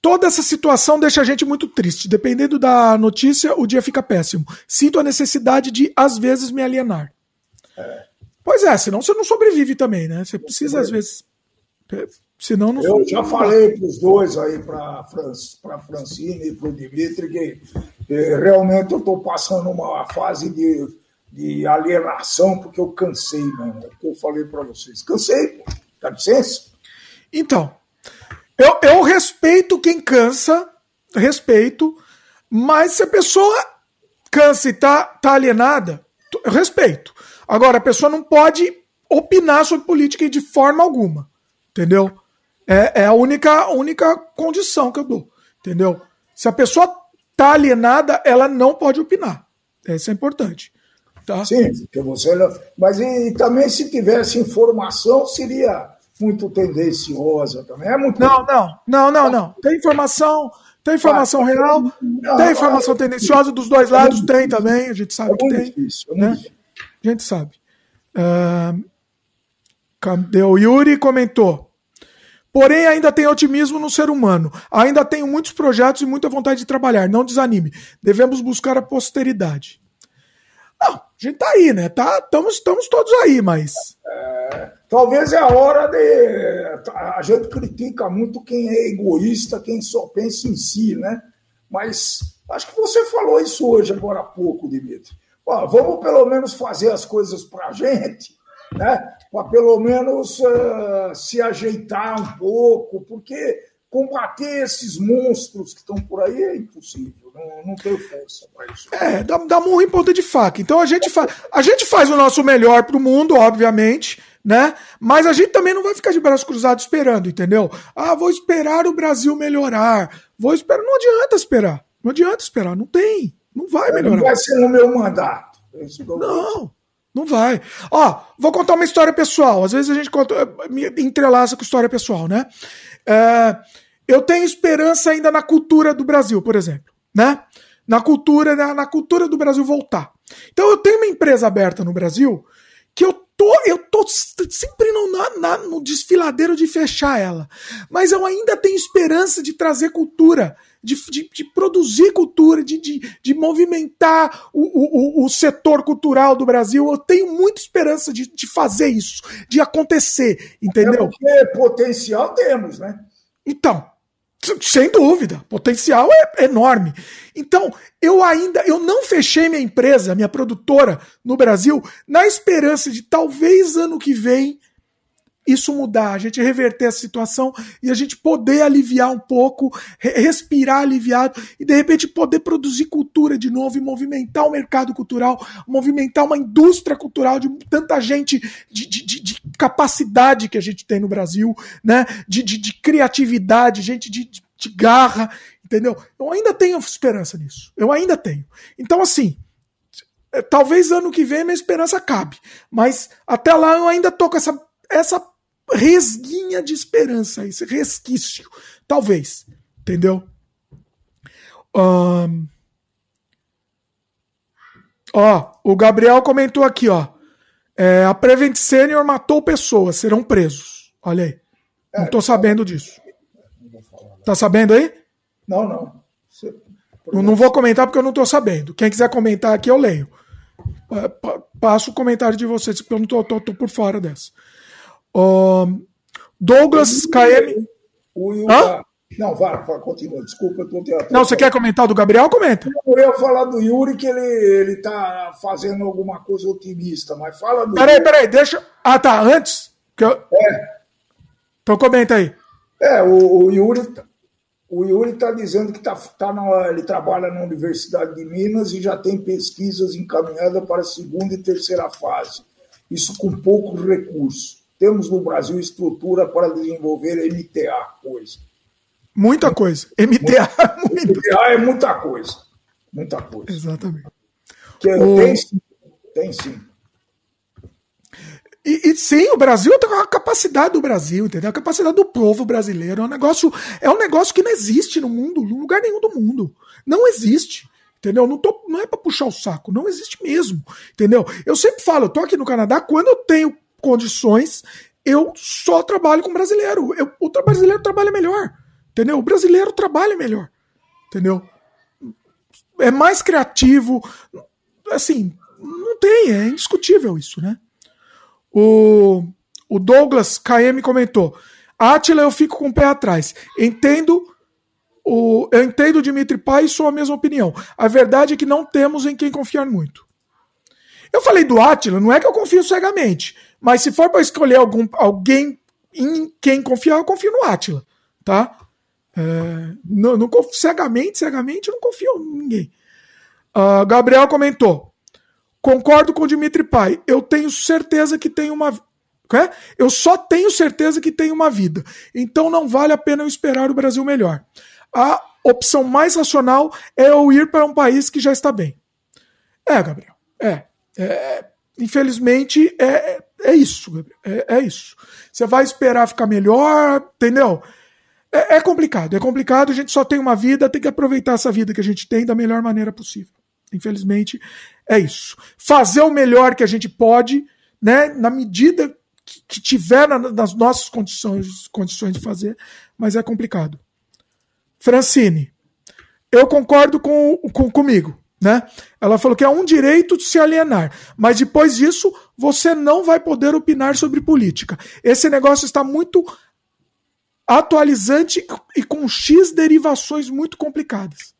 Toda essa situação deixa a gente muito triste. Dependendo da notícia, o dia fica péssimo. Sinto a necessidade de, às vezes, me alienar. É. Pois é, senão você não sobrevive também, né? Você precisa, às vezes. Senão não Eu já falei para os dois aí, para a Francine e para o Dimitri, que, que realmente eu estou passando uma fase de, de alienação, porque eu cansei, mano. É o que eu falei para vocês. Cansei, pô. Dá licença? Então, eu, eu respeito quem cansa, respeito, mas se a pessoa cansa e tá, tá alienada, eu respeito. Agora, a pessoa não pode opinar sobre política de forma alguma. Entendeu? É, é a única, única condição que eu dou. Entendeu? Se a pessoa tá alienada, ela não pode opinar. Isso é importante. Tá? Sim, porque você. Mas e, também se tivesse informação, seria muito tendenciosa também. É muito... Não, não, não, não, não. Tem informação, tem informação real, não, tem informação tendenciosa dos dois lados, tem também, a gente sabe é que tem. Difícil, né? A gente sabe. Uh, o Yuri comentou? Porém, ainda tem otimismo no ser humano. Ainda tenho muitos projetos e muita vontade de trabalhar. Não desanime. Devemos buscar a posteridade. Não, a gente tá aí, né? Tá, estamos, estamos todos aí, mas. É, talvez é a hora de. A gente critica muito quem é egoísta, quem só pensa em si, né? Mas acho que você falou isso hoje, agora há pouco, Dimitri. Ó, vamos pelo menos fazer as coisas para a gente, né? Para pelo menos uh, se ajeitar um pouco, porque combater esses monstros que estão por aí é impossível. Não, não tenho força para isso. É, dá, dá murro em ponta de faca. Então a gente, fa a gente faz o nosso melhor para o mundo, obviamente, né? Mas a gente também não vai ficar de braços cruzados esperando, entendeu? Ah, vou esperar o Brasil melhorar. Vou esperar. Não adianta esperar. Não adianta esperar. Não tem. Não vai melhorar. Não vai ser no meu mandato. Não. Não vai. Ó, vou contar uma história pessoal. Às vezes a gente conta, me entrelaça com história pessoal, né? É, eu tenho esperança ainda na cultura do Brasil, por exemplo, né? Na cultura, na, na cultura do Brasil voltar. Então eu tenho uma empresa aberta no Brasil que eu tô, eu tô sempre no, na, no desfiladeiro de fechar ela. Mas eu ainda tenho esperança de trazer cultura, de, de, de produzir cultura, de, de, de movimentar o, o, o, setor cultural do Brasil. Eu tenho muita esperança de, de fazer isso, de acontecer, entendeu? É porque potencial temos, né? Então, sem dúvida, potencial é enorme. Então, eu ainda, eu não fechei minha empresa, minha produtora no Brasil, na esperança de talvez ano que vem isso mudar, a gente reverter a situação e a gente poder aliviar um pouco, respirar aliviado e de repente poder produzir cultura de novo e movimentar o mercado cultural, movimentar uma indústria cultural de tanta gente de, de, de, de capacidade que a gente tem no Brasil, né? De, de, de criatividade, gente de, de garra, entendeu? Eu ainda tenho esperança nisso. Eu ainda tenho. Então, assim, é, talvez ano que vem minha esperança acabe. Mas até lá eu ainda tô com essa, essa resguinha de esperança, esse resquício. Talvez. Entendeu? Um... Ó, o Gabriel comentou aqui, ó. É, a Prevent Senior matou pessoas, serão presos. Olha aí. Não tô sabendo disso. Tá sabendo aí? Não, não. Você... Eu não vou comentar porque eu não tô sabendo. Quem quiser comentar aqui, eu leio. Passo o comentário de vocês, porque eu não tô, tô, tô por fora dessa. Douglas KM. O Hã? Não, vai, continua. Desculpa, eu tô Não, você quer comentar do Gabriel? Comenta. Eu ia falar do Yuri que ele, ele tá fazendo alguma coisa otimista, mas fala do. Peraí, peraí, deixa. Ah, tá. Antes. Que eu... É. Então comenta aí. É, o, o Yuri. O Yuri está dizendo que tá, tá na, ele trabalha na Universidade de Minas e já tem pesquisas encaminhadas para a segunda e terceira fase. Isso com poucos recursos. Temos no Brasil estrutura para desenvolver MTA, coisa. Muita coisa. MTA, muito. MTA é muita coisa. Muita coisa. Exatamente. Que, o... Tem sim. Tem sim. E, e, sim, o Brasil tem a capacidade do Brasil, entendeu? A capacidade do povo brasileiro. É um negócio, é um negócio que não existe no mundo, em lugar nenhum do mundo. Não existe. Entendeu? Não, tô, não é para puxar o saco, não existe mesmo. Entendeu? Eu sempre falo, eu tô aqui no Canadá, quando eu tenho condições, eu só trabalho com brasileiro. Eu, o brasileiro trabalha melhor. Entendeu? O brasileiro trabalha melhor. Entendeu? É mais criativo. Assim, não tem, é indiscutível isso, né? O, o Douglas KM comentou: Atila, eu fico com o pé atrás. Entendo. O, eu entendo Dimitri Pai e sou a mesma opinião. A verdade é que não temos em quem confiar muito. Eu falei do Atila, não é que eu confio cegamente. Mas se for para escolher algum, alguém em quem confiar, eu confio no Atila, tá? É, não, não, cegamente, cegamente, eu não confio em ninguém. Uh, Gabriel comentou: concordo com o Dimitri Pai. Eu tenho certeza que tem uma. É? Eu só tenho certeza que tem uma vida. Então não vale a pena eu esperar o Brasil melhor. A opção mais racional é eu ir para um país que já está bem. É, Gabriel. É. é infelizmente, é, é, isso, Gabriel. É, é isso. Você vai esperar ficar melhor, entendeu? É, é, complicado, é complicado. A gente só tem uma vida, tem que aproveitar essa vida que a gente tem da melhor maneira possível. Infelizmente, é isso. Fazer o melhor que a gente pode, né, na medida que, que tiver na, nas nossas condições, condições de fazer, mas é complicado. Francine, eu concordo com, com comigo. Né? Ela falou que é um direito de se alienar, mas depois disso você não vai poder opinar sobre política. Esse negócio está muito atualizante e com X derivações muito complicadas.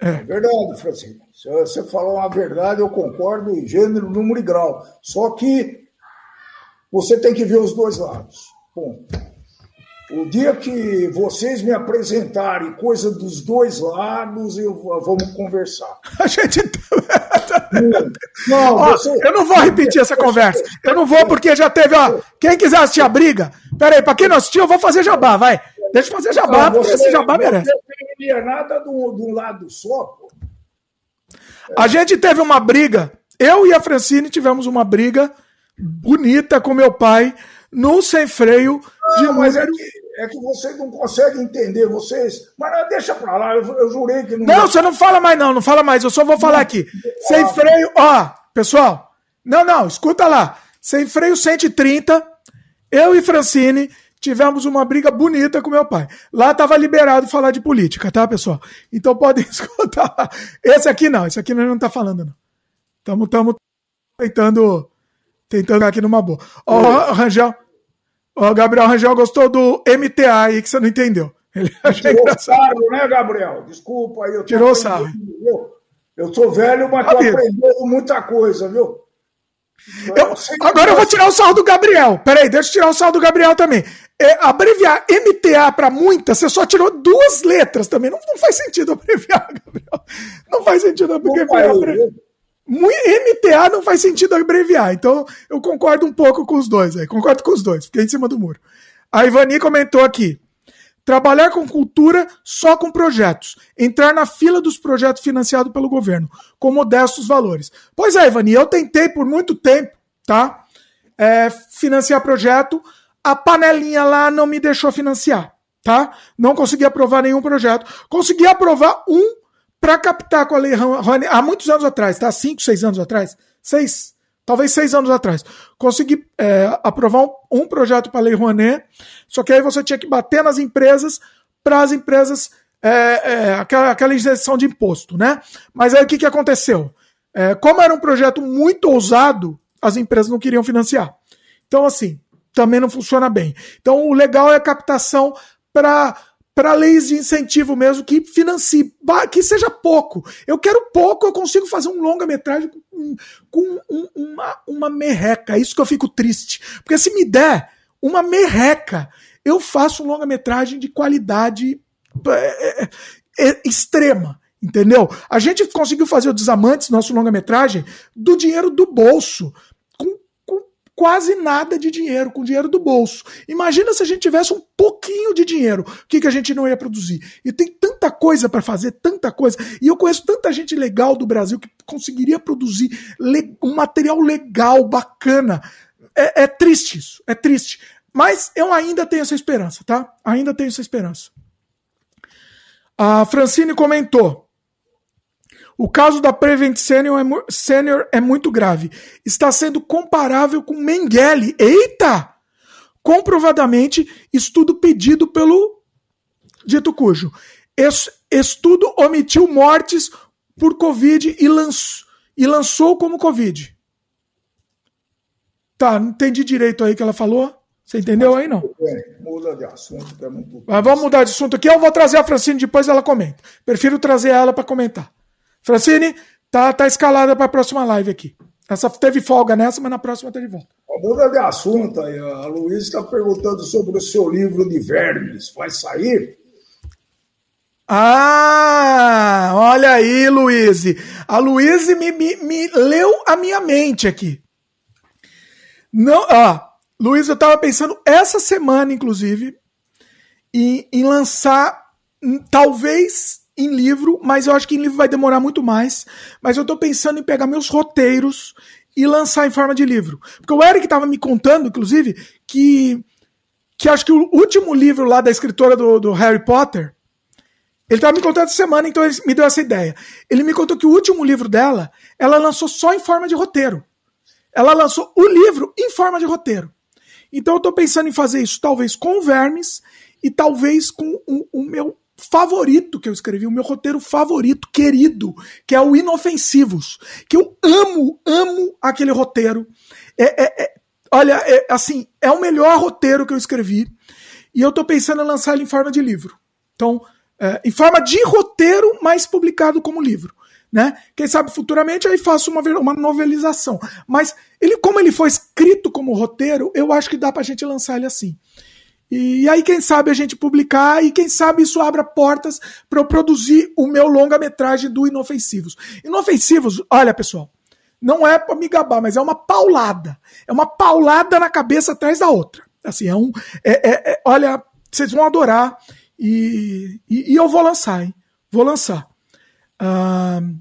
É, é verdade, Francisco. Você falou uma verdade, eu concordo em gênero, número e grau. Só que você tem que ver os dois lados. Ponto. O dia que vocês me apresentarem coisa dos dois lados, eu vamos conversar. A gente. não, ó, você... Eu não vou repetir essa conversa. Eu não vou porque já teve, ó. Quem quiser assistir a briga, peraí, pra quem não assistiu, eu vou fazer jabá, vai. Deixa eu fazer jabá, não, porque esse jabá merece. Não tem nada de um lado só, pô. A gente teve uma briga. Eu e a Francine tivemos uma briga bonita com meu pai no sem freio de mas é que, é que vocês não conseguem entender, vocês. Mas deixa pra lá, eu, eu jurei que não. Não, você não fala mais, não, não fala mais, eu só vou falar aqui. Sem freio, ó, pessoal. Não, não, escuta lá. Sem freio 130, eu e Francine tivemos uma briga bonita com meu pai. Lá tava liberado falar de política, tá, pessoal? Então podem escutar. Esse aqui não, esse aqui não tá falando, não. Estamos tamo tentando tentando aqui numa boa. Ó, oh, Rangel. Oh, Gabriel Rangel gostou do MTA aí que você não entendeu. Ele achou engraçado. né, Gabriel? Desculpa aí. Eu Tirou sarro. Eu sou velho, mas tô aprendendo muita coisa, viu? Eu, agora eu vou tirar o sarro do Gabriel. Peraí, deixa eu tirar o sarro do Gabriel também. É, abreviar MTA para muitas, você só tirou duas letras também. Não, não faz sentido abreviar, Gabriel. Não faz sentido abreviar. MTA não faz sentido abreviar, então eu concordo um pouco com os dois, aí, concordo com os dois, fiquei em cima do muro. A Ivani comentou aqui: trabalhar com cultura só com projetos, entrar na fila dos projetos financiados pelo governo, com modestos valores. Pois é, Ivani, eu tentei por muito tempo, tá? É, financiar projeto, a panelinha lá não me deixou financiar, tá? Não consegui aprovar nenhum projeto. Consegui aprovar um para captar com a Lei Rouanet, há muitos anos atrás, tá? Cinco, seis anos atrás, seis, talvez seis anos atrás, consegui é, aprovar um, um projeto para a Lei Rouanet, só que aí você tinha que bater nas empresas para as empresas é, é, aquela, aquela isenção de imposto, né? Mas aí o que, que aconteceu? É, como era um projeto muito ousado, as empresas não queriam financiar. Então, assim, também não funciona bem. Então, o legal é a captação para para leis de incentivo mesmo que financie, que seja pouco. Eu quero pouco, eu consigo fazer um longa-metragem com, com um, uma, uma merreca. É isso que eu fico triste. Porque se me der uma merreca, eu faço um longa-metragem de qualidade é, é, é, extrema. Entendeu? A gente conseguiu fazer o Desamantes, nosso longa-metragem, do dinheiro do bolso quase nada de dinheiro, com dinheiro do bolso. Imagina se a gente tivesse um pouquinho de dinheiro, o que, que a gente não ia produzir? E tem tanta coisa para fazer, tanta coisa. E eu conheço tanta gente legal do Brasil que conseguiria produzir um material legal, bacana. É, é triste isso, é triste. Mas eu ainda tenho essa esperança, tá? Ainda tenho essa esperança. A Francine comentou. O caso da Prevent Senior é, Senior é muito grave. Está sendo comparável com Mengele. Eita! Comprovadamente, estudo pedido pelo dito cujo. Estudo omitiu mortes por Covid e, lanç, e lançou como Covid. Tá, não entendi direito aí que ela falou. Você entendeu aí, não? Muda de assunto. É muito... Mas vamos mudar de assunto aqui. Eu vou trazer a Francine, depois ela comenta. Prefiro trazer ela para comentar. Francine, tá, tá escalada para a próxima live aqui. Essa teve folga nessa, mas na próxima tá de volta. Muda de assunto aí. A Luiz está perguntando sobre o seu livro de vermes. Vai sair? Ah, olha aí, Luiz. A Luiz me, me, me, leu a minha mente aqui. Não, ah, Luiz, eu estava pensando essa semana, inclusive, em, em lançar, hum, talvez em livro, mas eu acho que em livro vai demorar muito mais. Mas eu estou pensando em pegar meus roteiros e lançar em forma de livro. Porque o Eric estava me contando, inclusive, que, que acho que o último livro lá da escritora do, do Harry Potter ele estava me contando essa semana, então ele me deu essa ideia. Ele me contou que o último livro dela, ela lançou só em forma de roteiro. Ela lançou o livro em forma de roteiro. Então eu estou pensando em fazer isso, talvez com Vermes e talvez com o, o, meu favorito que eu escrevi, o meu roteiro favorito, querido, que é o Inofensivos. Que eu amo, amo aquele roteiro. É, é, é olha, é, assim, é o melhor roteiro que eu escrevi. E eu estou pensando em lançar ele em forma de livro. Então, é, em forma de roteiro, mas publicado como livro. Né? Quem sabe futuramente aí faço uma, uma novelização. Mas ele, como ele foi escrito como roteiro, eu acho que dá pra gente lançar ele assim. E, aí, quem sabe a gente publicar e quem sabe isso abra portas para eu produzir o meu longa-metragem do Inofensivos. Inofensivos, olha pessoal, não é para me gabar, mas é uma paulada. É uma paulada na cabeça atrás da outra. Assim, é um. É, é, é, olha, vocês vão adorar. E, e, e eu vou lançar, hein? Vou lançar. Uh,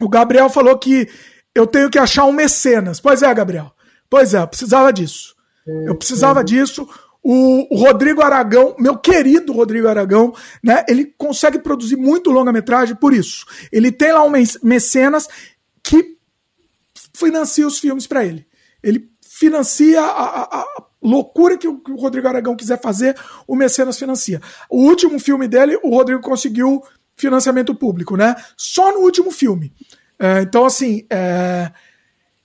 o Gabriel falou que eu tenho que achar um mecenas. Pois é, Gabriel. Pois é, eu precisava disso. Eu precisava disso. O, Rodrigo Aragão, meu querido Rodrigo Aragão, né? Ele consegue produzir muito longa-metragem por isso. Ele tem lá um mecenas que financia os filmes para ele. Ele financia a, a, a loucura que o, que o, Rodrigo Aragão quiser fazer, o Mecenas financia. O último filme dele, o Rodrigo conseguiu financiamento público, né? Só no último filme. É, então, assim, é,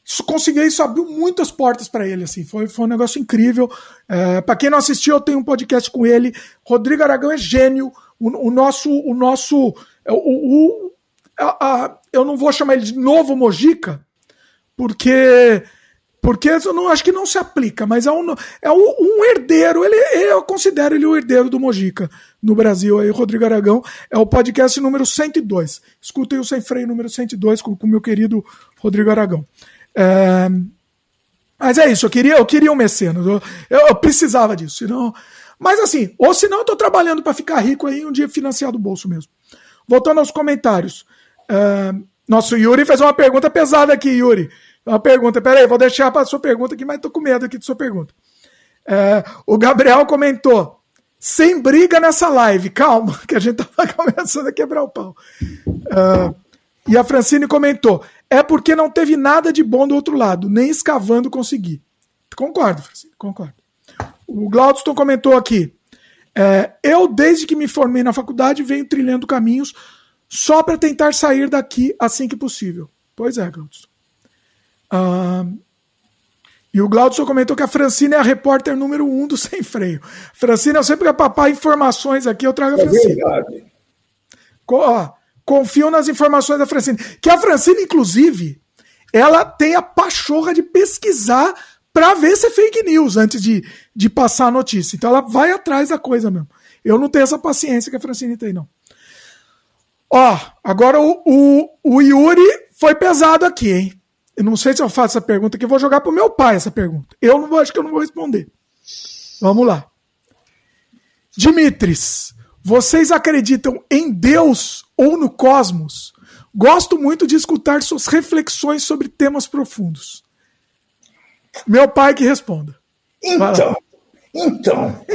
isso, conseguir isso abriu muitas portas para ele, assim, foi, foi um negócio incrível. É, para quem não assistiu, eu tenho um podcast com ele. Rodrigo Aragão é gênio. O, o nosso, o nosso, é, o, o a, a, eu não vou chamar ele de novo Mojica, porque porque eu não acho que não se aplica, mas é um, é um, um herdeiro. Ele, eu considero ele o herdeiro do Mojica no Brasil. Aí, Rodrigo Aragão é o podcast número 102. Escutem o Sem Freio número 102 com o meu querido Rodrigo Aragão. É, mas é isso, eu queria, eu queria um mecenas. Eu, eu precisava disso. Senão, mas assim, ou senão eu estou trabalhando para ficar rico aí um dia financiar do bolso mesmo. Voltando aos comentários. É, nosso Yuri fez uma pergunta pesada aqui, Yuri. Uma pergunta, peraí, vou deixar para sua pergunta aqui, mas tô com medo aqui de sua pergunta. É, o Gabriel comentou: sem briga nessa live, calma, que a gente tava começando a quebrar o pau. É, e a Francine comentou: é porque não teve nada de bom do outro lado, nem escavando consegui. Concordo, Francine, concordo. O Glaudston comentou aqui: é, eu, desde que me formei na faculdade, venho trilhando caminhos só para tentar sair daqui assim que possível. Pois é, Glaudston. Uh, e o Glaudson comentou que a Francine é a repórter número um do Sem Freio. Francine, eu sempre que papar informações aqui, eu trago a é Francine. É ó, confio nas informações da Francine. Que a Francine, inclusive, ela tem a pachorra de pesquisar para ver se é fake news antes de, de passar a notícia. Então ela vai atrás da coisa mesmo. Eu não tenho essa paciência que a Francine tem, não. Ó, agora o, o, o Yuri foi pesado aqui, hein? Eu não sei se eu faço essa pergunta que eu vou jogar pro meu pai essa pergunta. Eu não vou, acho que eu não vou responder. Vamos lá. Dimitris, vocês acreditam em Deus ou no cosmos? Gosto muito de escutar suas reflexões sobre temas profundos. Meu pai que responda. Então, então.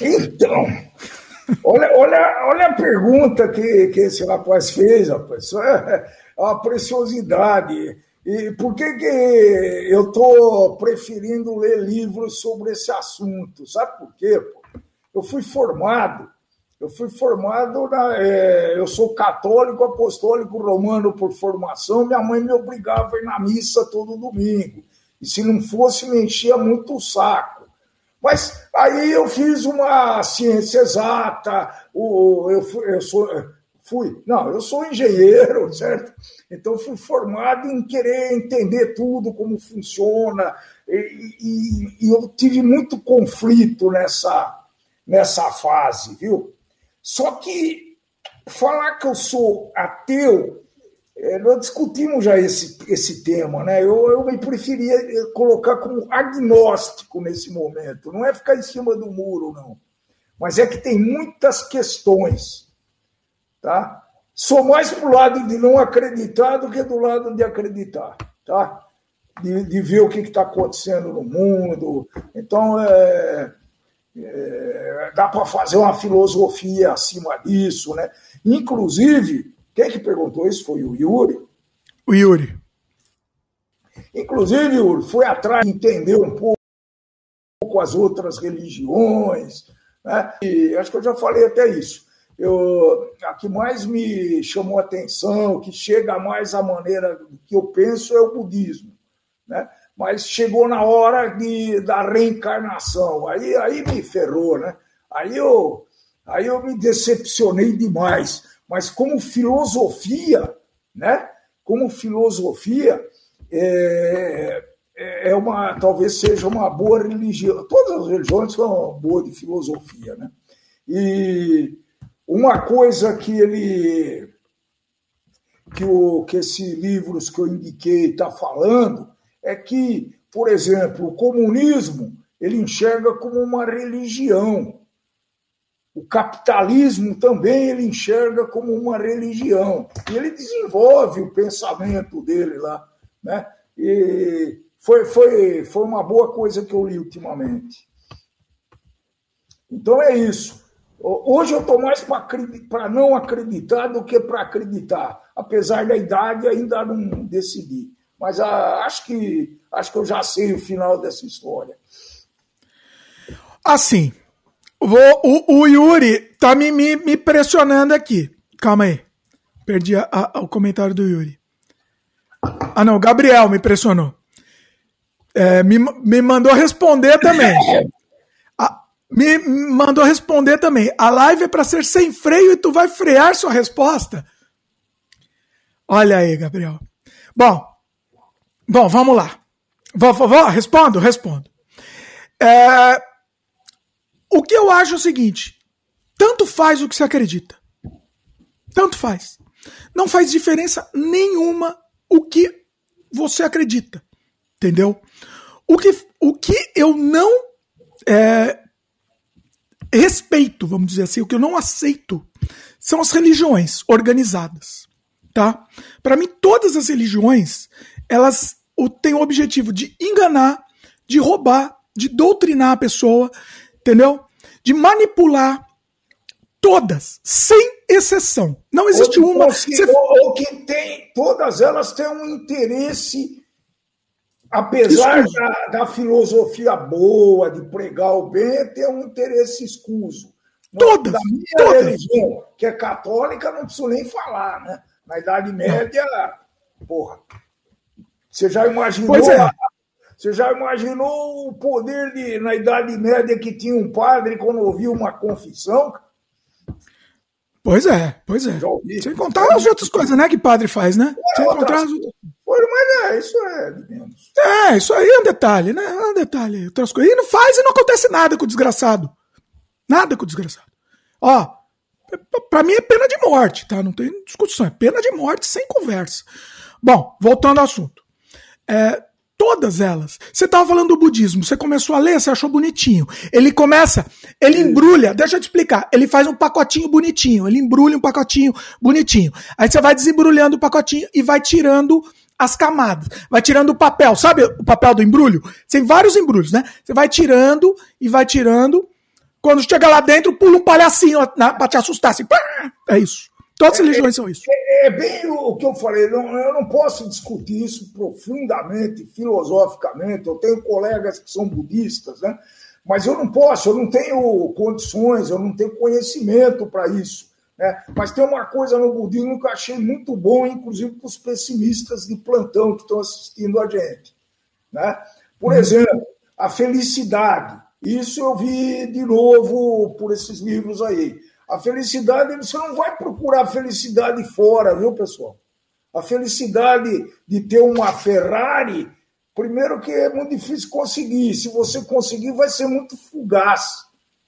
então. Olha, olha, olha a pergunta que, que esse rapaz fez, rapaz. É, a preciosidade. E por que, que eu estou preferindo ler livros sobre esse assunto? Sabe por quê? Eu fui formado, eu fui formado, na, é, eu sou católico, apostólico romano por formação, minha mãe me obrigava a ir na missa todo domingo. E se não fosse, me enchia muito o saco. Mas aí eu fiz uma ciência exata, eu, eu sou, fui. Não, eu sou engenheiro, certo? Então fui formado em querer entender tudo, como funciona, e, e, e eu tive muito conflito nessa, nessa fase, viu? Só que falar que eu sou ateu, é, nós discutimos já esse, esse tema, né? Eu, eu me preferia colocar como agnóstico nesse momento, não é ficar em cima do muro, não. Mas é que tem muitas questões Tá? Sou mais para o lado de não acreditar do que do lado de acreditar. Tá? De, de ver o que está acontecendo no mundo. Então, é, é, dá para fazer uma filosofia acima disso. Né? Inclusive, quem que perguntou isso foi o Yuri. O Yuri. Inclusive, Yuri, foi atrás de entender um pouco as outras religiões. Né? E acho que eu já falei até isso eu, a que mais me chamou a atenção, que chega mais à maneira que eu penso, é o budismo. Né? Mas chegou na hora de, da reencarnação, aí, aí me ferrou, né? Aí eu, aí eu me decepcionei demais. Mas como filosofia, né? Como filosofia, é, é, é uma, talvez seja uma boa religião. Todas as religiões são boas de filosofia, né? E uma coisa que ele que, o, que esses livros que eu indiquei está falando é que, por exemplo, o comunismo ele enxerga como uma religião. O capitalismo também ele enxerga como uma religião. E ele desenvolve o pensamento dele lá. Né? E foi, foi, foi uma boa coisa que eu li ultimamente. Então é isso. Hoje eu estou mais para não acreditar do que para acreditar. Apesar da idade, ainda não decidi. Mas ah, acho, que, acho que eu já sei o final dessa história. Assim, vou, o, o Yuri tá me, me, me, pressionando aqui. Calma aí. Perdi a, a, o comentário do Yuri. Ah, não, Gabriel me pressionou. É, me, me mandou responder também. me mandou responder também. A live é para ser sem freio e tu vai frear sua resposta? Olha aí, Gabriel. Bom, bom, vamos lá. Vou, vou, respondo, respondo. É, o que eu acho é o seguinte: tanto faz o que você acredita. Tanto faz. Não faz diferença nenhuma o que você acredita. Entendeu? O que, o que eu não é, respeito, vamos dizer assim, o que eu não aceito são as religiões organizadas, tá? Para mim todas as religiões, elas têm o objetivo de enganar, de roubar, de doutrinar a pessoa, entendeu? De manipular todas, sem exceção. Não existe ou uma. Você... Ou, ou que tem, todas elas têm um interesse apesar da, da, filosofia boa, de pregar o bem, ter um interesse escuso. Todas, da minha todas. religião, que é católica, não preciso nem falar, né? Na Idade Média, porra, você já imaginou... É. Você já imaginou o poder de, na Idade Média que tinha um padre quando ouvia uma confissão? Pois é, pois é. Sem contar as outras coisas, né, que padre faz, né? É, Sem contar as outras mas é, isso é. É, isso aí é um detalhe, né? É um detalhe. Outras coisas. E não faz e não acontece nada com o desgraçado. Nada com o desgraçado. Ó, pra mim é pena de morte, tá? Não tem discussão. É pena de morte sem conversa. Bom, voltando ao assunto. É, todas elas. Você estava falando do budismo, você começou a ler, você achou bonitinho. Ele começa, ele embrulha, deixa eu te explicar. Ele faz um pacotinho bonitinho, ele embrulha um pacotinho bonitinho. Aí você vai desembrulhando o pacotinho e vai tirando as camadas. Vai tirando o papel, sabe o papel do embrulho? Tem vários embrulhos, né? Você vai tirando e vai tirando. Quando chega lá dentro, pula um palhacinho pra te assustar. Assim, é isso. Todas as religiões é, são isso. É, é, bem o que eu falei. Não, eu não posso discutir isso profundamente, filosoficamente. Eu tenho colegas que são budistas, né? Mas eu não posso, eu não tenho condições, eu não tenho conhecimento para isso. Né? Mas tem uma coisa no budismo que eu achei muito bom, inclusive para os pessimistas de plantão que estão assistindo a gente. Né? Por uhum. exemplo, a felicidade. Isso eu vi de novo por esses livros aí. A felicidade, você não vai procurar felicidade fora, viu, pessoal? A felicidade de ter uma Ferrari, primeiro que é muito difícil conseguir. Se você conseguir, vai ser muito fugaz,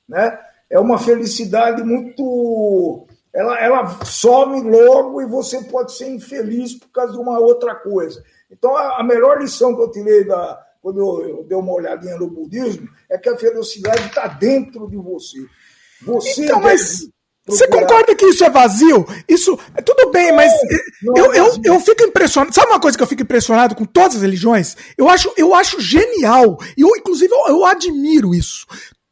né? É uma felicidade muito ela, ela some logo e você pode ser infeliz por causa de uma outra coisa. Então, a, a melhor lição que eu tirei da, quando eu, eu dei uma olhadinha no budismo é que a felicidade está dentro de você. Você então, mas você concorda que isso é vazio? Isso. Tudo bem, mas não, eu, é eu, eu fico impressionado. Sabe uma coisa que eu fico impressionado com todas as religiões? Eu acho, eu acho genial. E eu, inclusive, eu, eu admiro isso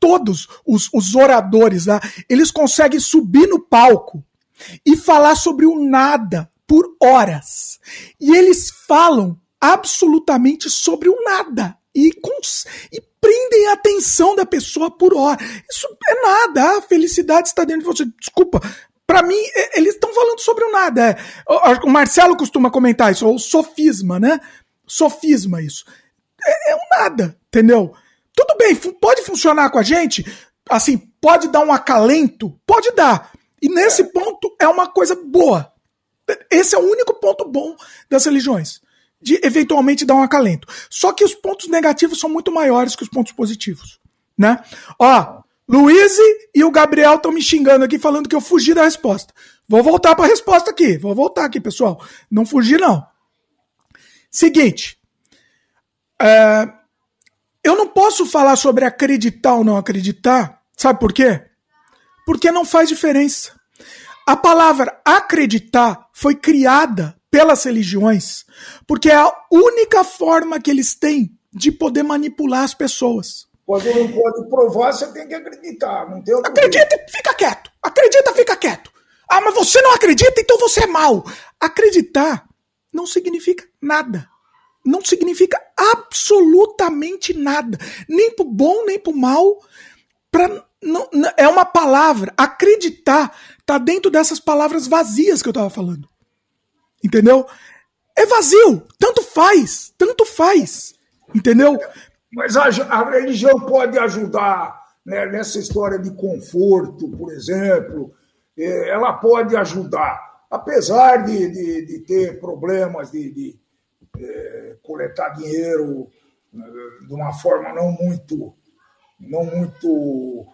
todos os, os oradores lá, eles conseguem subir no palco e falar sobre o nada por horas. E eles falam absolutamente sobre o nada. E, e prendem a atenção da pessoa por hora. Isso é nada. A felicidade está dentro de você. Desculpa. Para mim, eles estão falando sobre o nada. É, o Marcelo costuma comentar isso, ou sofisma, né? Sofisma, isso. É, é um nada, entendeu? Tudo bem, pode funcionar com a gente, assim, pode dar um acalento? Pode dar. E nesse é. ponto é uma coisa boa. Esse é o único ponto bom das religiões. De eventualmente dar um acalento. Só que os pontos negativos são muito maiores que os pontos positivos. Né? Ó, Luiz e o Gabriel estão me xingando aqui falando que eu fugi da resposta. Vou voltar para a resposta aqui. Vou voltar aqui, pessoal. Não fugi, não. Seguinte. É, eu não posso falar sobre acreditar ou não acreditar, sabe por quê? Porque não faz diferença. A palavra acreditar foi criada pelas religiões porque é a única forma que eles têm de poder manipular as pessoas. Quando não pode provar, você tem que acreditar. Não tem acredita e fica quieto. Acredita, fica quieto. Ah, mas você não acredita, então você é mal. Acreditar não significa nada não significa absolutamente nada, nem pro bom nem pro mal. Pra, não, é uma palavra. Acreditar tá dentro dessas palavras vazias que eu tava falando. Entendeu? É vazio. Tanto faz. Tanto faz. Entendeu? Mas a, a religião pode ajudar né, nessa história de conforto, por exemplo. É, ela pode ajudar. Apesar de, de, de ter problemas de, de é, coletar dinheiro é, de uma forma não muito, não muito,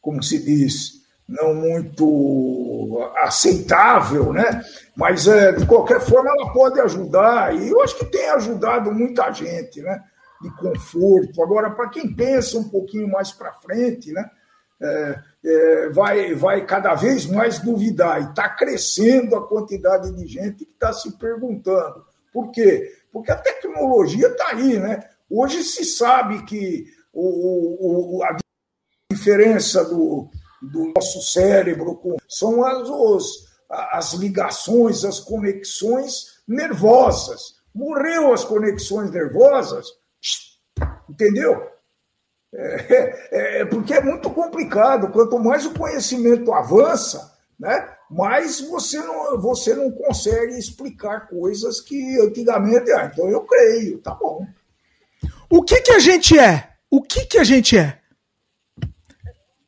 como se diz, não muito aceitável, né? Mas é, de qualquer forma ela pode ajudar e eu acho que tem ajudado muita gente, né? De conforto. Agora, para quem pensa um pouquinho mais para frente, né? É, é, vai, vai cada vez mais duvidar e está crescendo a quantidade de gente que está se perguntando por quê? Porque a tecnologia está aí, né? Hoje se sabe que o, o, a diferença do, do nosso cérebro são as, os, as ligações, as conexões nervosas. Morreu as conexões nervosas, entendeu? É, é, é, porque é muito complicado. Quanto mais o conhecimento avança, né, mas você não, você não consegue explicar coisas que antigamente. Ah, então eu creio, tá bom. O que, que a gente é? O que, que a gente é?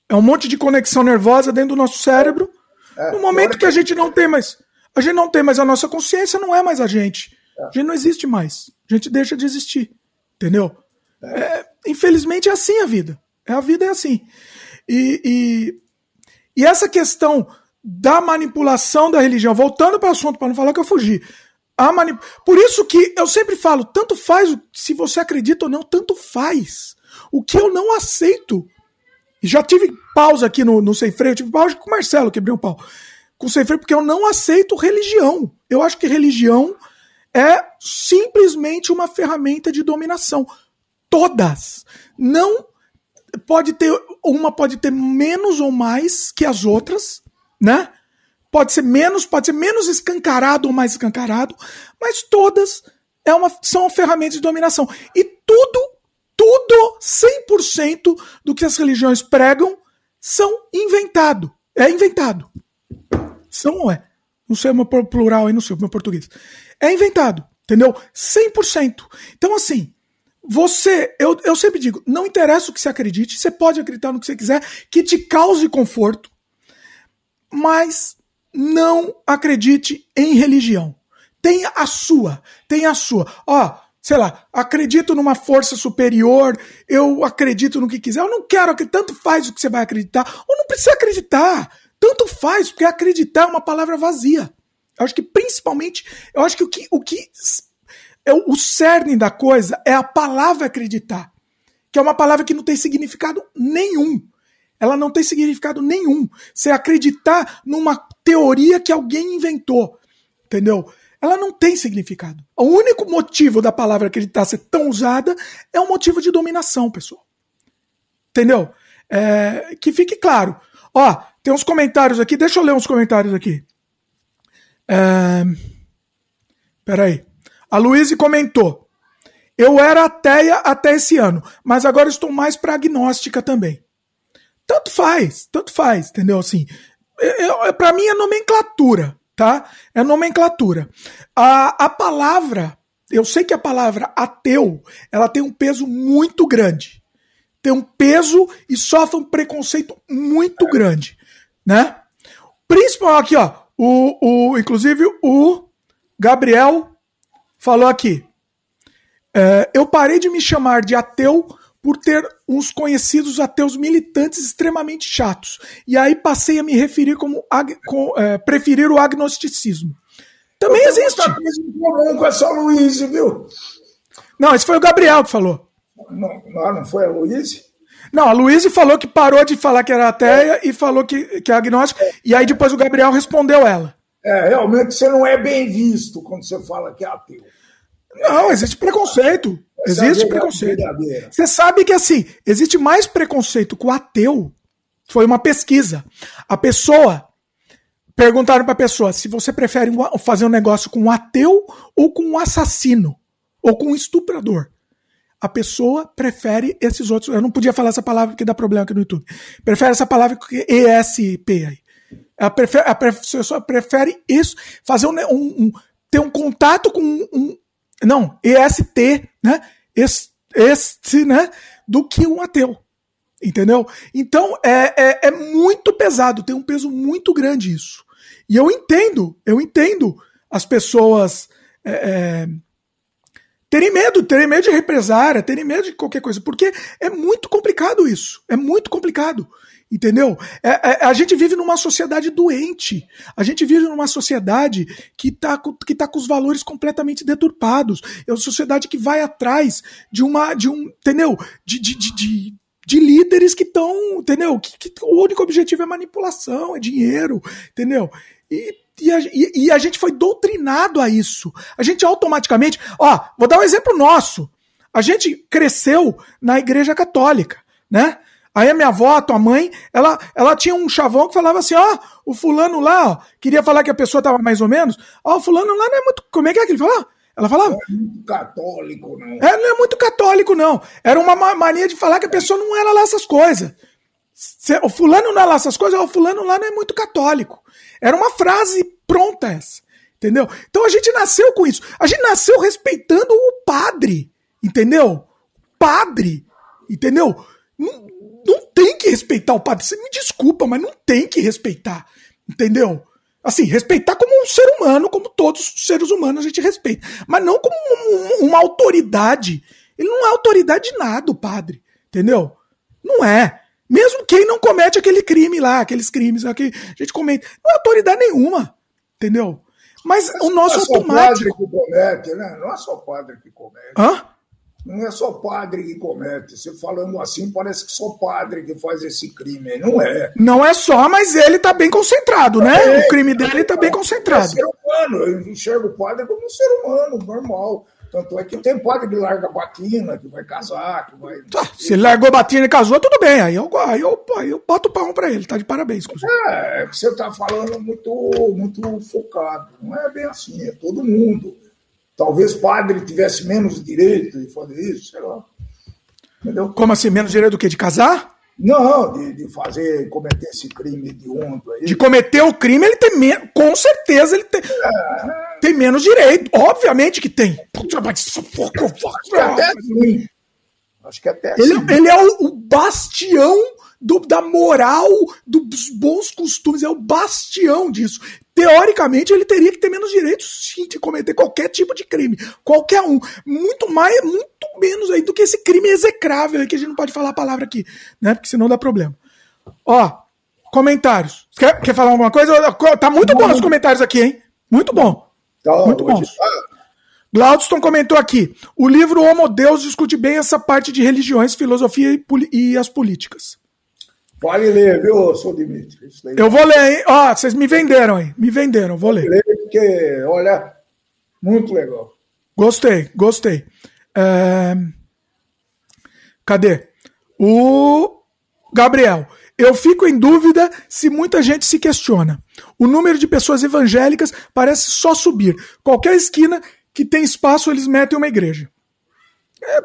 É um monte de conexão nervosa dentro do nosso cérebro. É, no momento que a gente não tem mais. A gente não tem mais a nossa consciência, não é mais a gente. É. A gente não existe mais. A gente deixa de existir. Entendeu? É. é infelizmente é assim a vida. É, a vida é assim. E, e, e essa questão da manipulação da religião. Voltando para o assunto, para não falar que eu fugi. A manip... Por isso que eu sempre falo, tanto faz se você acredita ou não, tanto faz. O que eu não aceito. Já tive pausa aqui no, no Sem Freio, tive pausa com o Marcelo, quebrei um pau. Com o Sem Freio, porque eu não aceito religião. Eu acho que religião é simplesmente uma ferramenta de dominação. Todas. Não pode ter. Uma pode ter menos ou mais que as outras né? Pode ser menos, pode ser menos escancarado ou mais escancarado, mas todas é uma, são ferramentas de dominação. E tudo, tudo, 100% do que as religiões pregam são inventado. É inventado. São ou é? Não sei o meu plural aí, não sei o meu português. É inventado, entendeu? 100%. Então, assim, você, eu, eu sempre digo, não interessa o que você acredite, você pode acreditar no que você quiser, que te cause conforto, mas não acredite em religião. Tenha a sua, tenha a sua. Ó, sei lá, acredito numa força superior, eu acredito no que quiser, eu não quero que tanto faz o que você vai acreditar, ou não precisa acreditar, tanto faz, porque acreditar é uma palavra vazia. Eu acho que principalmente, eu acho que o que, o que é o cerne da coisa é a palavra acreditar, que é uma palavra que não tem significado nenhum. Ela não tem significado nenhum. Você acreditar numa teoria que alguém inventou, entendeu? Ela não tem significado. O único motivo da palavra acreditar ser tão usada é um motivo de dominação, pessoal. Entendeu? É, que fique claro. Ó, tem uns comentários aqui, deixa eu ler uns comentários aqui. É, peraí. A Luíse comentou. Eu era ateia até esse ano, mas agora estou mais para agnóstica também. Tanto faz, tanto faz, entendeu? Assim, para mim é nomenclatura, tá? É nomenclatura. A, a palavra, eu sei que a palavra ateu, ela tem um peso muito grande. Tem um peso e sofre um preconceito muito grande, né? Principal aqui, ó, o, o, inclusive o Gabriel falou aqui. É, eu parei de me chamar de ateu por ter uns conhecidos ateus militantes extremamente chatos. E aí passei a me referir como com, é, preferir o agnosticismo. Também eu existe. Comum com essa Luiz, viu? Não, esse foi o Gabriel que falou. Não, não, não foi a Luiz? Não, a Luiz falou que parou de falar que era ateia é. e falou que, que é agnóstico. É. E aí depois o Gabriel respondeu ela. É, realmente você não é bem visto quando você fala que é ateu. Não, existe preconceito. Existe é preconceito. Você sabe que assim, existe mais preconceito com o ateu. Foi uma pesquisa. A pessoa perguntaram para a pessoa se você prefere fazer um negócio com um ateu ou com um assassino ou com um estuprador. A pessoa prefere esses outros. Eu não podia falar essa palavra porque dá problema aqui no YouTube. Prefere essa palavra que ESP aí. A, prefere, a pessoa prefere isso, fazer um, um, um ter um contato com um, não, EST, né? Este, né? Do que um ateu. Entendeu? Então é, é, é, muito pesado, tem um peso muito grande isso. E eu entendo, eu entendo as pessoas é, é, terem medo, terem medo de represária, terem medo de qualquer coisa, porque é muito complicado isso. É muito complicado. Entendeu? É, é, a gente vive numa sociedade doente. A gente vive numa sociedade que está que tá com os valores completamente deturpados. É uma sociedade que vai atrás de uma. de um. Entendeu? De, de, de, de, de líderes que estão. Entendeu? Que, que, o único objetivo é manipulação, é dinheiro. Entendeu? E, e a, e, e a gente foi doutrinado a isso. A gente automaticamente. Ó, vou dar um exemplo nosso. A gente cresceu na igreja católica, né? Aí a minha avó, a tua mãe, ela, ela tinha um chavão que falava assim: ó, oh, o fulano lá, ó, queria falar que a pessoa tava mais ou menos. Ó, oh, o fulano lá não é muito. Como é que é que ele falava? Ela falava? Não é muito católico, não. É, não é muito católico, não. Era uma mania de falar que a pessoa não era lá essas coisas. O fulano não é lá essas coisas, o fulano lá não é muito católico. Era uma frase pronta essa. Entendeu? Então a gente nasceu com isso. A gente nasceu respeitando o padre. Entendeu? Padre. Entendeu? Não, não tem que respeitar o padre. Você me desculpa, mas não tem que respeitar. Entendeu? Assim, respeitar como um ser humano, como todos os seres humanos a gente respeita. Mas não como um, uma autoridade. Ele não é autoridade de nada, o padre. Entendeu? Não é. Mesmo quem não comete aquele crime lá, aqueles crimes lá que a gente comete. Não é autoridade nenhuma. Entendeu? Mas, Mas o nosso não é automático. Só padre que comete, né? Não é só padre que comete. Hã? Não é só padre que comete. Você falando assim, parece que só padre que faz esse crime. Não é. Não é só, mas ele está bem concentrado, né? É, o crime dele está bem concentrado. É ser humano. Eu enxergo o padre como um ser humano, normal. Tanto é que tem padre que larga batina, que vai casar, que vai. Tá, se ele largou batina e casou, tudo bem. Aí eu, aí eu, aí eu boto o pão pra ele, tá de parabéns. Inclusive. É, é que você tá falando muito, muito focado. Não é bem assim, é todo mundo. Talvez padre tivesse menos direito de fazer isso, sei lá. Entendeu? Como assim, menos direito do que? De casar? Não, de, de fazer, cometer esse crime de ontem aí. De cometer o crime, ele tem menos. Com certeza ele tem. É... Tem menos direito. Obviamente que tem. Puta, mas isso Até assim. Acho que até ele, assim. ele é o, o bastião do, da moral, dos bons costumes, é o bastião disso. Teoricamente, ele teria que ter menos direitos sim, de cometer qualquer tipo de crime. Qualquer um. Muito mais, muito menos aí do que esse crime execrável aí, que a gente não pode falar a palavra aqui, né? Porque senão dá problema. Ó, comentários. Quer, quer falar alguma coisa? Tá muito bom os comentários aqui, hein? Muito bom. Tá, muito bom. Glaudston comentou aqui: o livro Homo Deus discute bem essa parte de religiões, filosofia e, e as políticas. Pode ler, viu, sou Dimitri? Eu vou ler, hein? Ó, vocês me venderam aí. Me venderam, vou ler. ler porque, olha, muito legal. Gostei, gostei. É... Cadê? O Gabriel. Eu fico em dúvida se muita gente se questiona. O número de pessoas evangélicas parece só subir. Qualquer esquina que tem espaço, eles metem uma igreja. É,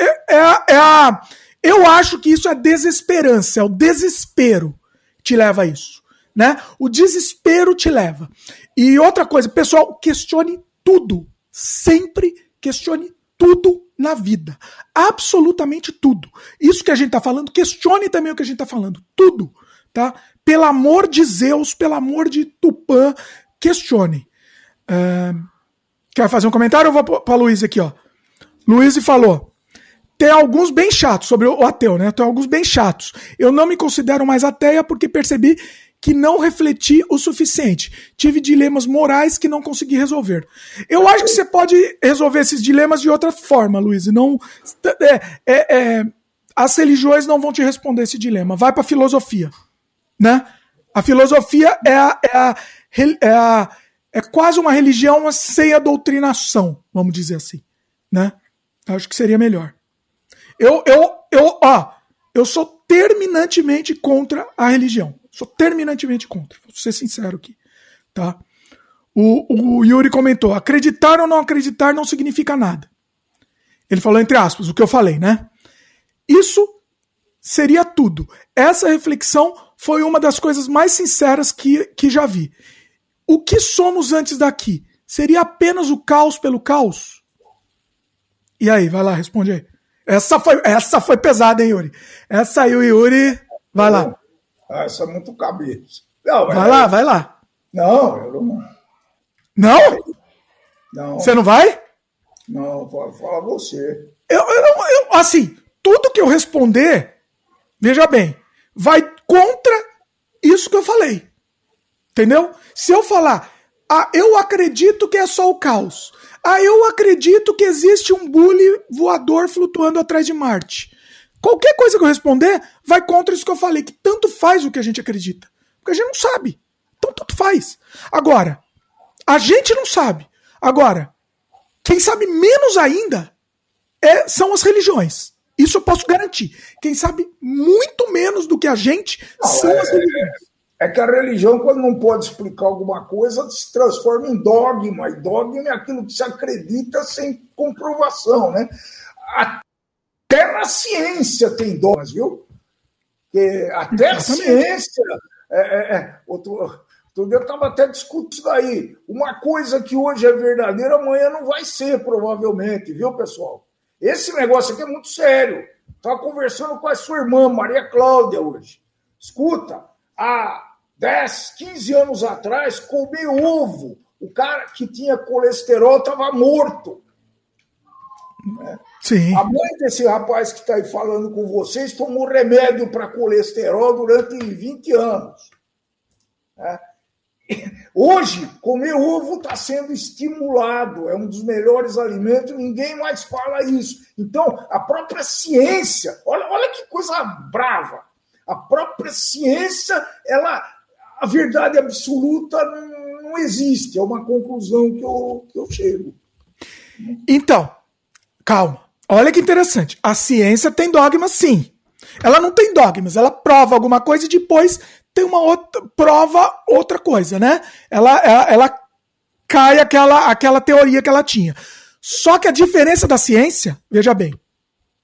é, é, é a. Eu acho que isso é desesperança, é o desespero que te leva a isso. Né? O desespero te leva. E outra coisa, pessoal, questione tudo. Sempre questione tudo na vida. Absolutamente tudo. Isso que a gente está falando, questione também o que a gente está falando. Tudo. Tá? Pelo amor de Zeus, pelo amor de Tupã, questione. Uh, quer fazer um comentário? Eu vou para Luiz aqui, ó. Luiz falou: tem alguns bem chatos sobre o ateu, né? Tem alguns bem chatos. Eu não me considero mais ateia porque percebi que não refleti o suficiente. Tive dilemas morais que não consegui resolver. Eu acho que você pode resolver esses dilemas de outra forma, Luiz. Não, é, é, é, as religiões não vão te responder esse dilema. Vai para filosofia, né? A filosofia é a, é a, é a é quase uma religião sem a doutrinação, vamos dizer assim, né? Acho que seria melhor. Eu, eu, eu, ó, eu sou terminantemente contra a religião. Sou terminantemente contra. Vou ser sincero aqui. Tá? O, o Yuri comentou: acreditar ou não acreditar não significa nada. Ele falou entre aspas, o que eu falei, né? Isso seria tudo. Essa reflexão foi uma das coisas mais sinceras que, que já vi. O que somos antes daqui? Seria apenas o caos pelo caos? E aí, vai lá, responde aí. Essa foi, essa foi pesada, hein, Yuri? Essa aí, o Yuri. Vai lá. Ah, essa é muito cabeça. Não, vai lá, vai lá. Não, eu não. Não? Não. Você não vai? Não, fala você. Eu, eu, eu, assim, tudo que eu responder, veja bem, vai contra isso que eu falei. Entendeu? Se eu falar, ah, eu acredito que é só o caos. Ah, eu acredito que existe um bully voador flutuando atrás de Marte. Qualquer coisa que eu responder vai contra isso que eu falei, que tanto faz o que a gente acredita. Porque a gente não sabe. Então tanto faz. Agora, a gente não sabe. Agora, quem sabe menos ainda é, são as religiões. Isso eu posso garantir. Quem sabe muito menos do que a gente não, são é, as religiões. É que a religião, quando não pode explicar alguma coisa, se transforma em dogma. E dogma é aquilo que se acredita sem comprovação. Né? A até na ciência tem dogmas, viu? Que até a ciência. É, é, é, outro, outro dia eu estava até discutindo isso daí. Uma coisa que hoje é verdadeira, amanhã não vai ser, provavelmente, viu, pessoal? Esse negócio aqui é muito sério. Estava conversando com a sua irmã, Maria Cláudia, hoje. Escuta, há 10, 15 anos atrás, comer ovo. O cara que tinha colesterol estava morto. Né? Sim. A mãe desse rapaz que está aí falando com vocês tomou remédio para colesterol durante 20 anos. É. Hoje, comer ovo está sendo estimulado, é um dos melhores alimentos, ninguém mais fala isso. Então, a própria ciência, olha, olha que coisa brava. A própria ciência, ela, a verdade absoluta não, existe, é uma conclusão que eu, que eu chego. Então, calma. Olha que interessante. A ciência tem dogmas, sim. Ela não tem dogmas, ela prova alguma coisa e depois tem uma outra prova outra coisa, né? Ela, ela, ela cai aquela, aquela teoria que ela tinha. Só que a diferença da ciência, veja bem,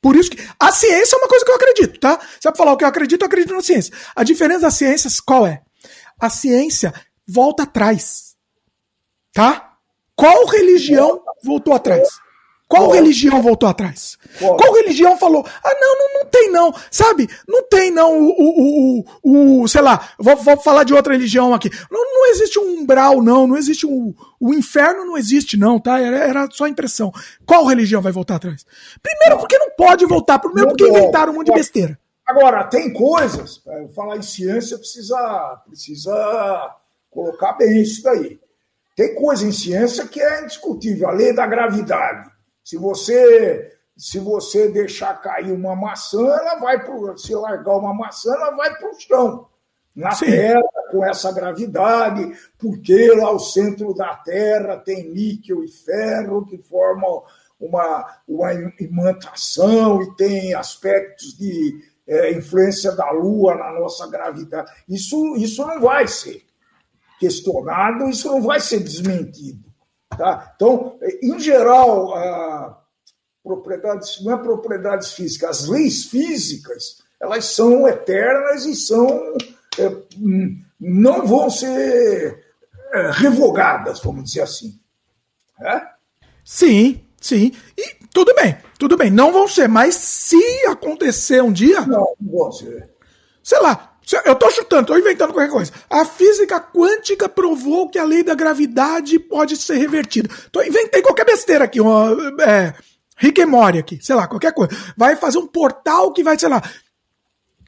por isso que a ciência é uma coisa que eu acredito, tá? Se eu falar o que eu acredito, eu acredito na ciência. A diferença das ciências qual é? A ciência volta atrás, tá? Qual religião voltou atrás? Qual religião voltou atrás? Qual? Religião falou? Ah, não, não, não tem não, sabe? Não tem não o, o, o, o sei lá, vou, vou, falar de outra religião aqui. Não, não existe um umbral, não, não existe um. O inferno não existe, não, tá? Era, era só impressão. Qual religião vai voltar atrás? Primeiro, porque não pode voltar. Primeiro, porque inventaram um monte de besteira. Agora, tem coisas, falar em ciência precisa, precisa colocar bem isso daí. Tem coisa em ciência que é indiscutível, a lei da gravidade. Se você se você deixar cair uma maçã, ela vai pro, se largar uma maçã, ela vai para o chão. Na Sim. Terra, com essa gravidade, porque lá o centro da Terra tem níquel e ferro que formam uma, uma imantação e tem aspectos de é, influência da Lua na nossa gravidade. Isso, isso não vai ser questionado, isso não vai ser desmentido. Tá? Então, em geral, a propriedades, não é propriedades físicas, as leis físicas, elas são eternas e são é, não vão ser é, revogadas, vamos dizer assim. É? Sim, sim. E tudo bem, tudo bem, não vão ser, mas se acontecer um dia. Não, não vão ser. Sei lá, eu tô chutando, tô inventando qualquer coisa. A física quântica provou que a lei da gravidade pode ser revertida. Tô, inventei qualquer besteira aqui, ó, é, Rick and Morty aqui, sei lá, qualquer coisa. Vai fazer um portal que vai, sei lá.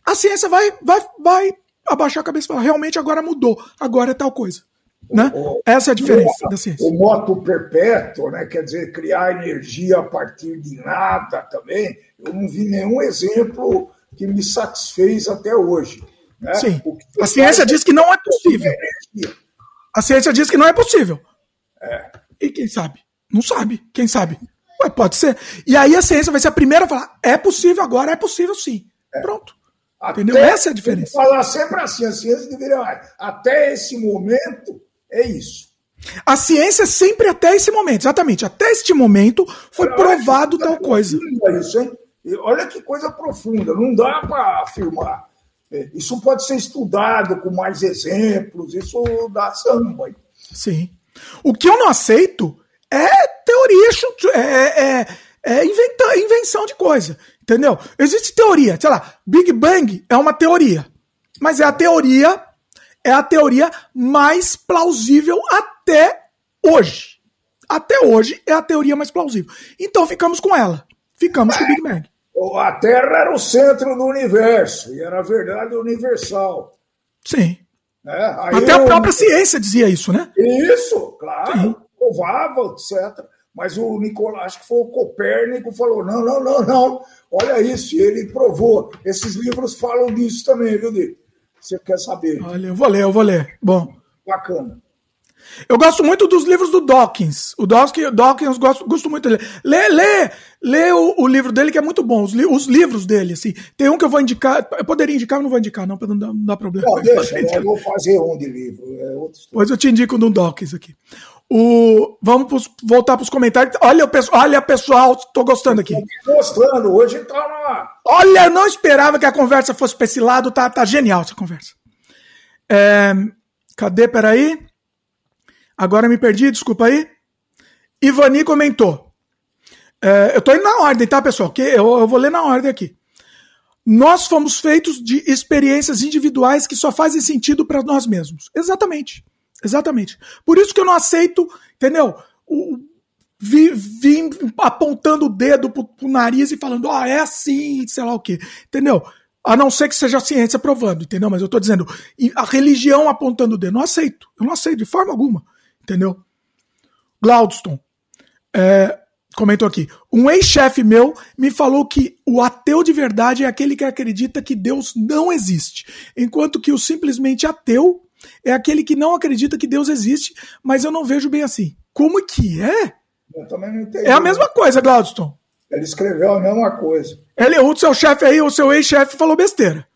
A ciência vai, vai, vai abaixar a cabeça e falar, realmente agora mudou, agora é tal coisa. Né? O, Essa é a diferença o, da ciência. O moto perpétuo, né? quer dizer, criar energia a partir de nada também, eu não vi nenhum exemplo que me satisfez até hoje. Né? Sim. A ciência diz que não é possível. A ciência diz que não é possível. É. E quem sabe? Não sabe. Quem sabe? Ué, pode ser. E aí a ciência vai ser a primeira a falar: é possível agora, é possível sim. É. Pronto. Até, Entendeu? Essa é a diferença. Falar sempre assim: a ciência deveria. Até esse momento, é isso. A ciência é sempre até esse momento, exatamente. Até este momento foi provado tal coisa. Isso, hein? Olha que coisa profunda, não dá para afirmar. É, isso pode ser estudado com mais exemplos, isso dá samba. Sim. O que eu não aceito é teoria, é, é, é inventa, invenção de coisa. Entendeu? Existe teoria, sei lá, Big Bang é uma teoria. Mas é a teoria, é a teoria mais plausível até hoje. Até hoje é a teoria mais plausível. Então ficamos com ela. Ficamos com o Big Bang. A Terra era o centro do universo e era a verdade universal. Sim. É, Até eu... a própria ciência dizia isso, né? Isso, claro. Sim. Provava, etc. Mas o Nicolás, acho que foi o Copérnico, falou: não, não, não, não. Olha isso, e ele provou. Esses livros falam disso também, viu, Dico? Você quer saber? Olha, eu vou ler, eu vou ler. Bom. Bacana. Eu gosto muito dos livros do Dawkins. O Dawkins, Dawkins gosto, gosto muito dele. Lê, lê, lê o, o, livro dele que é muito bom. Os, li, os, livros dele, assim. Tem um que eu vou indicar. Eu poderia indicar, mas não vou indicar, não, para não, não dar, problema. Não, deixa, eu vou fazer um de livro. É pois eu te indico do Dawkins aqui. O, vamos pros, voltar para os comentários. Olha, olha, pessoal, estou gostando aqui. Estou gostando, hoje está na. Olha, não esperava que a conversa fosse para esse lado, tá, tá genial essa conversa. É, cadê? Peraí. Agora me perdi, desculpa aí. Ivani comentou. É, eu tô indo na ordem, tá, pessoal? Que eu, eu vou ler na ordem aqui. Nós fomos feitos de experiências individuais que só fazem sentido para nós mesmos. Exatamente. Exatamente. Por isso que eu não aceito, entendeu? O, vim, apontando o dedo pro, pro nariz e falando, ah, é assim, sei lá o quê. Entendeu? A não ser que seja a ciência provando, entendeu? Mas eu tô dizendo, a religião apontando o dedo. Não aceito. Eu não aceito de forma alguma. Entendeu? Glaudston é, comentou aqui. Um ex-chefe meu me falou que o ateu de verdade é aquele que acredita que Deus não existe, enquanto que o simplesmente ateu é aquele que não acredita que Deus existe, mas eu não vejo bem assim. Como que é? Eu também não entendi. É a mesma coisa, Glaudston. Ele escreveu a mesma coisa. Ele, o seu chefe aí, o seu ex-chefe falou besteira.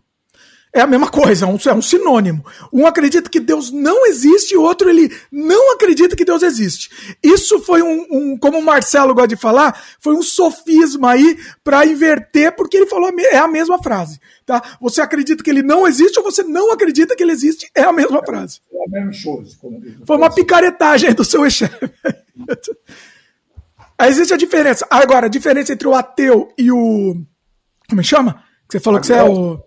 É a mesma coisa, é um, é um sinônimo. Um acredita que Deus não existe e o outro ele não acredita que Deus existe. Isso foi um, um como o Marcelo gosta de falar, foi um sofisma aí para inverter, porque ele falou é a mesma frase, tá? Você acredita que ele não existe ou você não acredita que ele existe, é a mesma frase. É a mesma coisa. Foi uma picaretagem do seu chefe. Existe a diferença. Agora, a diferença entre o ateu e o. Como é que chama? Você falou que você é o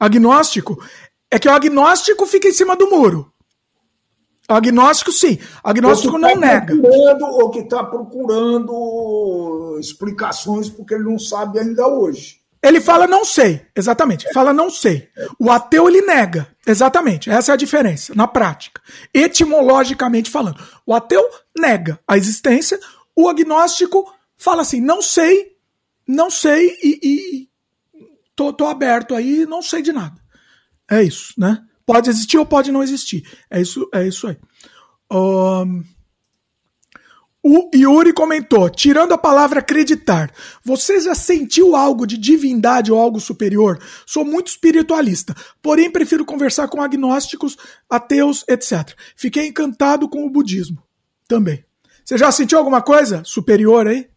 agnóstico. É que o agnóstico fica em cima do muro. O agnóstico, sim. O agnóstico não tá nega. Ou que está procurando explicações porque ele não sabe ainda hoje. Ele fala não sei, exatamente. Fala não sei. O ateu ele nega, exatamente. Essa é a diferença na prática, etimologicamente falando. O ateu nega a existência, o agnóstico fala assim não sei, não sei e, e tô, tô aberto aí, não sei de nada. É isso, né? Pode existir ou pode não existir. É isso, é isso aí. Um... O Yuri comentou: tirando a palavra acreditar, você já sentiu algo de divindade ou algo superior? Sou muito espiritualista, porém prefiro conversar com agnósticos, ateus, etc. Fiquei encantado com o budismo também. Você já sentiu alguma coisa superior aí?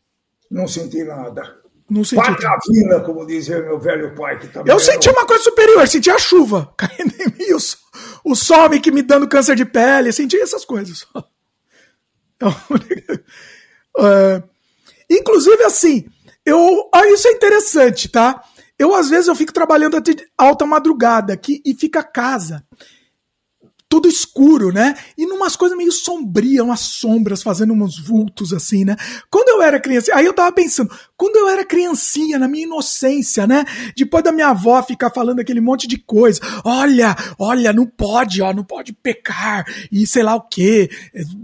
Não senti nada. Não senti. Patavina, como dizia meu velho pai. Que também Eu senti uma coisa superior, senti a chuva caindo em mim, o, o sol me, me dando câncer de pele, senti essas coisas. é, inclusive, assim, eu. Ah, isso é interessante, tá? Eu, às vezes, eu fico trabalhando até alta madrugada aqui e fica a casa tudo escuro, né? E numas coisas meio sombrias, umas sombras fazendo uns vultos assim, né? Quando eu era criança, aí eu tava pensando, quando eu era criancinha, na minha inocência, né? Depois da minha avó ficar falando aquele monte de coisa, olha, olha, não pode, ó, não pode pecar, e sei lá o que,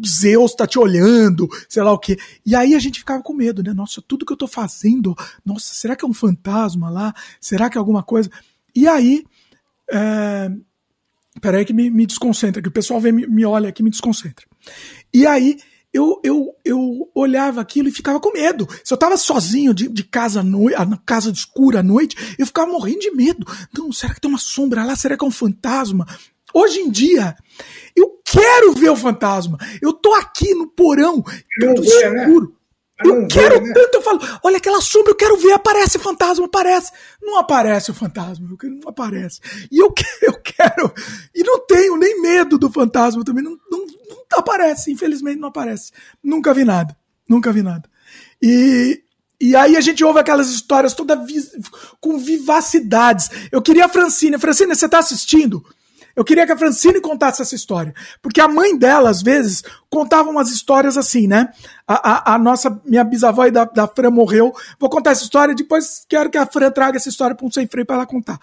Zeus tá te olhando, sei lá o que. E aí a gente ficava com medo, né? Nossa, tudo que eu tô fazendo, nossa, será que é um fantasma lá? Será que é alguma coisa? E aí, é, Peraí que me, me desconcentra, que o pessoal vem, me, me olha aqui e me desconcentra. E aí eu, eu, eu olhava aquilo e ficava com medo. Se eu tava sozinho de, de casa no, na casa escura à noite, eu ficava morrendo de medo. Não, será que tem uma sombra lá? Será que é um fantasma? Hoje em dia, eu quero ver o fantasma. Eu tô aqui no porão, tudo né? escuro. Né? Eu quero né? tanto, eu falo, olha aquela sombra, eu quero ver, aparece fantasma, aparece. Não aparece o fantasma, não aparece. E eu, eu quero, e não tenho nem medo do fantasma também, não, não, não aparece, infelizmente não aparece. Nunca vi nada, nunca vi nada. E, e aí a gente ouve aquelas histórias toda com vivacidades. Eu queria a Francine, Francine, você tá assistindo? Eu queria que a Francine contasse essa história. Porque a mãe dela, às vezes, contava umas histórias assim, né? A, a, a nossa, minha bisavó e da, da Fran morreu. Vou contar essa história, depois quero que a Fran traga essa história para um sem freio para ela contar.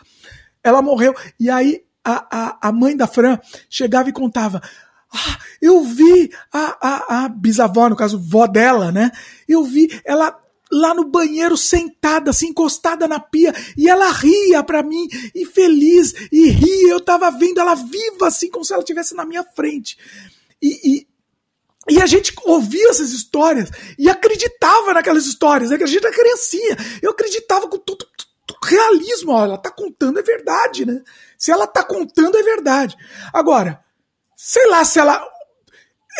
Ela morreu, e aí a, a, a mãe da Fran chegava e contava. Ah, eu vi a, a, a bisavó, no caso, vó dela, né? Eu vi ela lá no banheiro sentada, assim, encostada na pia, e ela ria pra mim, e feliz, e ria, eu tava vendo ela viva, assim, como se ela estivesse na minha frente. E, e, e, a gente ouvia essas histórias, e acreditava naquelas histórias, né, que a gente era criancinha, eu acreditava com tudo, tudo realismo, ó, ela tá contando, é verdade, né? Se ela tá contando, é verdade. Agora, sei lá se ela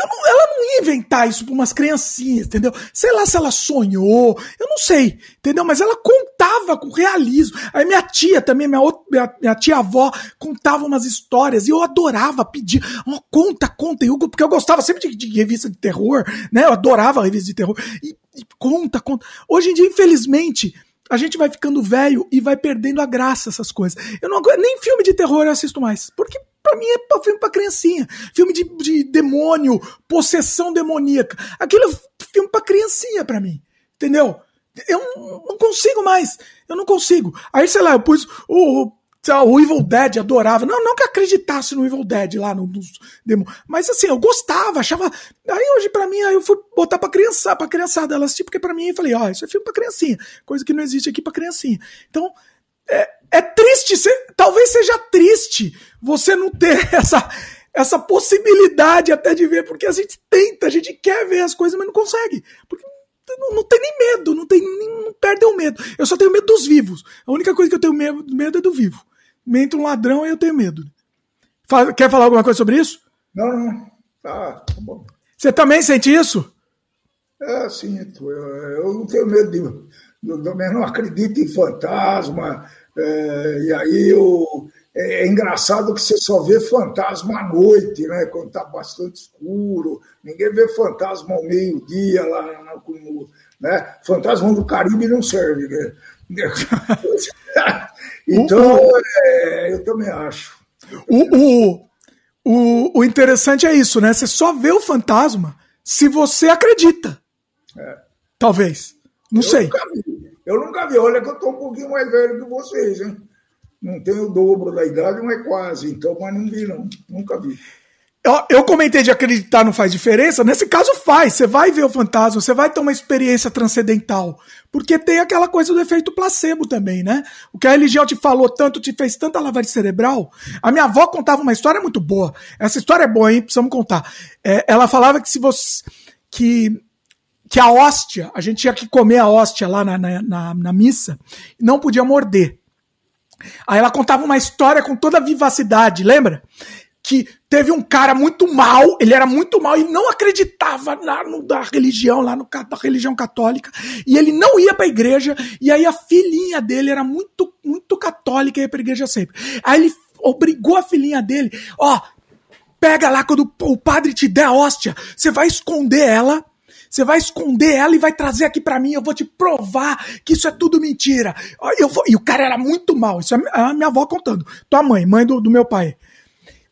não, ela não ia inventar isso para umas criancinhas, entendeu? Sei lá se ela sonhou, eu não sei, entendeu? Mas ela contava com realismo. Aí minha tia também, minha, outra, minha, minha tia-avó, contava umas histórias e eu adorava pedir, oh, conta, conta, eu, porque eu gostava sempre de, de, revista de terror, né? Eu adorava revista de terror. E, e conta, conta. Hoje em dia, infelizmente, a gente vai ficando velho e vai perdendo a graça essas coisas. Eu não nem filme de terror eu assisto mais, porque para mim é pra, filme pra criancinha. Filme de, de demônio, possessão demoníaca. Aquilo é filme pra criancinha para mim. Entendeu? Eu não consigo mais. Eu não consigo. Aí, sei lá, eu pus o, o Evil Dead, adorava. Não, não que acreditasse no Evil Dead lá no, nos demônios. Mas assim, eu gostava, achava. Aí hoje, para mim, aí eu fui botar pra criança, pra criançada ela assistir, porque para mim eu falei, ó, oh, isso é filme pra criancinha. Coisa que não existe aqui pra criancinha. Então, é, é triste, talvez seja triste você não ter essa, essa possibilidade até de ver, porque a gente tenta, a gente quer ver as coisas, mas não consegue. Porque não, não tem nem medo, não, tem, não perde o medo. Eu só tenho medo dos vivos. A única coisa que eu tenho medo, medo é do vivo. Me entra um ladrão e eu tenho medo. Quer falar alguma coisa sobre isso? Não, não. Tá, tá bom. Você também sente isso? É, sinto. Eu, eu não tenho medo de. Eu também não acredito em fantasma, é, e aí eu, é, é, engraçado que você só vê fantasma à noite, né? Quando está bastante escuro. Ninguém vê fantasma ao meio-dia lá no, Né? Fantasma do Caribe não serve. Né? então, é, eu também acho. O, o, o, o, interessante é isso, né? Você só vê o fantasma se você acredita. É. Talvez. Não eu sei. Nunca eu nunca vi. Olha que eu estou um pouquinho mais velho que vocês, hein? Não tenho o dobro da idade, é quase. Então, mas não vi, não. Nunca vi. Eu, comentei de acreditar não faz diferença. Nesse caso faz. Você vai ver o fantasma, você vai ter uma experiência transcendental. Porque tem aquela coisa do efeito placebo também, né? O que a religião te falou tanto, te fez tanta lavagem cerebral. A minha avó contava uma história muito boa. Essa história é boa, hein? Precisamos contar. É, ela falava que se você. que que a hóstia, a gente tinha que comer a hóstia lá na, na, na, na missa, não podia morder. Aí ela contava uma história com toda a vivacidade, lembra? que teve um cara muito mal, ele era muito mal e não acreditava na, no, da religião, lá no, da religião católica, e ele não ia pra igreja, e aí a filhinha dele era muito, muito católica e ia pra igreja sempre. Aí ele obrigou a filhinha dele, ó, pega lá quando o padre te der a hóstia, você vai esconder ela, você vai esconder ela e vai trazer aqui para mim. Eu vou te provar que isso é tudo mentira. Eu vou... E o cara era muito mal. Isso é a minha avó contando. Tua mãe, mãe do, do meu pai.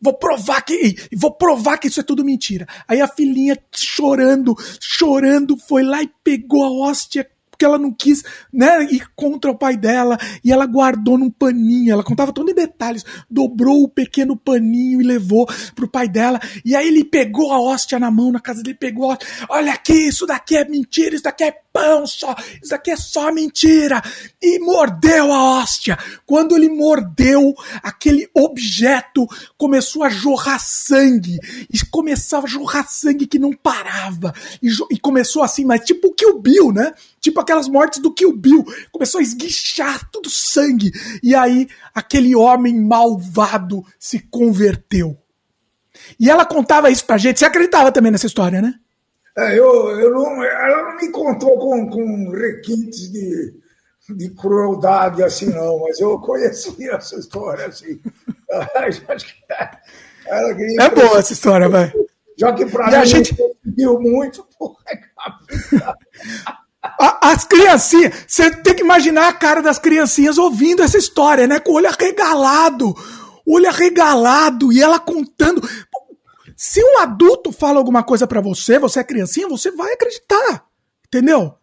Vou provar que. Vou provar que isso é tudo mentira. Aí a filhinha chorando, chorando, foi lá e pegou a hóstia porque ela não quis né, ir contra o pai dela e ela guardou num paninho. Ela contava tudo em detalhes. Dobrou o pequeno paninho e levou pro pai dela. E aí ele pegou a hóstia na mão, na casa dele, pegou. A... Olha aqui, isso daqui é mentira, isso daqui é pão só, isso daqui é só mentira. E mordeu a hóstia. Quando ele mordeu, aquele objeto começou a jorrar sangue. E começava a jorrar sangue que não parava. E, e começou assim, mas tipo o Kill Bill, né? Tipo aquelas mortes do Kill Bill. Começou a esguichar tudo sangue. E aí aquele homem malvado se converteu. E ela contava isso pra gente. Você acreditava também nessa história, né? É, eu, eu não, ela não me contou com, com requintes de, de crueldade assim, não, mas eu conhecia essa história assim. Ela é boa essa história, vai. Já que pra mim a gente viu muito, porra, é as criancinhas, você tem que imaginar a cara das criancinhas ouvindo essa história, né? Com o olho arregalado, olho arregalado, e ela contando. Se um adulto fala alguma coisa para você, você é criancinha, você vai acreditar. Entendeu?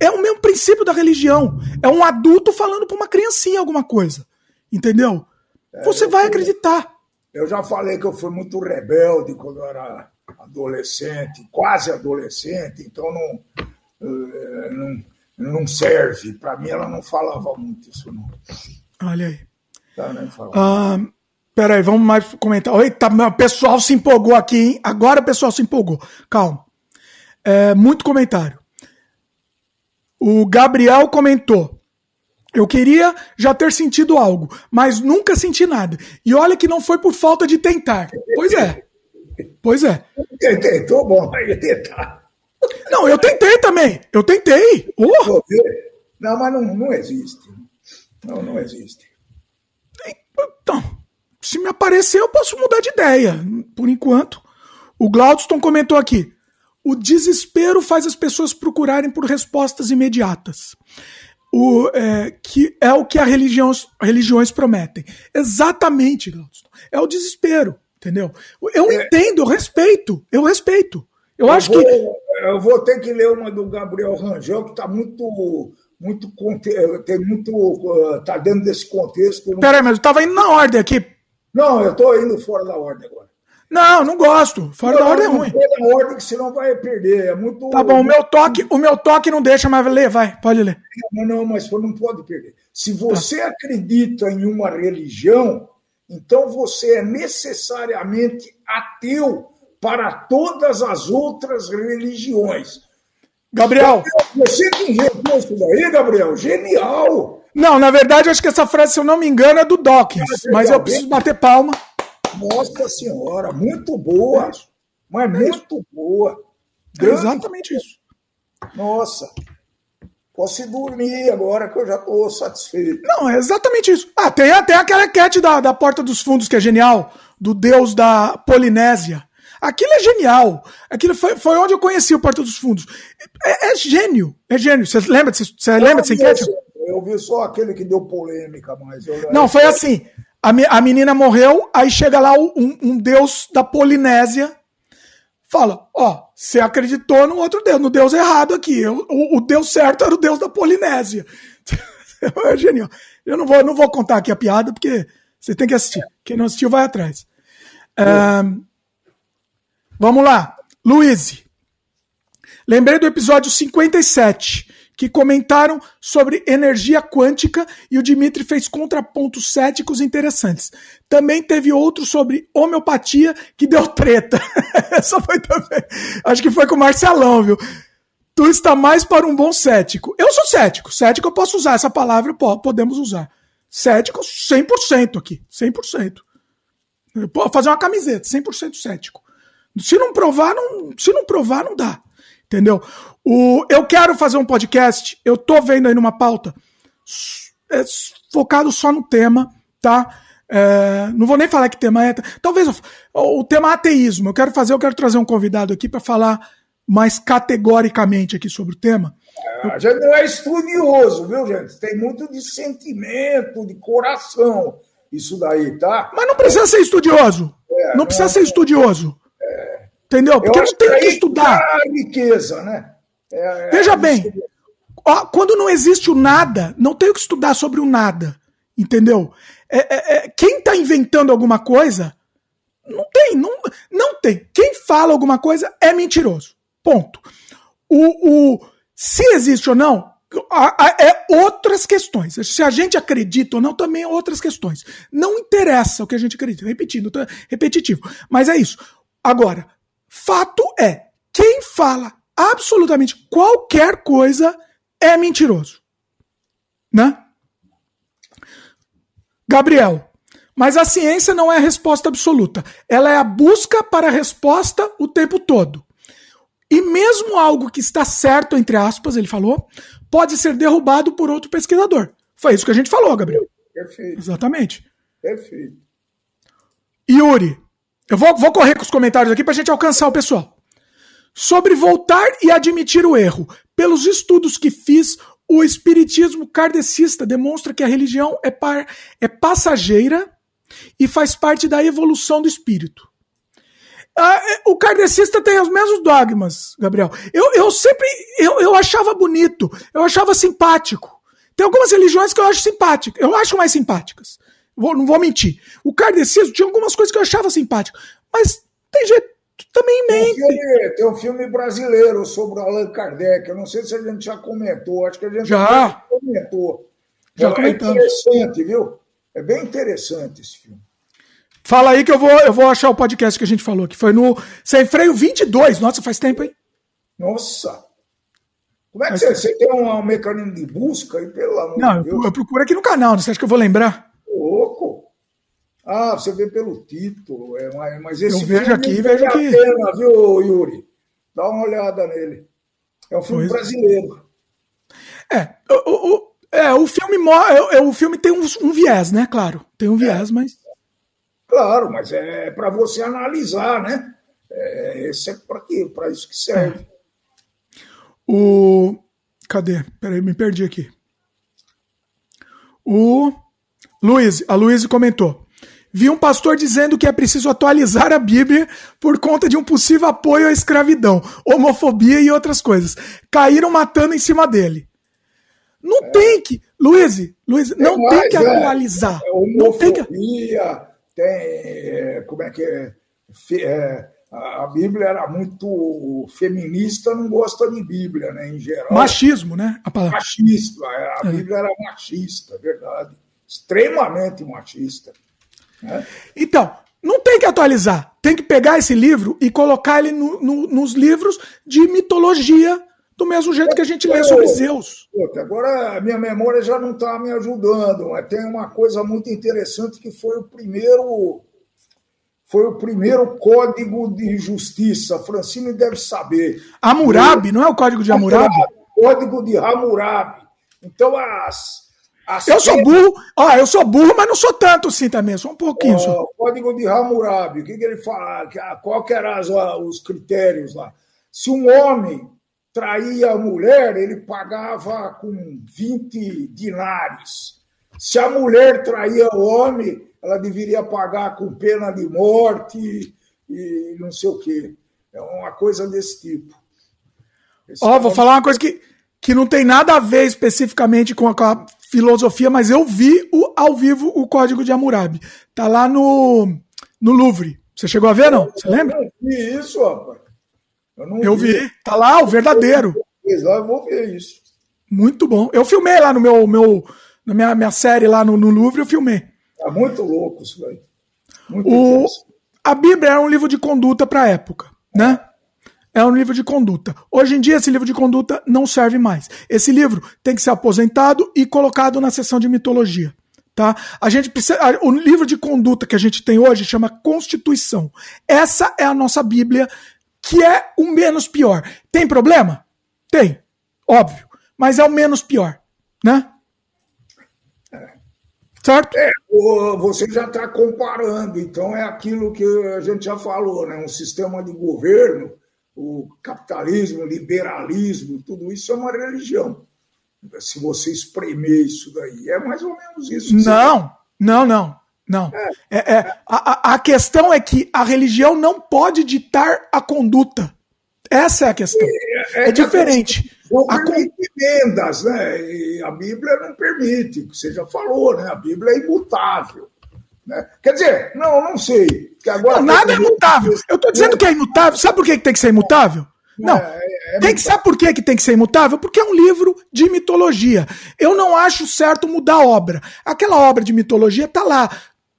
É o mesmo princípio da religião. É um adulto falando para uma criancinha alguma coisa. Entendeu? É, você vai fui, acreditar. Eu já falei que eu fui muito rebelde quando eu era adolescente, quase adolescente, então não eh, não, não serve. Para mim, ela não falava muito isso, não. Olha aí. Tá, né, ah, peraí, vamos mais comentar. Eita, o pessoal se empolgou aqui, hein? Agora o pessoal se empolgou. Calma. É, muito comentário. O Gabriel comentou. Eu queria já ter sentido algo, mas nunca senti nada. E olha que não foi por falta de tentar. Pois é. Pois é. Tentou, bom, aí tentar. Não, eu tentei também. Eu tentei. Uh! Não, mas não, não existe. Não, não existe. Então, se me aparecer, eu posso mudar de ideia. Por enquanto. O Glaudston comentou aqui. O desespero faz as pessoas procurarem por respostas imediatas. O, é, que é o que a religião, religiões prometem. Exatamente, Glaudston. É o desespero, entendeu? Eu é. entendo, eu respeito, eu respeito. Eu, eu acho vou, que. Eu vou ter que ler uma do Gabriel Rangel, que está muito. Muito, tem muito. Está dentro desse contexto. Peraí, mas eu estava indo na ordem aqui. Não, eu estou indo fora da ordem agora. Não, não gosto. Fora não, da ordem é ruim. Fora da ordem, que senão vai perder. É muito. Tá bom, o meu toque, o meu toque não deixa mais ler, vai, pode ler. Não, não, mas não pode perder. Se você tá. acredita em uma religião, então você é necessariamente ateu para todas as outras religiões. Gabriel. Você que inventou isso daí, Gabriel? Genial! Não, na verdade, acho que essa frase, se eu não me engano, é do Dawkins. É mas eu preciso bater palma. Nossa Senhora, muito boa. Mas é muito boa. É exatamente isso. Nossa. Posso ir dormir agora que eu já estou satisfeito. Não, é exatamente isso. Ah, tem até aquela cat da, da Porta dos Fundos que é genial, do deus da Polinésia. Aquilo é genial. Aquilo foi, foi onde eu conheci o Porta dos Fundos. É, é gênio. É gênio. Você lembra, você, você lembra dessa enquete? Eu vi só aquele que deu polêmica, mas. Eu... Não, foi assim. A, a menina morreu, aí chega lá um, um deus da Polinésia, fala: Ó, você acreditou no outro deus, no deus errado aqui. O, o deus certo era o deus da Polinésia. é genial. Eu não vou, não vou contar aqui a piada, porque você tem que assistir. Quem não assistiu, vai atrás. Um, vamos lá. Luiz. Lembrei do episódio 57, que comentaram sobre energia quântica e o Dimitri fez contrapontos céticos interessantes. Também teve outro sobre homeopatia que deu treta. Essa foi também. Acho que foi com o Marcelão, viu? Tu está mais para um bom cético. Eu sou cético. Cético eu posso usar essa palavra, podemos usar. Cético 100% aqui. 100%. Eu posso fazer uma camiseta, 100% cético. Se não provar, não, se não provar, não dá. Entendeu? O, eu quero fazer um podcast, eu tô vendo aí numa pauta é, focado só no tema, tá? É, não vou nem falar que tema é. Talvez o, o tema ateísmo. Eu quero fazer, eu quero trazer um convidado aqui para falar mais categoricamente aqui sobre o tema. A gente não é estudioso, viu, gente? Tem muito de sentimento, de coração, isso daí, tá? Mas não precisa ser estudioso. É, não precisa não, ser estudioso. É. Entendeu? Porque não tem que, que estudar. É a riqueza, né? É, é Veja bem, ó, quando não existe o nada, não tem que estudar sobre o nada. Entendeu? É, quem está inventando alguma coisa, não tem, não, não tem. Quem fala alguma coisa é mentiroso. Ponto. O, o, se existe ou não, é outras questões. Se a gente acredita ou não, também é outras questões. Não interessa o que a gente acredita. Repetindo, tá repetitivo. Mas é isso. Agora, fato é: quem fala absolutamente qualquer coisa é mentiroso. Né? Gabriel, mas a ciência não é a resposta absoluta. Ela é a busca para a resposta o tempo todo. E mesmo algo que está certo, entre aspas, ele falou, pode ser derrubado por outro pesquisador. Foi isso que a gente falou, Gabriel. Perfeito. Exatamente. Perfeito. Yuri, eu vou, vou correr com os comentários aqui para a gente alcançar o pessoal. Sobre voltar e admitir o erro. Pelos estudos que fiz, o espiritismo kardecista demonstra que a religião é, par, é passageira e faz parte da evolução do espírito. Ah, é, o kardecista tem os mesmos dogmas, Gabriel. Eu, eu sempre eu, eu achava bonito, eu achava simpático. Tem algumas religiões que eu acho simpáticas, eu acho mais simpáticas. Vou, não vou mentir. O kardecismo tinha algumas coisas que eu achava simpático, mas tem jeito também mente. Tem um, filme, tem um filme brasileiro sobre Allan Kardec. Eu não sei se a gente já comentou, acho que a gente já comentou. Já é, é interessante, viu? É bem interessante esse filme. Fala aí que eu vou, eu vou achar o podcast que a gente falou, que foi no Sem Freio 22. Nossa, faz tempo, hein? Nossa. Como é que você, você, tem um, um, mecanismo de busca aí, pelo amor Não, de Deus? eu procuro aqui no canal, você acha que eu vou lembrar? Louco. Ah, você vê pelo título, é, mas esse Eu vejo aqui, vejo aqui. Pena, viu, Yuri? Dá uma olhada nele. É um filme pois. brasileiro. É, o, o, é, o filme, é, é, o filme tem um, um viés, né? Claro, tem um viés, é. mas Claro, mas é para você analisar, né? É, esse é para quê? Para isso que serve. É. O. Cadê? Peraí, me perdi aqui. O. Luiz, a Luiz comentou. Vi um pastor dizendo que é preciso atualizar a Bíblia por conta de um possível apoio à escravidão, homofobia e outras coisas. Caíram matando em cima dele. Não é. tem que. Luiz, Luiz, não tem que é. atualizar. É, homofobia, não tem que tem, é, como é que é, é, a Bíblia era muito feminista, não gosta de Bíblia, né, em geral. Machismo, né? A palavra. Machista, a é. Bíblia era machista, verdade. Extremamente machista. Né? Então, não tem que atualizar. Tem que pegar esse livro e colocar ele no, no, nos livros de mitologia do mesmo jeito que a gente lê sobre Zeus. Agora a minha memória já não está me ajudando, mas tem uma coisa muito interessante que foi o primeiro foi o primeiro código de justiça. Francine deve saber. Hammurabi, não é o código de Hammurabi? Código de Hammurabi. Então as Assim, eu sou burro, ó, eu sou burro, mas não sou tanto assim também, sou um pouquinho. Ó, o código de Hammurabi, o que, que ele fala? Qual que eram os critérios lá? Se um homem traía a mulher, ele pagava com 20 dinares. Se a mulher traía o homem, ela deveria pagar com pena de morte e não sei o quê. É uma coisa desse tipo. Ó, oh, vou falar uma coisa que, que não tem nada a ver especificamente com a, com a filosofia, mas eu vi o, ao vivo o Código de Hammurabi. Tá lá no, no Louvre. Você chegou a ver, não? Você lembra? Eu vi isso, rapaz. Eu, eu vi. vi. Tá lá, o verdadeiro. Eu vou ver isso. Muito bom. Eu filmei lá no meu, meu na minha, minha série lá no, no Louvre, eu filmei. Tá muito louco isso, velho. O, a Bíblia é um livro de conduta para a época, né? É um livro de conduta. Hoje em dia, esse livro de conduta não serve mais. Esse livro tem que ser aposentado e colocado na seção de mitologia. Tá? A gente precisa, o livro de conduta que a gente tem hoje chama Constituição. Essa é a nossa Bíblia, que é o menos pior. Tem problema? Tem, óbvio, mas é o menos pior, né? Certo? É, você já está comparando, então é aquilo que a gente já falou, né? Um sistema de governo, o capitalismo, o liberalismo, tudo isso é uma religião. Se você espremer isso daí, é mais ou menos isso. Não, não, não, não. É. É, é, a, a questão é que a religião não pode ditar a conduta. Essa é a questão. É, é, é diferente. Não permite emendas, né? E a Bíblia não permite, você já falou, né? A Bíblia é imutável. Né? Quer dizer, não, não sei. Agora não, nada é imutável. Eu estou dizendo que é imutável. Sabe por que tem que ser imutável? Não. É, é, é tem que, sabe por que, que tem que ser imutável? Porque é um livro de mitologia. Eu não acho certo mudar a obra. Aquela obra de mitologia está lá.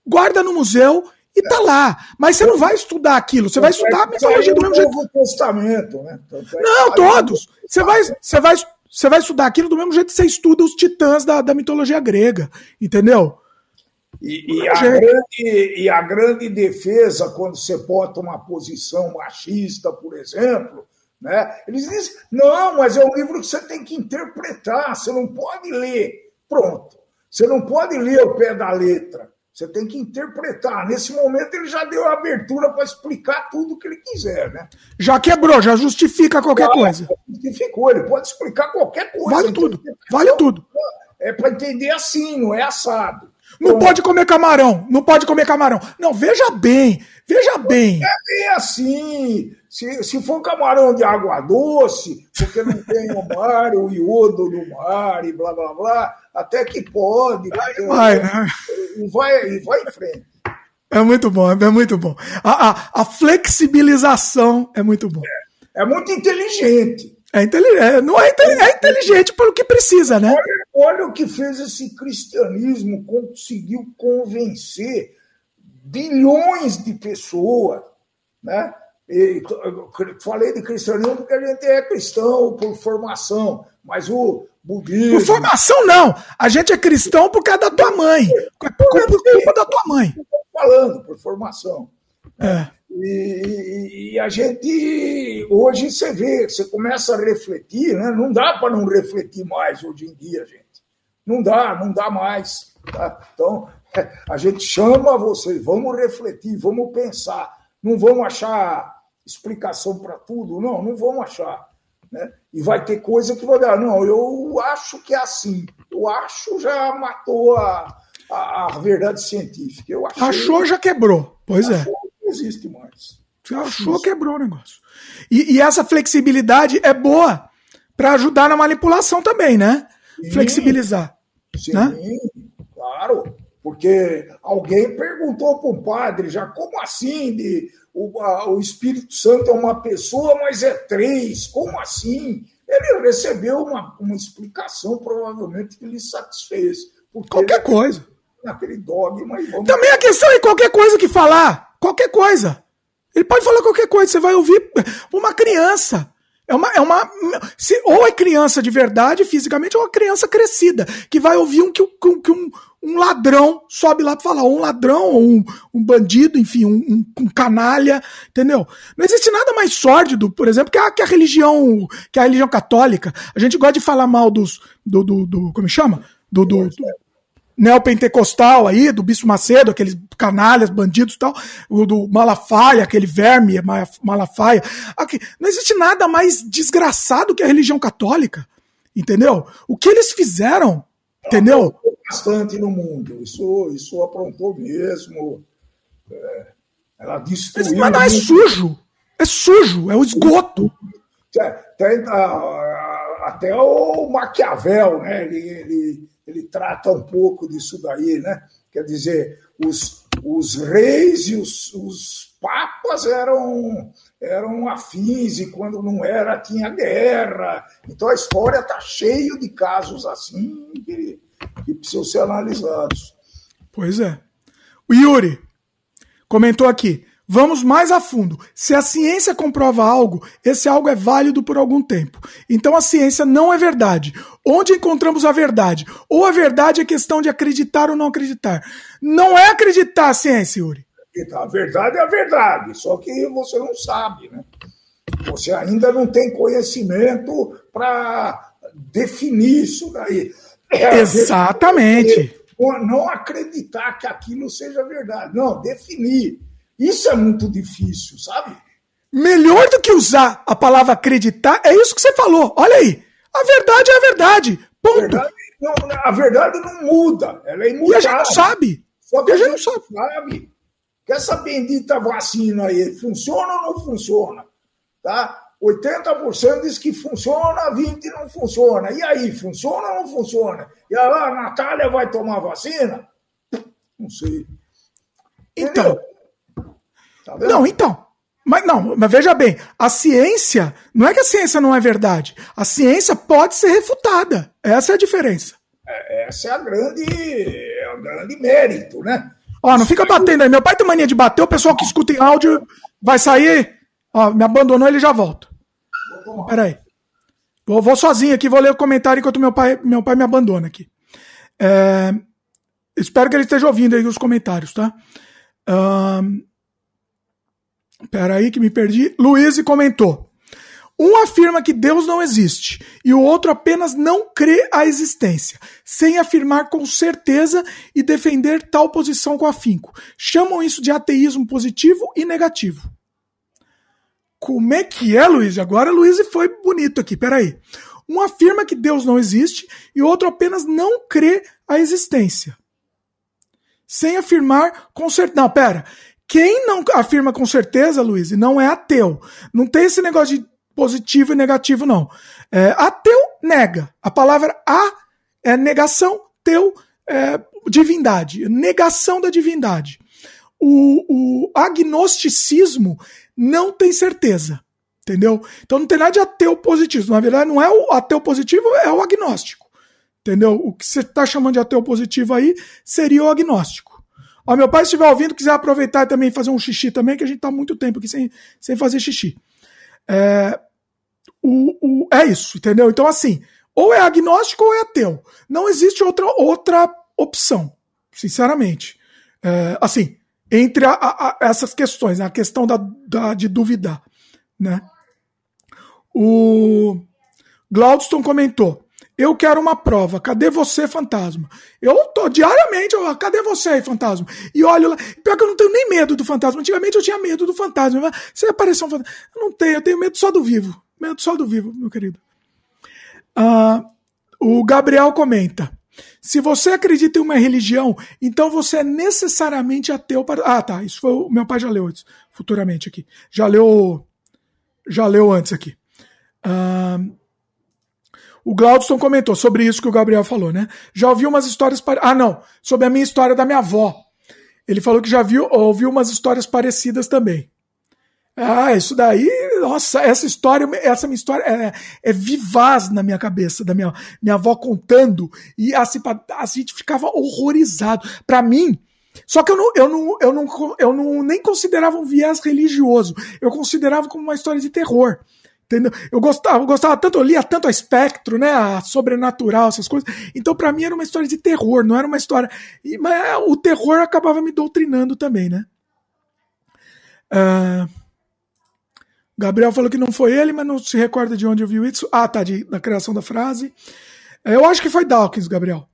Guarda no museu e tá lá. Mas você não vai estudar aquilo, você vai estudar a mitologia do mesmo jeito. Novo Testamento, né? Não, todos. Você vai, você vai, você vai estudar aquilo do mesmo jeito que você estuda os titãs da, da mitologia grega, entendeu? E, e, a grande, e a grande defesa, quando você bota uma posição machista, por exemplo, né? Eles dizem, não, mas é um livro que você tem que interpretar, você não pode ler. Pronto. Você não pode ler o pé da letra. Você tem que interpretar. Nesse momento, ele já deu a abertura para explicar tudo o que ele quiser, né? Já quebrou, já justifica qualquer claro, coisa. Justificou, ele pode explicar qualquer coisa. Vale tudo, vale tudo. É para entender assim, não é assado. Não então, pode comer camarão, não pode comer camarão. Não, veja bem, veja bem. É bem assim. Se, se for camarão de água doce, porque não tem o mar, o iodo no mar e blá blá blá, até que pode. Vai, vai, né? e, vai, e vai em frente. É muito bom, é muito bom. A, a, a flexibilização é muito bom. É, é muito inteligente. É inteligente, é, não é, é inteligente pelo que precisa, né? Olha, o que fez esse cristianismo, conseguiu convencer bilhões de pessoas, né? E, falei de cristianismo porque a gente é cristão por formação, mas o budismo. Por formação, não. A gente é cristão por causa da tua mãe. Por, por, por culpa da tua mãe. Falando, por formação. É. E, e, a gente, hoje você vê, você começa a refletir, né? não dá para não refletir mais hoje em dia, gente. Não dá, não dá mais. Tá? Então, a gente chama vocês, vamos refletir, vamos pensar. Não vamos achar explicação para tudo, não, não vamos achar. Né? E vai ter coisa que vai dar, não, eu acho que é assim. Eu acho já matou a, a, a verdade científica. Eu achei, Achou, já quebrou. Pois é. Não existe mais. Achou, quebrou o negócio. E, e essa flexibilidade é boa para ajudar na manipulação também, né? Sim, Flexibilizar. Sim, né? claro. Porque alguém perguntou para um padre já, como assim? De, o, a, o Espírito Santo é uma pessoa, mas é três, como assim? Ele recebeu uma, uma explicação, provavelmente, que lhe satisfez. Qualquer coisa. Naquele dogma. Também a questão é qualquer coisa que falar. Qualquer coisa. Ele pode falar qualquer coisa, você vai ouvir uma criança. É uma, é uma se, ou é criança de verdade, fisicamente, ou é uma criança crescida, que vai ouvir um, que, um, que um, um ladrão sobe lá para falar, ou um ladrão, ou um, um bandido, enfim, um, um, canalha, entendeu? Não existe nada mais sórdido, por exemplo, que a, que a religião que a religião católica. A gente gosta de falar mal dos, do, do, do como chama? do, do, do neopentecostal aí, do Bispo Macedo, aqueles canalhas, bandidos e tal, o do Malafaia, aquele verme Malafaia. Aqui, não existe nada mais desgraçado que a religião católica, entendeu? O que eles fizeram, entendeu? Bastante no mundo, isso, isso aprontou mesmo. É, ela destruiu. Mas não é sujo, é sujo, é o esgoto. Tem, até o Maquiavel, né? Ele, ele, ele trata um pouco disso daí, né? Quer dizer, os, os reis e os, os papas eram, eram afins, e quando não era, tinha guerra. Então a história está cheia de casos assim que, que precisam ser analisados. Pois é. O Yuri comentou aqui. Vamos mais a fundo. Se a ciência comprova algo, esse algo é válido por algum tempo. Então a ciência não é verdade. Onde encontramos a verdade? Ou a verdade é questão de acreditar ou não acreditar. Não é acreditar a ciência, Yuri. A verdade é a verdade, só que você não sabe, né? Você ainda não tem conhecimento para definir isso daí. É, Exatamente. Não acreditar que aquilo seja verdade. Não, definir. Isso é muito difícil, sabe? Melhor do que usar a palavra acreditar é isso que você falou. Olha aí. A verdade é a verdade. Ponto. A verdade não, a verdade não muda. Ela é imutável. E a gente não sabe. Só que a, a gente não sabe. sabe. Que essa bendita vacina aí funciona ou não funciona? Tá? 80% diz que funciona, 20% não funciona. E aí, funciona ou não funciona? E a Natália vai tomar vacina? Não sei. Então, Entendeu? Tá não, então. Mas não, mas veja bem, a ciência, não é que a ciência não é verdade. A ciência pode ser refutada. Essa é a diferença. É, essa é a grande, é o grande mérito, né? Ó, não fica batendo aí. Meu pai tem mania de bater, o pessoal que escuta em áudio vai sair. Ó, me abandonou, ele já volta. Peraí. Vou, vou sozinho aqui, vou ler o comentário enquanto meu pai, meu pai me abandona aqui. É, espero que ele esteja ouvindo aí os comentários, tá? Um, Pera aí que me perdi. Luiz comentou. Um afirma que Deus não existe e o outro apenas não crê a existência, sem afirmar com certeza e defender tal posição com afinco. Chamam isso de ateísmo positivo e negativo. Como é que é, Luiz? Agora Luiz foi bonito aqui, peraí. Um afirma que Deus não existe e o outro apenas não crê a existência. Sem afirmar com certeza. Não, pera. Quem não afirma com certeza, Luiz, não é ateu. Não tem esse negócio de positivo e negativo, não. É, ateu nega. A palavra a é negação, teu é divindade. Negação da divindade. O, o agnosticismo não tem certeza. Entendeu? Então não tem nada de ateu positivo. Na verdade, não é o ateu positivo, é o agnóstico. Entendeu? O que você está chamando de ateu positivo aí seria o agnóstico. Ó, meu pai, se estiver ouvindo, quiser aproveitar e também fazer um xixi também, que a gente tá muito tempo aqui sem, sem fazer xixi. É, o, o, é isso, entendeu? Então, assim, ou é agnóstico ou é ateu. Não existe outra, outra opção, sinceramente. É, assim, entre a, a, essas questões, a questão da, da, de duvidar. Né? O Glaudston comentou: eu quero uma prova. Cadê você, fantasma? Eu tô diariamente, eu, cadê você aí, fantasma? E olho lá. Pior que eu não tenho nem medo do fantasma. Antigamente eu tinha medo do fantasma. Você apareceu um fantasma. Eu não tenho, eu tenho medo só do vivo. Medo só do vivo, meu querido. Uh, o Gabriel comenta. Se você acredita em uma religião, então você é necessariamente ateu para. Ah, tá. Isso foi. O meu pai já leu isso, futuramente aqui. Já leu. Já leu antes aqui. Uh, o Glaudston comentou sobre isso que o Gabriel falou, né? Já ouviu umas histórias. Pare... Ah, não. Sobre a minha história da minha avó. Ele falou que já viu, ouviu umas histórias parecidas também. Ah, isso daí, nossa, essa história, essa minha história é, é vivaz na minha cabeça, da minha, minha avó contando, e assim, a gente ficava horrorizado. Para mim, só que eu não, eu não, eu não, eu não nem considerava um viés religioso, eu considerava como uma história de terror. Entendeu? Eu gostava, eu gostava tanto, eu lia tanto a espectro, né? A sobrenatural, essas coisas. Então, para mim, era uma história de terror, não era uma história. E, mas o terror acabava me doutrinando também, né? Uh... Gabriel falou que não foi ele, mas não se recorda de onde ouviu isso. Ah, tá, de, da criação da frase. É, eu acho que foi Dawkins, Gabriel.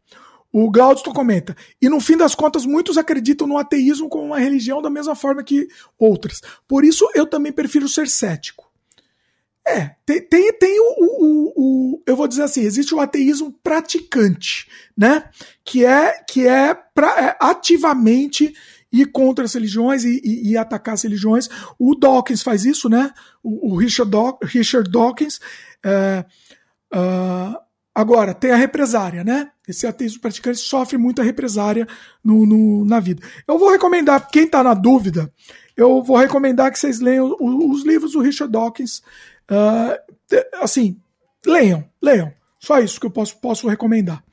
O Glaudston comenta. E no fim das contas, muitos acreditam no ateísmo como uma religião da mesma forma que outras. Por isso, eu também prefiro ser cético. É, tem, tem, tem o, o, o, Eu vou dizer assim: existe o ateísmo praticante, né? Que é, que é, pra, é ativamente ir contra as religiões e, e, e, atacar as religiões. O Dawkins faz isso, né? O, o Richard, Daw Richard Dawkins. É, uh, agora, tem a represária, né? Esse ateísmo praticante sofre muita represária no, no, na vida. Eu vou recomendar, quem está na dúvida, eu vou recomendar que vocês leiam os livros do Richard Dawkins. Uh, assim, leiam, leiam. Só isso que eu posso, posso recomendar.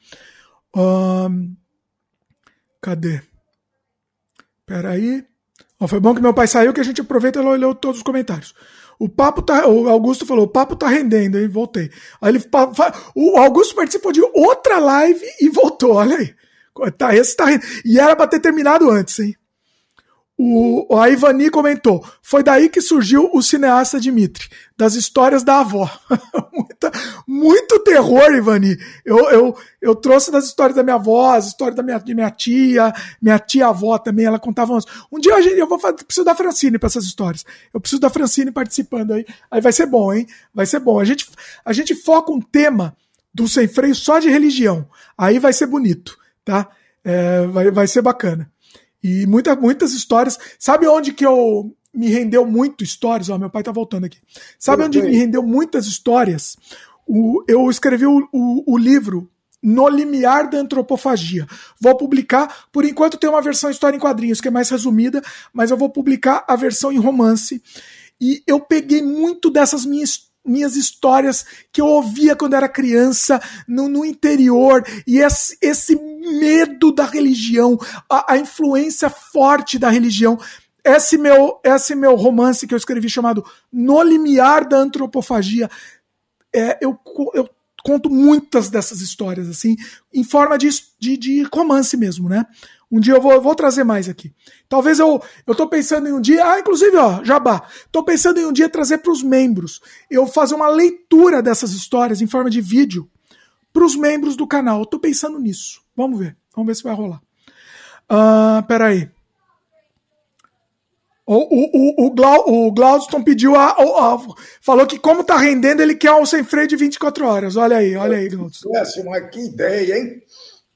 Cadê? Peraí. Oh, foi bom que meu pai saiu que a gente aproveita e leu todos os comentários. O papo tá. O Augusto falou: o papo tá rendendo, hein? Voltei. Aí ele. O Augusto participou de outra live e voltou, olha aí. Tá, esse tá. E era pra ter terminado antes, hein? O, a Ivani comentou: foi daí que surgiu o cineasta Dimitri, das histórias da avó. Muita, muito terror, Ivani. Eu, eu, eu trouxe das histórias da minha avó, as histórias da minha, de minha tia, minha tia-avó também, ela contava umas. Um dia gente, eu vou fazer, preciso da Francine para essas histórias. Eu preciso da Francine participando aí. Aí vai ser bom, hein? Vai ser bom. A gente, a gente foca um tema do sem freio só de religião. Aí vai ser bonito, tá? É, vai, vai ser bacana. E muita, muitas histórias. Sabe onde que eu me rendeu muito histórias? Ó, meu pai tá voltando aqui. Sabe eu onde me rendeu muitas histórias? O, eu escrevi o, o, o livro no limiar da antropofagia. Vou publicar, por enquanto tem uma versão história em quadrinhos que é mais resumida, mas eu vou publicar a versão em romance. E eu peguei muito dessas minhas minhas histórias que eu ouvia quando era criança no, no interior e esse, esse, medo da religião, a, a, influência forte da religião. Esse meu, esse meu romance que eu escrevi chamado No Limiar da Antropofagia, é, eu, eu conto muitas dessas histórias assim, em forma de, de, de romance mesmo, né? Um dia eu vou, eu vou trazer mais aqui. Talvez eu eu tô pensando em um dia, ah, inclusive, ó, Jabá, tô pensando em um dia trazer para os membros, eu fazer uma leitura dessas histórias em forma de vídeo para os membros do canal. Eu tô pensando nisso. Vamos ver. Vamos ver se vai rolar. Uh, peraí. O, o, o, o, Glau, o Glaudston pediu a, a, a, Falou que, como tá rendendo, ele quer um sem freio de 24 horas. Olha aí, olha aí, Glaudston. Mas que ideia, hein?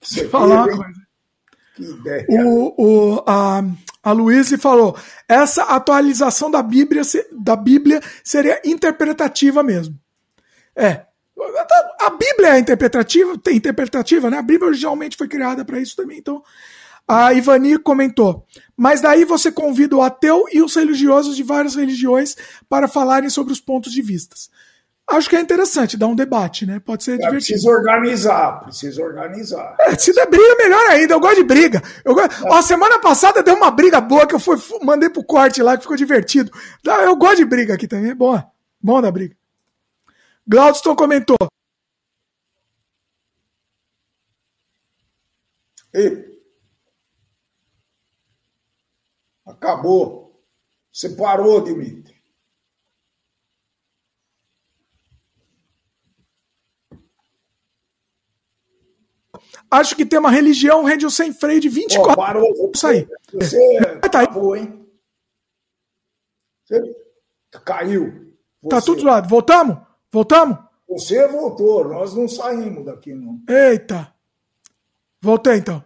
Você falar uma coisa. Ideia. O, o, a, a falou: essa atualização da Bíblia, da Bíblia seria interpretativa mesmo. É. A Bíblia é interpretativa, tem interpretativa, né? A Bíblia originalmente foi criada para isso também, então. A Ivani comentou, mas daí você convida o ateu e os religiosos de várias religiões para falarem sobre os pontos de vistas acho que é interessante dar um debate, né? Pode ser é, divertido. Precisa organizar, precisa organizar. É, se der briga, melhor ainda. Eu gosto de briga. Eu gosto... É. Ó, semana passada deu uma briga boa que eu fui, mandei pro corte lá, que ficou divertido. Eu gosto de briga aqui também, é bom. Bom da briga. Glaudston comentou. E... Acabou. Você parou, Dimitri. Acho que ter uma religião rende o sem freio de 24 oh, parou, Isso aí. Você tá acabou, hein? Você caiu. Você. Tá tudo zoado. Voltamos? Voltamos? Você voltou, nós não saímos daqui, não. Eita. Voltei então.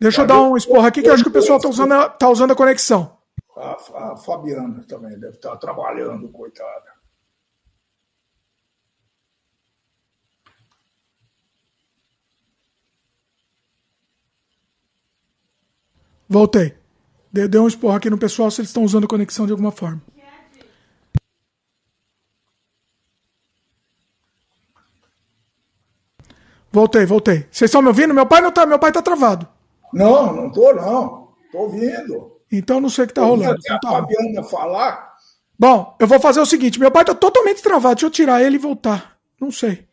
Deixa eu dar um esporro aqui que eu acho que o pessoal tá usando, a, tá usando a conexão. A, a Fabiana também deve estar trabalhando, coitada. Voltei. Deu um esporro aqui no pessoal se eles estão usando a conexão de alguma forma. Voltei, voltei. Vocês estão me ouvindo? Meu pai não tá, meu pai tá travado. Não, não tô não. Tô ouvindo. Então não sei o que tá rolando. Então, tá a Fabiana falar. Bom, eu vou fazer o seguinte, meu pai tá totalmente travado. Deixa eu tirar ele e voltar. Não sei.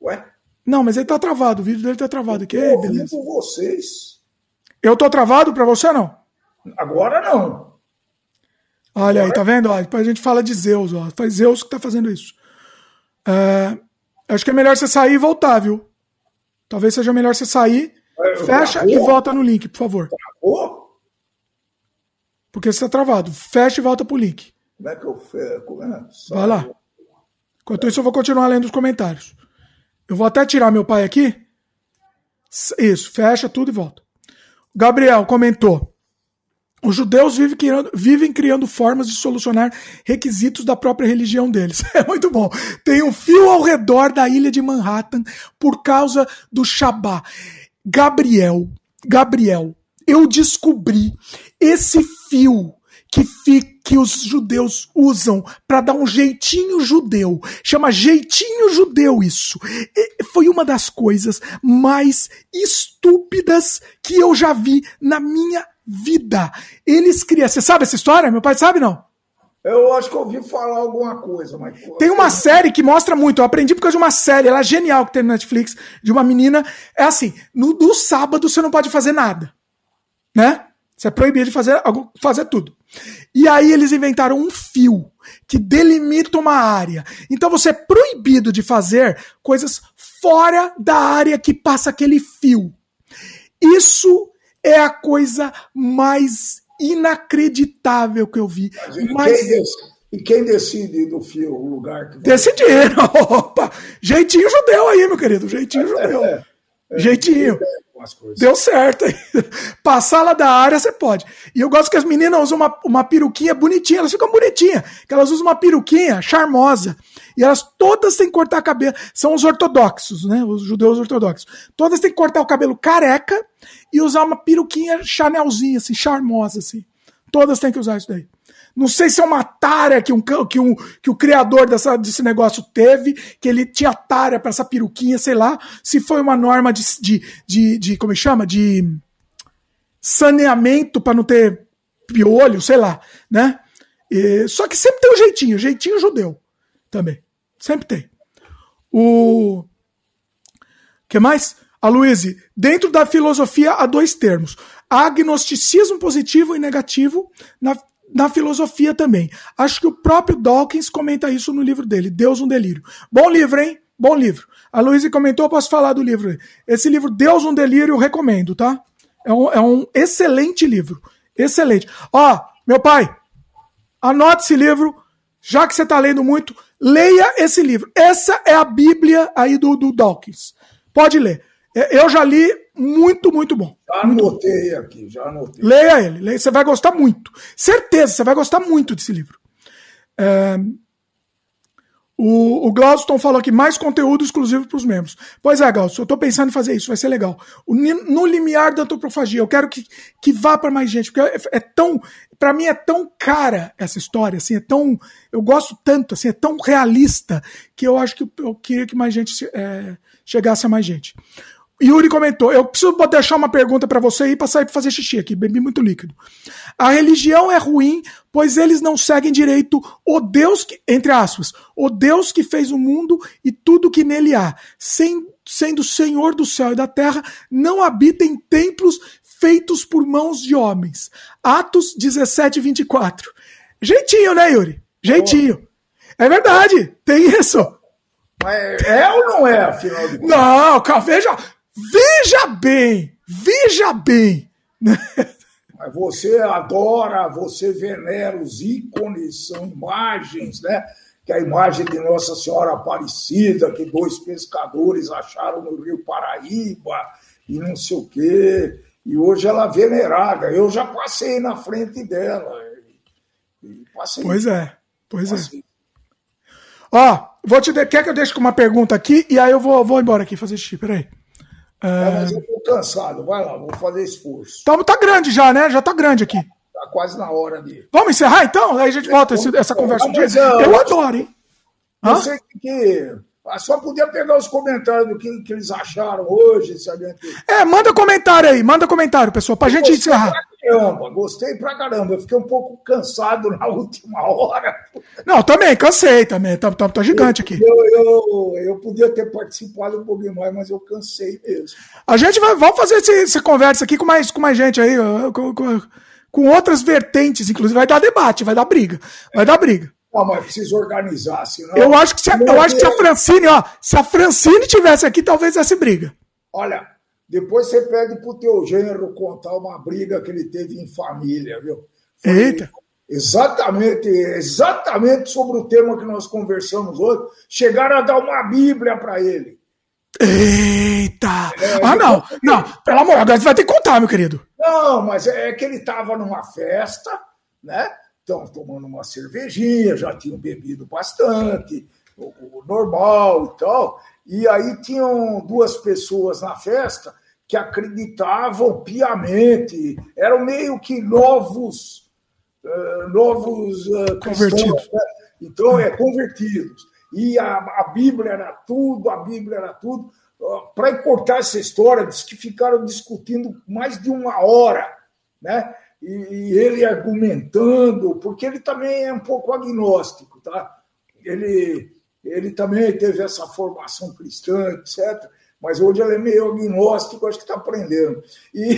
Ué? Não, mas ele tá travado, o vídeo dele tá travado aqui. Eu Ei, beleza. vocês. Eu tô travado para você não? Agora não. Olha Agora... aí, tá vendo? Ó, depois a gente fala de Zeus, ó. Foi Zeus que tá fazendo isso. É, acho que é melhor você sair e voltar, viu? Talvez seja melhor você sair, eu fecha e volta no link, por favor. Travou? Porque você está travado. Fecha e volta pro link. Como é que eu fecho? É? Vai lá. Enquanto isso, eu vou continuar lendo os comentários. Eu vou até tirar meu pai aqui. Isso, fecha tudo e volta. Gabriel comentou. Os judeus vivem criando, vivem criando, formas de solucionar requisitos da própria religião deles. É muito bom. Tem um fio ao redor da ilha de Manhattan por causa do Shabá. Gabriel, Gabriel, eu descobri esse fio que, que os judeus usam para dar um jeitinho judeu. Chama jeitinho judeu isso. E foi uma das coisas mais estúpidas que eu já vi na minha vida. Eles criam. Você sabe essa história? Meu pai sabe não? Eu acho que ouvi falar alguma coisa, mas. Tem uma série que mostra muito. Eu aprendi por causa de uma série, ela é genial que tem no Netflix, de uma menina. É assim: no, no sábado você não pode fazer nada. Né? Você é proibido de fazer, fazer tudo. E aí eles inventaram um fio que delimita uma área. Então você é proibido de fazer coisas fora da área que passa aquele fio. Isso é a coisa mais inacreditável que eu vi. Mas... Quem e quem decide do fio o lugar que Decidiram. Opa! Jeitinho judeu aí, meu querido. Jeitinho judeu. É, é, Jeitinho. As coisas. Deu certo. Passar lá da área, você pode. E eu gosto que as meninas usam uma, uma peruquinha bonitinha, elas ficam bonitinhas, que elas usam uma peruquinha charmosa. E elas todas têm que cortar cabelo. São os ortodoxos, né? Os judeus ortodoxos. Todas têm que cortar o cabelo careca e usar uma peruquinha chanelzinha, assim, charmosa, assim. Todas têm que usar isso daí. Não sei se é uma tara que, um, que, um, que o criador dessa, desse negócio teve, que ele tinha tara para essa peruquinha, sei lá. Se foi uma norma de, de, de, de como é chama? De saneamento para não ter piolho, sei lá, né? E, só que sempre tem um jeitinho, jeitinho judeu também. Sempre tem. O que mais? A Luíse, dentro da filosofia há dois termos: agnosticismo positivo e negativo. Na na filosofia também. Acho que o próprio Dawkins comenta isso no livro dele, Deus um Delírio. Bom livro, hein? Bom livro. A Luísa comentou, posso falar do livro. Esse livro, Deus um Delírio, eu recomendo, tá? É um, é um excelente livro. Excelente. Ó, meu pai, anote esse livro, já que você está lendo muito, leia esse livro. Essa é a Bíblia aí do, do Dawkins. Pode ler. É, eu já li muito, muito bom. Já anotei aqui, já anotei. Leia ele, leia, você vai gostar muito. Certeza, você vai gostar muito desse livro. É, o, o Glauston falou aqui, mais conteúdo exclusivo para os membros. Pois é, Glauston, eu estou pensando em fazer isso, vai ser legal. O, no limiar da antropofagia, eu quero que, que vá para mais gente, porque é, é tão, para mim é tão cara essa história, assim, é tão, eu gosto tanto, assim, é tão realista, que eu acho que eu, eu queria que mais gente é, chegasse a mais gente. Yuri comentou: eu preciso deixar uma pergunta para você aí para sair para fazer xixi aqui, bebi muito líquido. A religião é ruim, pois eles não seguem direito o Deus que, entre aspas, o Deus que fez o mundo e tudo que nele há, sem, sendo Senhor do céu e da terra, não habita em templos feitos por mãos de homens. Atos 17, 24. Jeitinho, né, Yuri? Jeitinho. É verdade, tem isso. Mas é ou não é, afinal de contas? Não, veja, Veja bem, veja bem. Mas você adora, você venera os ícones, são imagens, né? Que a imagem de Nossa Senhora Aparecida, que dois pescadores acharam no Rio Paraíba, e não sei o quê. E hoje ela é venerada. Eu já passei na frente dela. Passei, pois é, pois é. passei. é. Ó, vou te de... quer que eu deixe com uma pergunta aqui e aí eu vou, vou embora aqui fazer xixi, peraí. É, mas eu tô cansado, vai lá, vou fazer esforço. Tá, tá grande já, né? Já tá grande aqui. Tá quase na hora de. Vamos encerrar então? Aí a gente volta esse, essa conversa um dia. Eu, eu adoro, hein? Eu sei que só podia pegar os comentários do que, que eles acharam hoje, sabe? É, manda comentário aí, manda comentário, pessoal, pra eu gente encerrar. Pra caramba, gostei pra caramba. Eu fiquei um pouco cansado na última hora. Não, também, cansei também. Tá, tá, tá gigante aqui. Eu, eu, eu podia ter participado um pouquinho mais, mas eu cansei mesmo. A gente vai vamos fazer esse, essa conversa aqui com mais, com mais gente aí, com, com, com outras vertentes, inclusive. Vai dar debate, vai dar briga. Vai dar briga. Não, mas precisa organizar, senão... Eu acho que se a, eu acho que se a Francine, ó, se a Francine tivesse aqui, talvez essa briga. Olha, depois você pede pro teu gênero contar uma briga que ele teve em família, viu? Foi Eita! Exatamente, exatamente sobre o tema que nós conversamos hoje. Chegaram a dar uma Bíblia para ele. Eita! É, ah, não, não, pelo amor, agora você vai ter que contar, meu querido. Não, mas é que ele estava numa festa, né? Então, tomando uma cervejinha, já tinham bebido bastante, o, o normal e tal. E aí tinham duas pessoas na festa que acreditavam piamente, eram meio que novos, uh, novos uh, convertidos. Né? Então, é convertidos. E a, a Bíblia era tudo, a Bíblia era tudo. Uh, Para encurtar essa história, diz que ficaram discutindo mais de uma hora, né? E, ele argumentando, porque ele também é um pouco agnóstico, tá? Ele ele também teve essa formação cristã, etc. Mas hoje ele é meio agnóstico, acho que está aprendendo. E,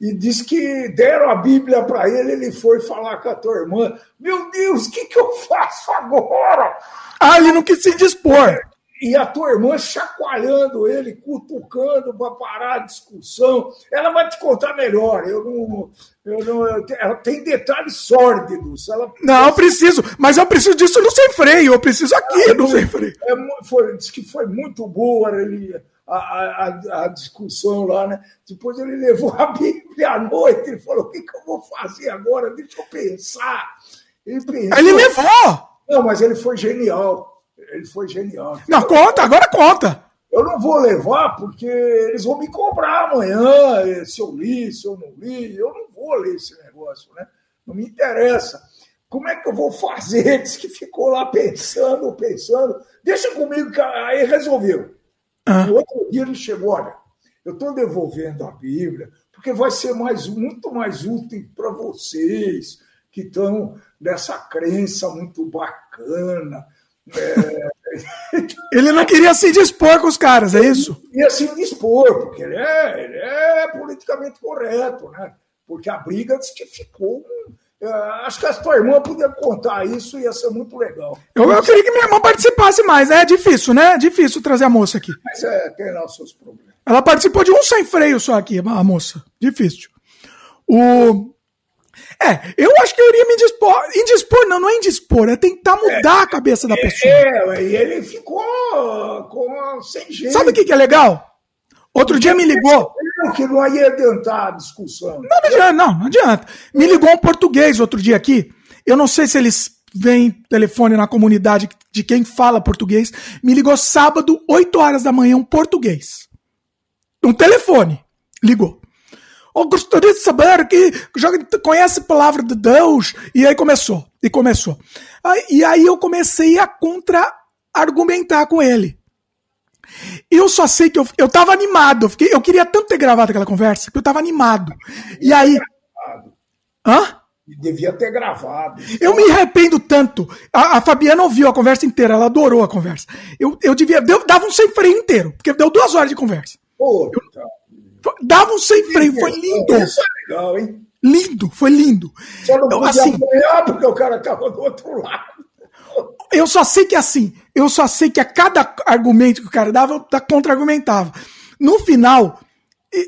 e diz que deram a Bíblia para ele, ele foi falar com a tua irmã. Meu Deus, o que, que eu faço agora? Ah, ele não quis se dispor. E a tua irmã chacoalhando ele, cutucando para parar a discussão. Ela vai te contar melhor. Eu não. Eu não ela tem detalhes sórdidos. Ela, não, eu preciso, mas eu preciso disso no sem freio. Eu preciso aqui no sem freio. É, foi, diz que foi muito boa ele, a, a, a, discussão lá, né? Depois ele levou a Bíblia à noite. Ele falou: o que, que eu vou fazer agora? Deixa eu pensar. Ele, pensou, ele levou! Não, mas ele foi genial ele foi genial. Não, conta, agora conta. Eu não vou levar porque eles vão me cobrar amanhã eh, se eu li, se eu não li. Eu não vou ler esse negócio, né? Não me interessa. Como é que eu vou fazer? Diz que ficou lá pensando, pensando. Deixa comigo, aí resolveu. Ah. No outro dia ele chegou, olha, eu estou devolvendo a Bíblia, porque vai ser mais, muito mais útil para vocês que estão nessa crença muito bacana. Ele não queria se dispor com os caras, é isso? Ele queria se dispor, porque ele é, ele é politicamente correto, né? Porque a briga diz que ficou. Uh, acho que a tua irmã podia contar isso, ia ser muito legal. Eu, eu queria que minha irmã participasse mais, né? É difícil, né? É difícil trazer a moça aqui. Mas é, tem lá os seus problemas. Ela participou de um sem freio só aqui, a moça. Difícil. O, é, eu acho que eu iria me indispor. Indispor, não, não é indispor, é tentar mudar é, a cabeça da pessoa. É, e ele ficou com, sem jeito. Sabe o que, que é legal? Outro dia me ligou. Eu que não ia adiantar a discussão. Não, não adianta, não, não adianta. Me ligou um português outro dia aqui. Eu não sei se eles vêm telefone na comunidade de quem fala português. Me ligou sábado, 8 horas da manhã, um português. Um telefone. Ligou. Eu gostaria de saber que já conhece a palavra de Deus. E aí começou. E começou. E aí eu comecei a contra-argumentar com ele. Eu só sei que eu, eu tava animado. Eu, fiquei, eu queria tanto ter gravado aquela conversa que eu tava animado. E aí. Hã? Devia ter gravado. Eu me arrependo tanto. A, a, Fabiana ouviu a conversa inteira, ela adorou a conversa. Eu, eu devia. Deu, dava um sem freio inteiro, porque deu duas horas de conversa. Pô, eu, Dava um sem freio, foi lindo. Isso é legal, hein? Lindo, foi lindo. Só não podia assim, porque o cara estava do outro lado. Eu só sei que assim, eu só sei que a cada argumento que o cara dava, eu contra-argumentava. No final,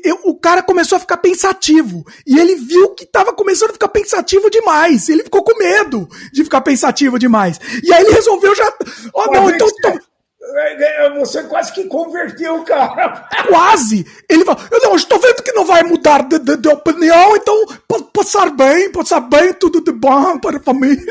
eu, o cara começou a ficar pensativo. E ele viu que estava começando a ficar pensativo demais. Ele ficou com medo de ficar pensativo demais. E aí ele resolveu já. Oh, não, então. Tô, é, é, você quase que converteu o cara. Quase! Ele falou: Eu não, estou vendo que não vai mudar de, de, de opinião, então pode passar bem, passar bem, tudo de bom para a família.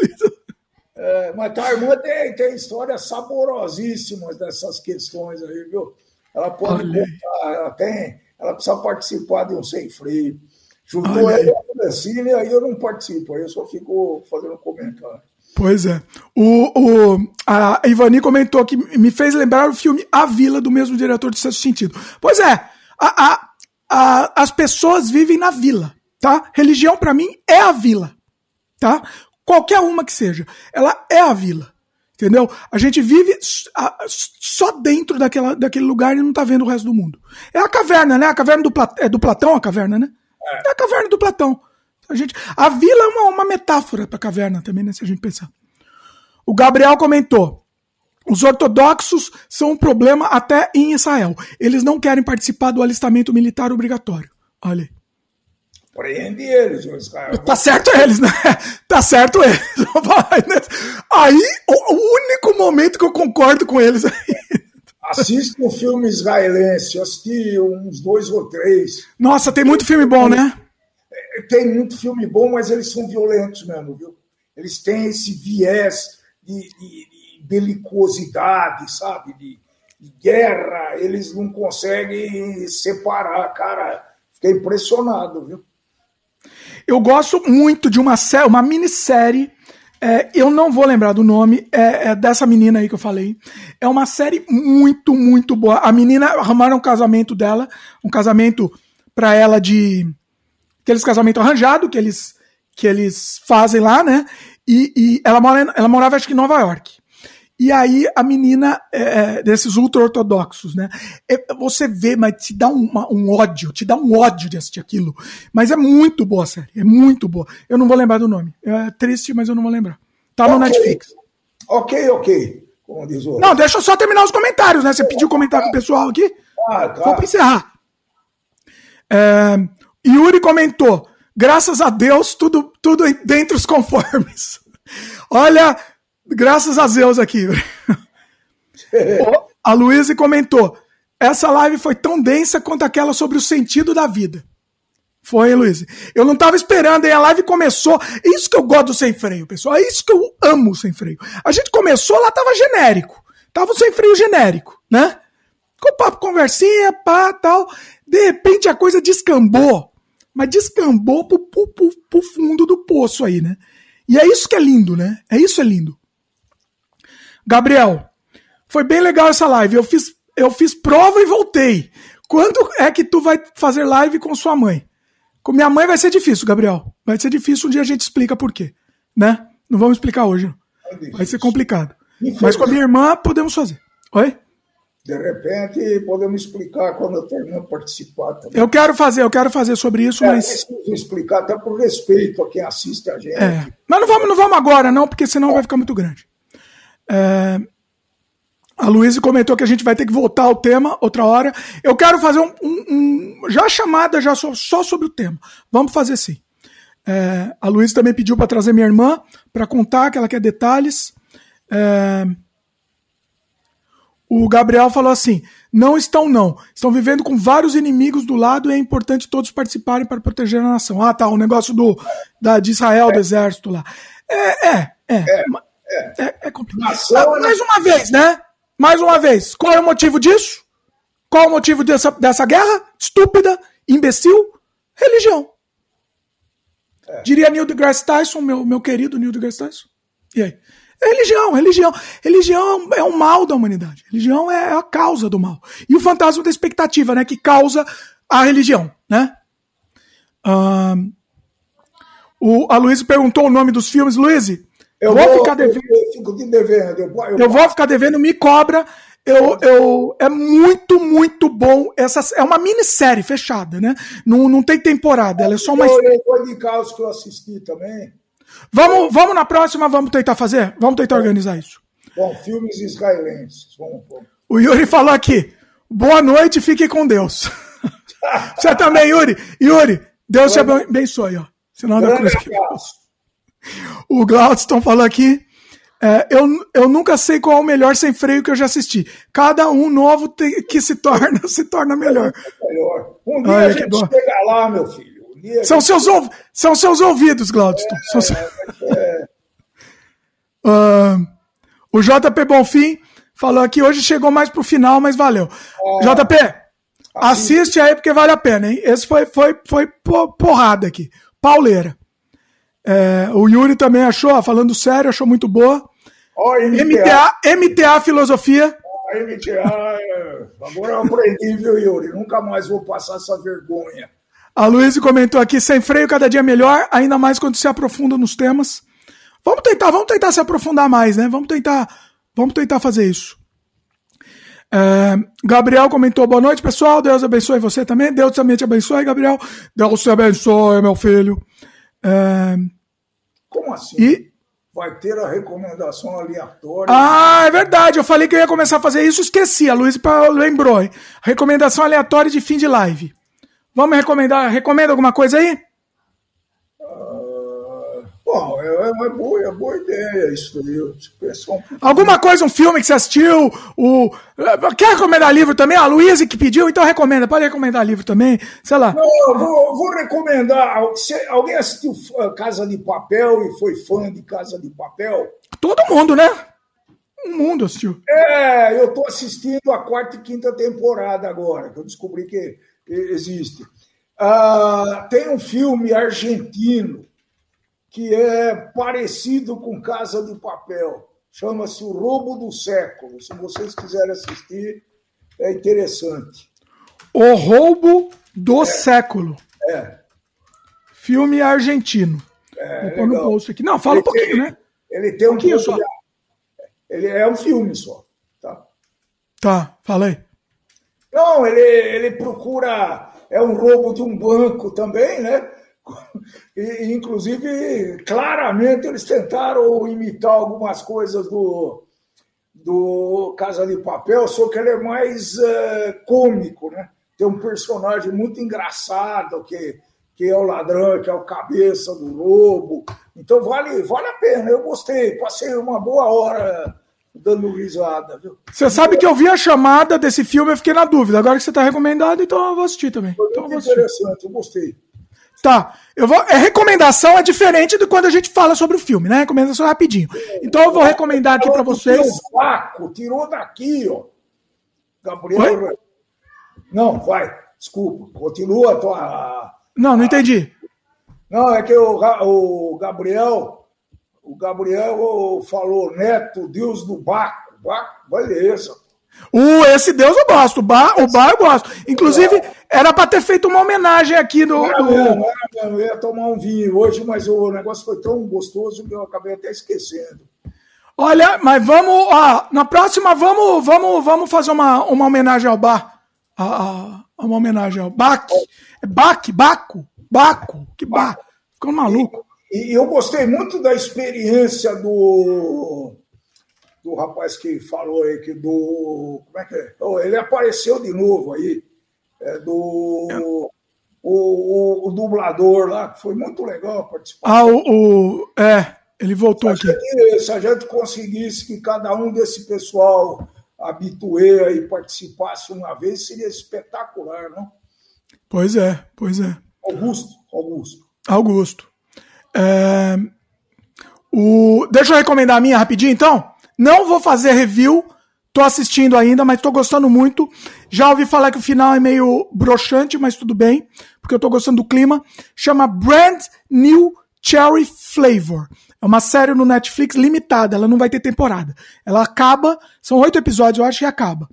É, mas tua irmã tem, tem histórias saborosíssimas dessas questões aí, viu? Ela pode Olha. contar, ela tem, ela precisa participar de um sem freio. Juntou ela e a Francine, aí eu não participo, aí eu só fico fazendo comentário. Pois é. O, o, a Ivani comentou que me fez lembrar o filme A Vila, do mesmo diretor de Sexto Sentido. Pois é, a, a, a, as pessoas vivem na vila, tá? Religião, para mim, é a vila, tá? Qualquer uma que seja, ela é a vila. Entendeu? A gente vive só dentro daquela, daquele lugar e não tá vendo o resto do mundo. É a caverna, né? A caverna do, Plat é do Platão, a caverna, né? É, é a caverna do Platão. A, gente, a vila é uma, uma metáfora para a caverna também, né? Se a gente pensar. O Gabriel comentou. Os ortodoxos são um problema até em Israel. Eles não querem participar do alistamento militar obrigatório. Olha aí. Prende eles, Israel. Tá certo eles, né? Tá certo eles. Aí, o, único momento que eu concordo com eles aí. Assista um filme israelense, eu assisti uns dois ou três. Nossa, tem muito filme bom, né? Tem muito filme bom, mas eles são violentos mesmo, viu? Eles têm esse viés de, de, de belicosidade, sabe? De, de, guerra, eles não conseguem separar. Cara, fiquei impressionado, viu? Eu gosto muito de uma, série, uma minissérie é, eu não vou lembrar do nome, é, é, dessa menina aí que eu falei. É uma série muito, muito boa. A menina arrumaram um casamento dela, um casamento para ela de. Aqueles casamento arranjado que eles, que eles fazem lá, né? E, e ela, mora, ela morava, acho que em Nova York. E aí a menina é, é desses ultra-ortodoxos, né? É, você vê, mas te dá uma, um ódio, te dá um ódio de assistir aquilo. Mas é muito boa a série, é muito boa. Eu não vou lembrar do nome. É triste, mas eu não vou lembrar. Tá okay. no Netflix. Ok, ok. Como diz o... Não, deixa eu só terminar os comentários, né? Você pediu comentário com o pessoal aqui. Ah, tá. Vou encerrar. É, Yuri comentou: graças a Deus, tudo, tudo dentro dos conformes. Olha, Graças a Deus aqui. a Luísa comentou: essa live foi tão densa quanto aquela sobre o sentido da vida. Foi, Luiz. Eu não estava esperando, aí a live começou. Isso que eu gosto do sem freio, pessoal. É isso que eu amo sem freio. A gente começou, lá tava genérico. Tava sem freio genérico, né? Com papo, conversinha, pá, tal. De repente a coisa descambou. Mas descambou pro, pro, pro, pro fundo do poço aí, né? E é isso que é lindo, né? É isso que é lindo. Gabriel, foi bem legal essa live. Eu fiz, eu fiz prova e voltei. Quando é que tu vai fazer live com sua mãe? Com minha mãe vai ser difícil, Gabriel. Vai ser difícil, um dia a gente explica por quê. Né? Não vamos explicar hoje. Vai ser complicado. Mas com a minha irmã podemos fazer. Oi? De repente, podemos explicar quando eu terminar participar também. Eu quero fazer, eu quero fazer sobre isso, é, mas. Preciso explicar, até por respeito a quem assiste a gente. É. Mas não vamos, não vamos agora, não, porque senão vai ficar muito grande. É, a Luísa comentou que a gente vai ter que voltar ao tema outra hora. Eu quero fazer um, um, um já chamada já só, só, sobre o tema. Vamos fazer sim. É, a Luísa também pediu para trazer minha irmã para contar que ela quer detalhes. É, o Gabriel falou assim: não estão, não. Estão vivendo com vários inimigos do lado e é importante todos participarem para proteger a nação. Ah, tá. O negócio do, da, de Israel, do exército lá. É, é, é. é. É, é complicado. Ah, mais uma vez, né? Mais uma vez. Qual é o motivo disso? Qual é o motivo dessa, dessa guerra? Estúpida, imbecil, religião. É. Diria Neil deGrasse Tyson, meu, meu querido Neil deGrasse Tyson. E aí? É religião, religião. Religião é o mal da humanidade. Religião é a causa do mal. E o fantasma da expectativa, né? Que causa a religião, né? Um, o, a Luísa perguntou o nome dos filmes. Luísa, eu vou, vou ficar devendo. Eu, devendo. Eu, eu, eu vou ficar devendo, me cobra. Eu, eu, é muito, muito bom. Essa, é uma minissérie fechada, né? Não, não tem temporada, ela é só uma. Eu vou indicar os que eu assisti também. Vamos, vamos na próxima, vamos tentar fazer? Vamos tentar organizar isso. Bom, filmes israelenses. Vamos, vamos. O Yuri falou aqui. Boa noite, fique com Deus. Você também, Yuri. Yuri, Deus te abençoe, ó. Senão da cruz. O Glaudston falou aqui. É, eu, eu nunca sei qual é o melhor sem freio que eu já assisti. Cada um novo te, que se torna, se torna melhor. Um dia Olha, a gente chega lá, meu filho. Um são, seus, são seus ouvidos, Glaudston. É, seus... é. uh, o JP Bonfim falou aqui, hoje chegou mais pro final, mas valeu. Ah, JP, assiste. assiste aí porque vale a pena, hein? Esse foi, foi, foi porrada aqui. Pauleira. É, o Yuri também achou, falando sério, achou muito boa. Oh, MTA. MTA, MTA Filosofia. MTA, agora eu aprendi, viu, Yuri? Nunca mais vou passar essa vergonha. A Luísa comentou aqui, sem freio cada dia melhor, ainda mais quando se aprofunda nos temas. Vamos tentar, vamos tentar se aprofundar mais, né? Vamos tentar, vamos tentar fazer isso. É, Gabriel comentou, boa noite, pessoal. Deus abençoe você também. Deus também te abençoe, Gabriel. Deus te abençoe, meu filho. Como assim? E vai ter a recomendação aleatória. Ah, é verdade. Eu falei que eu ia começar a fazer isso, esqueci. A Luiz lembrou. Hein? Recomendação aleatória de fim de live. Vamos recomendar? Recomenda alguma coisa aí? Bom, é, uma boa, é boa ideia isso aí. Um... Alguma coisa, um filme que você assistiu? O... Quer recomendar livro também? A Luísa que pediu, então recomenda. Pode recomendar livro também, sei lá. Não, eu vou, vou recomendar. alguém assistiu Casa de Papel e foi fã de Casa de Papel? Todo mundo, né? O mundo assistiu. É, eu estou assistindo a quarta e quinta temporada agora, que eu descobri que existe. Uh, tem um filme argentino que é parecido com Casa de Papel. Chama-se O Roubo do Século. Se vocês quiserem assistir, é interessante. O Roubo do é. Século. É. Filme argentino. É, Vou pôr no post aqui. Não, fala ele um pouquinho, tem, né? Ele tem um pouquinho só. Ele é um filme só. Tá, tá fala aí. Não, ele, ele procura. É um roubo de um banco também, né? E, inclusive, claramente eles tentaram imitar algumas coisas do, do Casa de Papel, só que ele é mais uh, cômico, né? Tem um personagem muito engraçado que, que é o ladrão, que é o cabeça do lobo. Então vale, vale a pena, eu gostei, passei uma boa hora dando risada. Viu? Você sabe que eu vi a chamada desse filme, eu fiquei na dúvida. Agora que você está recomendado, então eu vou assistir também. Foi então, muito interessante, eu gostei. Tá. Eu vou, é, recomendação é diferente de quando a gente fala sobre o filme, né? Recomendação rapidinho. Então eu vou recomendar aqui para vocês. Saco, tirou daqui, ó. Gabriel. Oi? Não, vai. Desculpa. Continua a tua. Não, não entendi. Não, é que o, o Gabriel. O Gabriel falou, neto, Deus do Baco. Baco, beleza. O, esse Deus eu gosto, o bar, o bar eu gosto. Inclusive, era para ter feito uma homenagem aqui no. Não, não, não, eu ia tomar um vinho hoje, mas o negócio foi tão gostoso que eu acabei até esquecendo. Olha, mas vamos, ó, na próxima vamos, vamos, vamos fazer uma, uma homenagem ao bar. A, a, uma homenagem ao Bac. É Bac, Baco, Baco, que bar. Ficou maluco. E, eu gostei muito da experiência do do rapaz que falou aí que do. Como é que é? Oh, ele apareceu de novo aí. É, do. É. O, o, o, dublador lá, que foi muito legal participar. Ah, o. o é, ele voltou se aqui. Gente, se a gente conseguisse que cada um desse pessoal habituê e participasse uma vez, seria espetacular, não? Pois é, pois é. Augusto, Augusto. Augusto. É, o, deixa eu recomendar a minha rapidinho, então. Não vou fazer review, tô assistindo ainda, mas tô gostando muito. Já ouvi falar que o final é meio broxante, mas tudo bem, porque eu tô gostando do clima. Chama Brand New Cherry Flavor. É uma série no Netflix limitada, ela não vai ter temporada. Ela acaba, são oito episódios, eu acho, e acaba.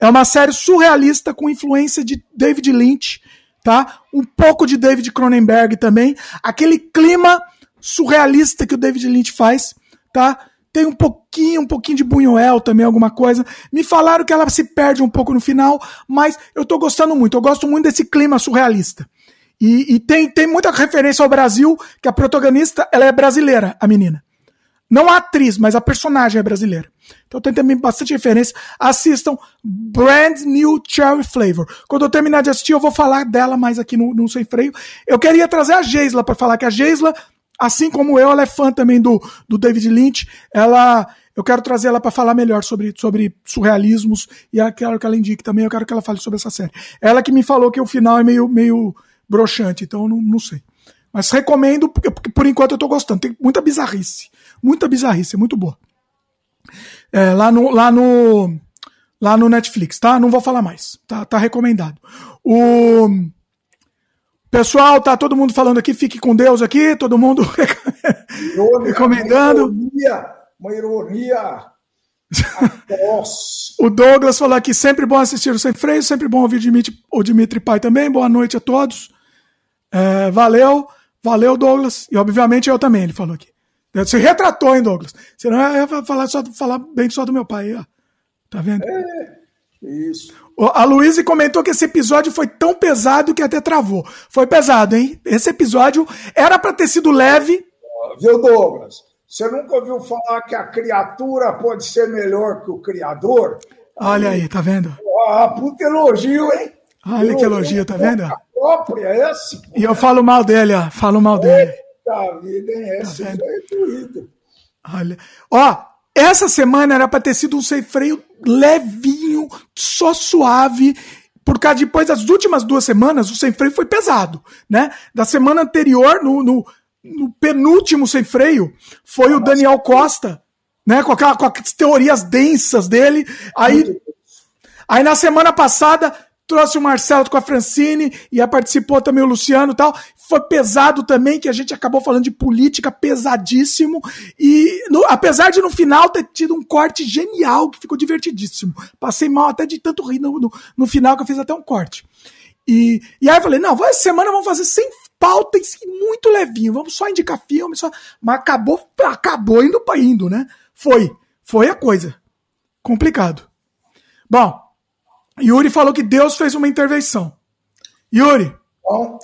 É uma série surrealista com influência de David Lynch, tá? Um pouco de David Cronenberg também. Aquele clima surrealista que o David Lynch faz, tá? tem um pouquinho, um pouquinho de Buñuel também, alguma coisa. Me falaram que ela se perde um pouco no final, mas eu tô gostando muito. Eu gosto muito desse clima surrealista. E, e tem, tem muita referência ao Brasil, que a protagonista, ela é brasileira, a menina. Não a atriz, mas a personagem é brasileira. Então tem também bastante referência. Assistam Brand New Cherry Flavor. Quando eu terminar de assistir, eu vou falar dela mais aqui no, no Sem Freio. Eu queria trazer a Geisla para falar que a Geisla assim como eu, ela é fã também do, do David Lynch. Ela, eu quero trazer ela para falar melhor sobre, sobre surrealismos e eu quero que ela indique também, eu quero que ela fale sobre essa série. Ela que me falou que o final é meio, meio broxante, então eu não, não sei. Mas recomendo, porque, porque por enquanto eu tô gostando. Tem muita bizarrice. Muita bizarrice, muito boa. É, lá no. Lá no lá no Netflix, tá? Não vou falar mais. Tá, tá recomendado. O Pessoal, tá todo mundo falando aqui, fique com Deus aqui, todo mundo recomendando. Uma ironia, uma ironia. o Douglas falou aqui, sempre bom assistir o Sem Freio, sempre bom ouvir Dimitri, o Dimitri Pai também. Boa noite a todos. É, valeu, valeu, Douglas. E obviamente eu também, ele falou aqui. Você retratou, hein, Douglas? Senão eu ia falar, só, falar bem só do meu pai. Ó. Tá vendo? É, isso. A Luísa comentou que esse episódio foi tão pesado que até travou. Foi pesado, hein? Esse episódio era para ter sido leve. Viu, Douglas? Você nunca ouviu falar que a criatura pode ser melhor que o criador? Olha aí, tá vendo? Ah, puta elogio, hein? Olha que elogio, tá vendo? Própria esse. E eu falo mal dele, ó. Falo mal dele. Eita vida, hein? Esse tá foi Olha. Ó, essa semana era para ter sido um sem freio levinho, só suave. Por causa depois das últimas duas semanas, o sem freio foi pesado, né? Da semana anterior, no, no, no penúltimo sem freio, foi o Daniel Costa, né? Com, aquela, com as teorias densas dele. Aí, aí na semana passada trouxe o Marcelo com a Francine e participou também o Luciano e tal. Foi pesado também, que a gente acabou falando de política pesadíssimo. E no, apesar de no final ter tido um corte genial, que ficou divertidíssimo. Passei mal até de tanto rir no, no, no final que eu fiz até um corte. E, e aí eu falei, não, essa semana vamos fazer sem pauta e muito levinho, vamos só indicar filme, só... mas acabou, acabou indo para indo, né? Foi, foi a coisa. Complicado. Bom, Yuri falou que Deus fez uma intervenção. Yuri, Bom.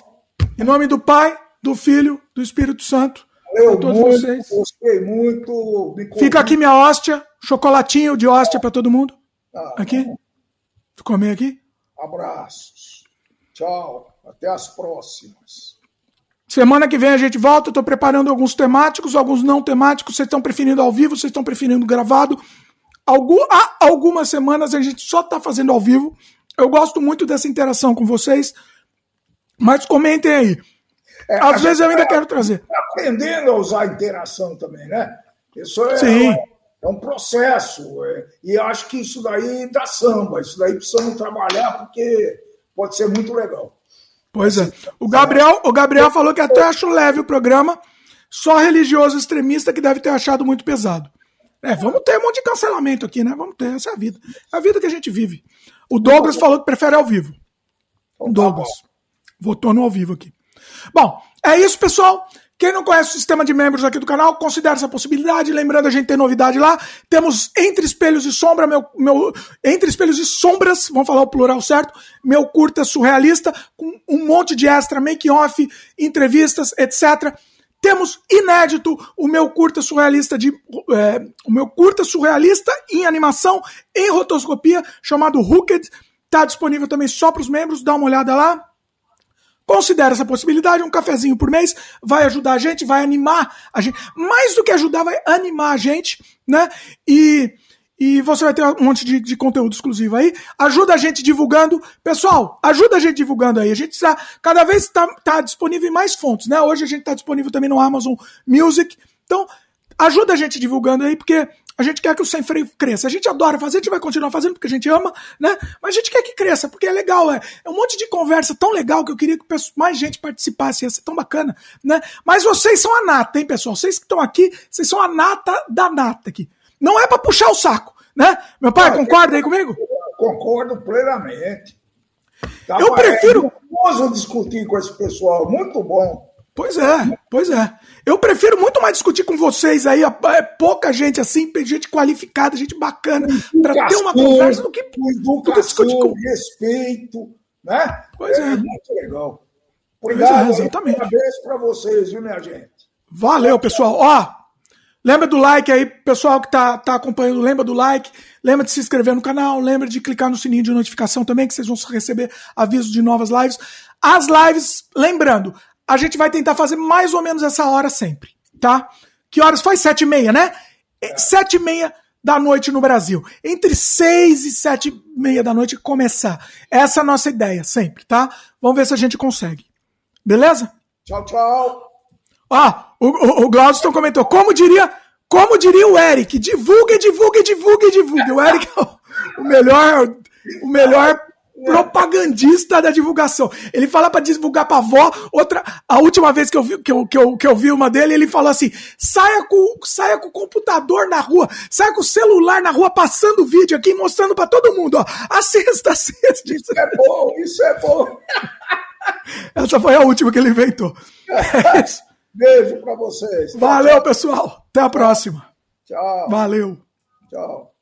em nome do Pai, do Filho, do Espírito Santo, Valeu todos muito, vocês. Gostei muito. Fica aqui minha hóstia, chocolatinho de hóstia para todo mundo. Ah, aqui. Tu comer aqui? Abraços. Tchau. Até as próximas. Semana que vem a gente volta. Estou preparando alguns temáticos, alguns não temáticos. Vocês estão preferindo ao vivo, vocês estão preferindo gravado. Algum, há algumas semanas a gente só está fazendo ao vivo. Eu gosto muito dessa interação com vocês. Mas comentem aí. É, Às vezes eu ainda tá quero trazer. Aprendendo a usar a interação também, né? Isso é, Sim. é, é um processo. É, e acho que isso daí dá samba. Isso daí precisamos trabalhar porque pode ser muito legal. Pois é. O Gabriel, o Gabriel falou que até acho leve o programa, só religioso extremista que deve ter achado muito pesado. É, vamos ter um monte de cancelamento aqui, né? Vamos ter, essa é a vida. É a vida que a gente vive. O Douglas falou que prefere ao vivo. O Douglas. Votou no ao vivo aqui. Bom, é isso, pessoal. Quem não conhece o sistema de membros aqui do canal, considere essa possibilidade. Lembrando, a gente tem novidade lá. Temos Entre Espelhos e Sombra, meu, meu Entre Espelhos e Sombras, vamos falar o plural certo, meu curta surrealista, com um monte de extra, make-off, entrevistas, etc. Temos inédito o meu curta surrealista de é, o meu curta surrealista em animação em rotoscopia chamado Hooked. Está disponível também só para os membros, dá uma olhada lá. Considere essa possibilidade, um cafezinho por mês vai ajudar a gente, vai animar a gente. Mais do que ajudar, vai animar a gente, né? E e você vai ter um monte de, de, conteúdo exclusivo aí. Ajuda a gente divulgando. Pessoal, ajuda a gente divulgando aí. A gente está cada vez está tá disponível em mais fontes, né? Hoje a gente está disponível também no Amazon Music. Então, ajuda a gente divulgando aí, porque a gente quer que o Sem Freio cresça. A gente adora fazer, a gente vai continuar fazendo porque a gente ama, né? Mas a gente quer que cresça, porque é legal, é, é um monte de conversa tão legal que eu queria que mais gente participasse, ia ser tão bacana, né? Mas vocês são a nata, hein, pessoal? Vocês que estão aqui, vocês são a nata da nata aqui. Não é para puxar o saco, né? Meu pai, concorda aí comigo? Concordo plenamente. Tá, eu prefiro. É discutir com esse pessoal, muito bom. Pois é, pois é. Eu prefiro muito mais discutir com vocês aí, é pouca gente assim, gente qualificada, gente bacana, para ter uma conversa do que, do que discutir com respeito, né? Pois é. é. Muito legal. Obrigado. É, exatamente. Parabéns para vocês, viu, minha gente? Valeu, pessoal. Ó, Lembra do like aí, pessoal que tá, tá acompanhando, lembra do like, lembra de se inscrever no canal, lembra de clicar no sininho de notificação também, que vocês vão receber avisos de novas lives. As lives, lembrando, a gente vai tentar fazer mais ou menos essa hora sempre, tá? Que horas foi? Sete e meia, né? É. Sete e meia da noite no Brasil. Entre seis e sete e meia da noite começar. Essa é a nossa ideia, sempre, tá? Vamos ver se a gente consegue. Beleza? Tchau, tchau. Ah, o, o, o Glaudston comentou, como diria, como diria o Eric, divulgue, divulgue, divulgue, divulgue. O Eric é o, melhor, o melhor propagandista da divulgação. Ele fala para divulgar para avó. Outra, a última vez que eu vi que eu, que eu, que eu vi uma dele, ele falou assim: "Saia com, saia com o computador na rua, saia com o celular na rua passando vídeo aqui mostrando para todo mundo, ó. Assista, assista. Isso é bom, isso é bom. Essa foi a última que ele inventou. É isso. Beijo para vocês. Valeu, pessoal. Até a próxima. Tchau. Valeu. Tchau.